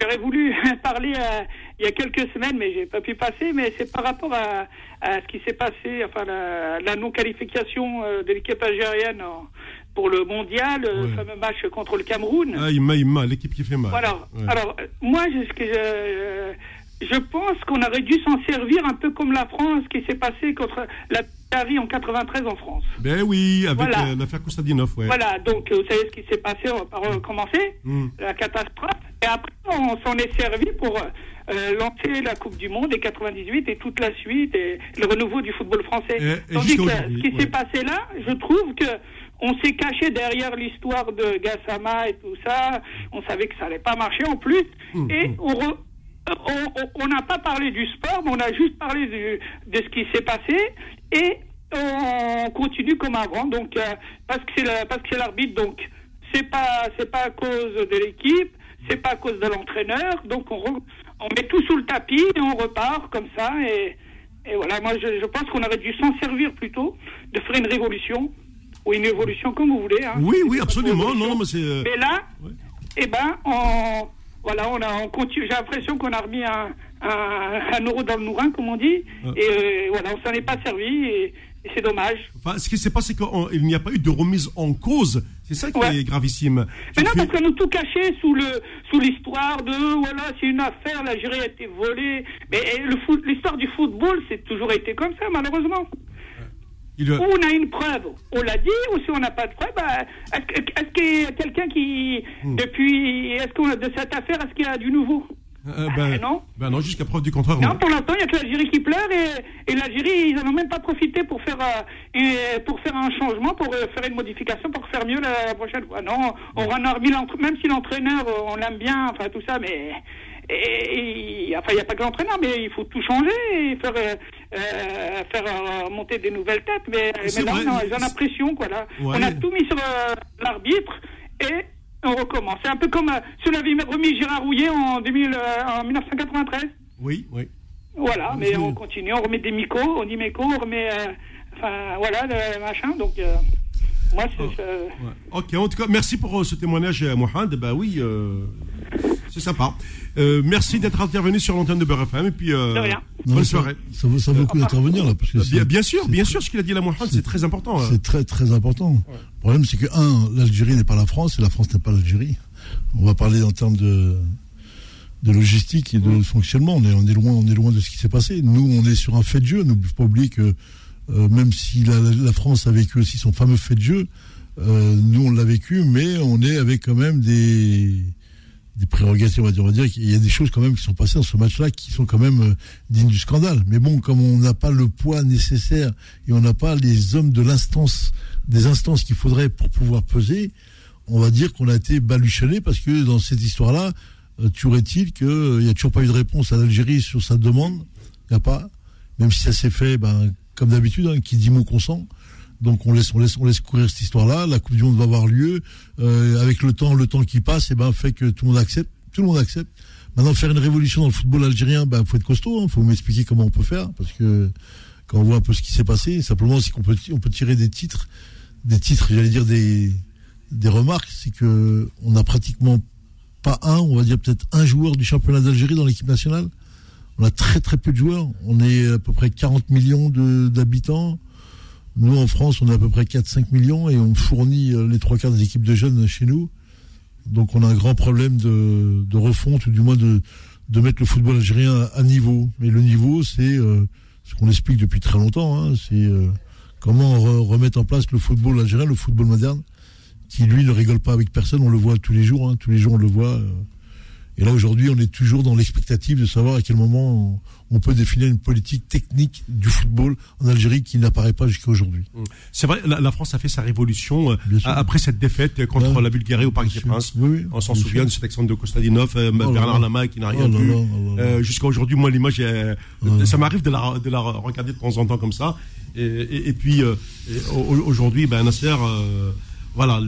J'aurais voulu parler euh, il y a quelques semaines, mais j'ai pas pu passer. Mais c'est par rapport à, à ce qui s'est passé, enfin la, la non-qualification euh, de l'équipe algérienne en- pour le mondial, le fameux match contre le Cameroun. Ah, il m'a, il m'a, l'équipe qui fait mal. Voilà. Ouais. Alors, euh, moi, je, que je, je pense qu'on aurait dû s'en servir un peu comme la France, ce qui s'est passé contre la Paris en 93 en France. Ben oui, avec Voilà. euh, l'affaire Kostadinov, ouais. Voilà, donc euh, vous savez ce qui s'est passé, on va pas recommencer, Mm. la catastrophe. Et après, on s'en est servi pour euh, lancer la Coupe du Monde et 98 et toute la suite et le renouveau du football français. Et- et Tandis que ce qui ouais. s'est passé là, je trouve que on s'est caché derrière l'histoire de Gassama et tout ça. On savait que ça allait pas marcher en plus. Mm, Et on re- on- n'a pas parlé du sport, mais on a juste parlé du- de ce qui s'est passé et on continue comme avant. Donc euh, parce que c'est la- parce que c'est l'arbitre, donc c'est pas c'est pas à cause de l'équipe, c'est pas à cause de l'entraîneur. Donc on re- on met tout sous le tapis et on repart comme ça et et voilà. Moi je, je pense qu'on aurait dû s'en servir plutôt de faire une révolution ou une évolution comme vous voulez. hein. Oui, oui, absolument. Non, mais c'est. euh, Mais là, eh ben, on, voilà, on a, on continue. J'ai l'impression qu'on a remis un, un, un euro dans le nourrin, comme on dit. Ouais. Et euh, voilà, on s'en est pas servi et, et c'est dommage. Enfin, ce qui s'est passé, c'est qu'il n'y a pas eu de remise en cause. C'est ça qui est gravissime. Mais non, parce qu'on nous tout caché sous le sous l'histoire de voilà, c'est une affaire, l'Algérie a été volée. Mais eh, le foot, l'histoire du football, c'est toujours été comme ça, malheureusement. Il, Ou on a une preuve, on l'a dit, ou si on n'a pas de preuve, bah, est-ce que- est-ce qu'il y a quelqu'un qui, Hmm. depuis, est-ce qu'on a de cette affaire, est-ce qu'il y a du nouveau? Euh, ben, non. Ben non, jusqu'à preuve du contraire. Non, pour l'instant, il n'y a que l'Algérie qui pleure et, et l'Algérie, ils n'en ont même pas profité pour faire, euh, pour faire un changement, pour euh, faire une modification, pour faire mieux la, prochaine fois. Non, on remis l'entra- même si l'entraîneur, on l'aime bien, enfin tout ça, mais. Et, et- enfin, il n'y a pas que l'entraîneur, mais il faut tout changer et faire, euh, euh, faire euh, monter des nouvelles têtes. Mais, mais là, non, ils ont pression, quoi. Là. Ouais. On a tout mis sur l'arbitre et on recommence. C'est un peu comme si on avait remis Gérard Rouillet en, 2000, euh, en 1993. Oui, oui. Voilà, mais on continue, on remet des micos, on dit méco, on remet. euh, enfin, voilà, le machin. Donc, euh, moi, c'est. euh, Ok, en tout cas, merci pour euh, ce témoignage, euh, Mohand. Bah oui, euh, c'est sympa. Euh, merci d'être intervenu sur l'antenne de Beurre FM. Et puis, euh, De rien. bonne Non, ça- soirée. Ça, vaut, ça vaut le coup d'intervenir là. Parce que Bien, c'est- bien sûr, bien sûr, ce qu'il a dit la Mohand, c'est très important. euh. C'est très très important. Le problème, c'est que, un, l'Algérie n'est pas la France et la France n'est pas l'Algérie. On va parler en termes de, de logistique et de fonctionnement. On est, on, est loin, on est loin de ce qui s'est passé. Nous, on est sur un fait de jeu. N'oubliez pas oublier que, euh, même si la, France a vécu aussi son fameux fait de jeu, Euh, nous, on l'a vécu, mais on est avec quand même des, des prérogatives, on va dire. On va dire qu'il y a des choses quand même qui sont passées dans ce match-là qui sont quand même euh, dignes du scandale. Mais bon, comme on n'a pas le poids nécessaire et on n'a pas les hommes de l'instance, des instances qu'il faudrait pour pouvoir peser, on va dire qu'on a été baluchonné parce que dans cette histoire-là, euh, toujours est-il qu'il n'y a toujours pas eu de réponse à l'Algérie sur sa demande? Il n'y a pas. Même si ça s'est fait, ben, comme d'habitude, hein, qui dit mot consent. Donc on laisse, on laisse, on laisse courir cette histoire-là. La Coupe du Monde va avoir lieu. Euh, avec le temps, le temps qui passe, et ben fait que tout le monde accepte. Tout le monde accepte. Maintenant, faire une révolution dans le football algérien, ben faut être costaud. Il faut m'expliquer comment on peut faire, parce que quand on voit un peu ce qui s'est passé, simplement c'est qu'on peut, on peut tirer des titres, des titres, j'allais dire des, des remarques, c'est que on a pratiquement pas un, on va dire peut-être un joueur du championnat d'Algérie dans l'équipe nationale. On a très très peu de joueurs. On est à peu près 40 millions d'habitants. Nous, en France, on est à peu près 4-5 millions et on fournit euh, les trois quarts des équipes de jeunes chez nous. Donc on a un grand problème de, refonte, ou du moins de, mettre le football algérien à, niveau. Mais le niveau, c'est euh, ce qu'on explique depuis très longtemps. hein, c'est euh, comment re- remettre en place le football algérien, le football moderne, qui lui ne rigole pas avec personne. On le voit tous les jours. hein, tous les jours, on le voit. Et là, aujourd'hui, on est toujours dans l'expectative de savoir à quel moment on, on peut définir une politique technique du football en Algérie qui n'apparaît pas jusqu'à aujourd'hui. C'est vrai, la, la France a fait sa révolution euh, après cette défaite contre Ouais. la Bulgarie au Parc des Princes. On s'en souvient de cet accent de Kostadinov, euh, Oh Bernard. Lama qui n'a rien Oh vu. oh. Euh, Jusqu'à aujourd'hui, moi, l'image, euh, ça m'arrive de la, de la regarder de temps en temps comme ça. Et, et- et puis, euh, aujourd'hui, ben, Nasser, voilà,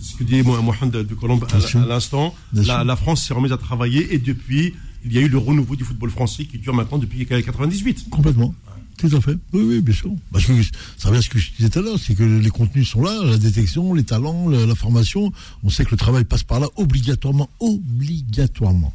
ce que dit Mo- Mohamed de Colombe à, l'instant, la, la France s'est remise à travailler et depuis, il y a eu le renouveau du football français qui dure maintenant depuis 98. Complètement. Tout à fait. Oui, oui, bien sûr. Parce que ça revient à ce que je disais tout à l'heure, c'est que les contenus sont là, la détection, les talents, la, la formation. On sait que le travail passe par là obligatoirement, obligatoirement.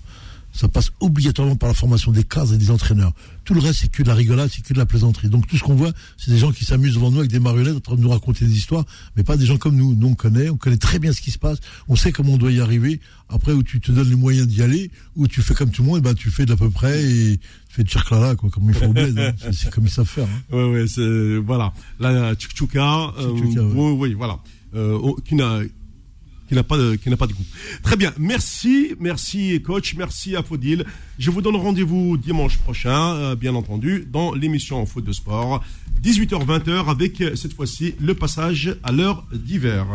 Ça passe obligatoirement par la formation des cadres et des entraîneurs. Tout le reste, c'est que de la rigolade, c'est que de la plaisanterie. Donc tout ce qu'on voit, c'est des gens qui s'amusent devant nous avec des marionnettes en train de nous raconter des histoires, mais pas des gens comme nous. Nous, on connaît, on connaît très bien ce qui se passe, on sait comment on doit y arriver. Après, où tu te donnes les moyens d'y aller, ou tu fais comme tout le monde, eh ben, tu fais d'à peu près et tu fais de là, quoi, comme il faut au bled. hein. C'est- comme ils savent faire. hein. Ouais, ouais, c'est, voilà. La tchouka, euh, oui, oui, voilà. Euh, qui n'a, qui n'a pas de, goût. Très bien. Merci, merci coach, merci à Faudil. Je vous donne rendez-vous dimanche prochain, euh, bien entendu, dans l'émission Faute de sport, 18h-20h, avec euh, cette fois-ci le passage à l'heure d'hiver.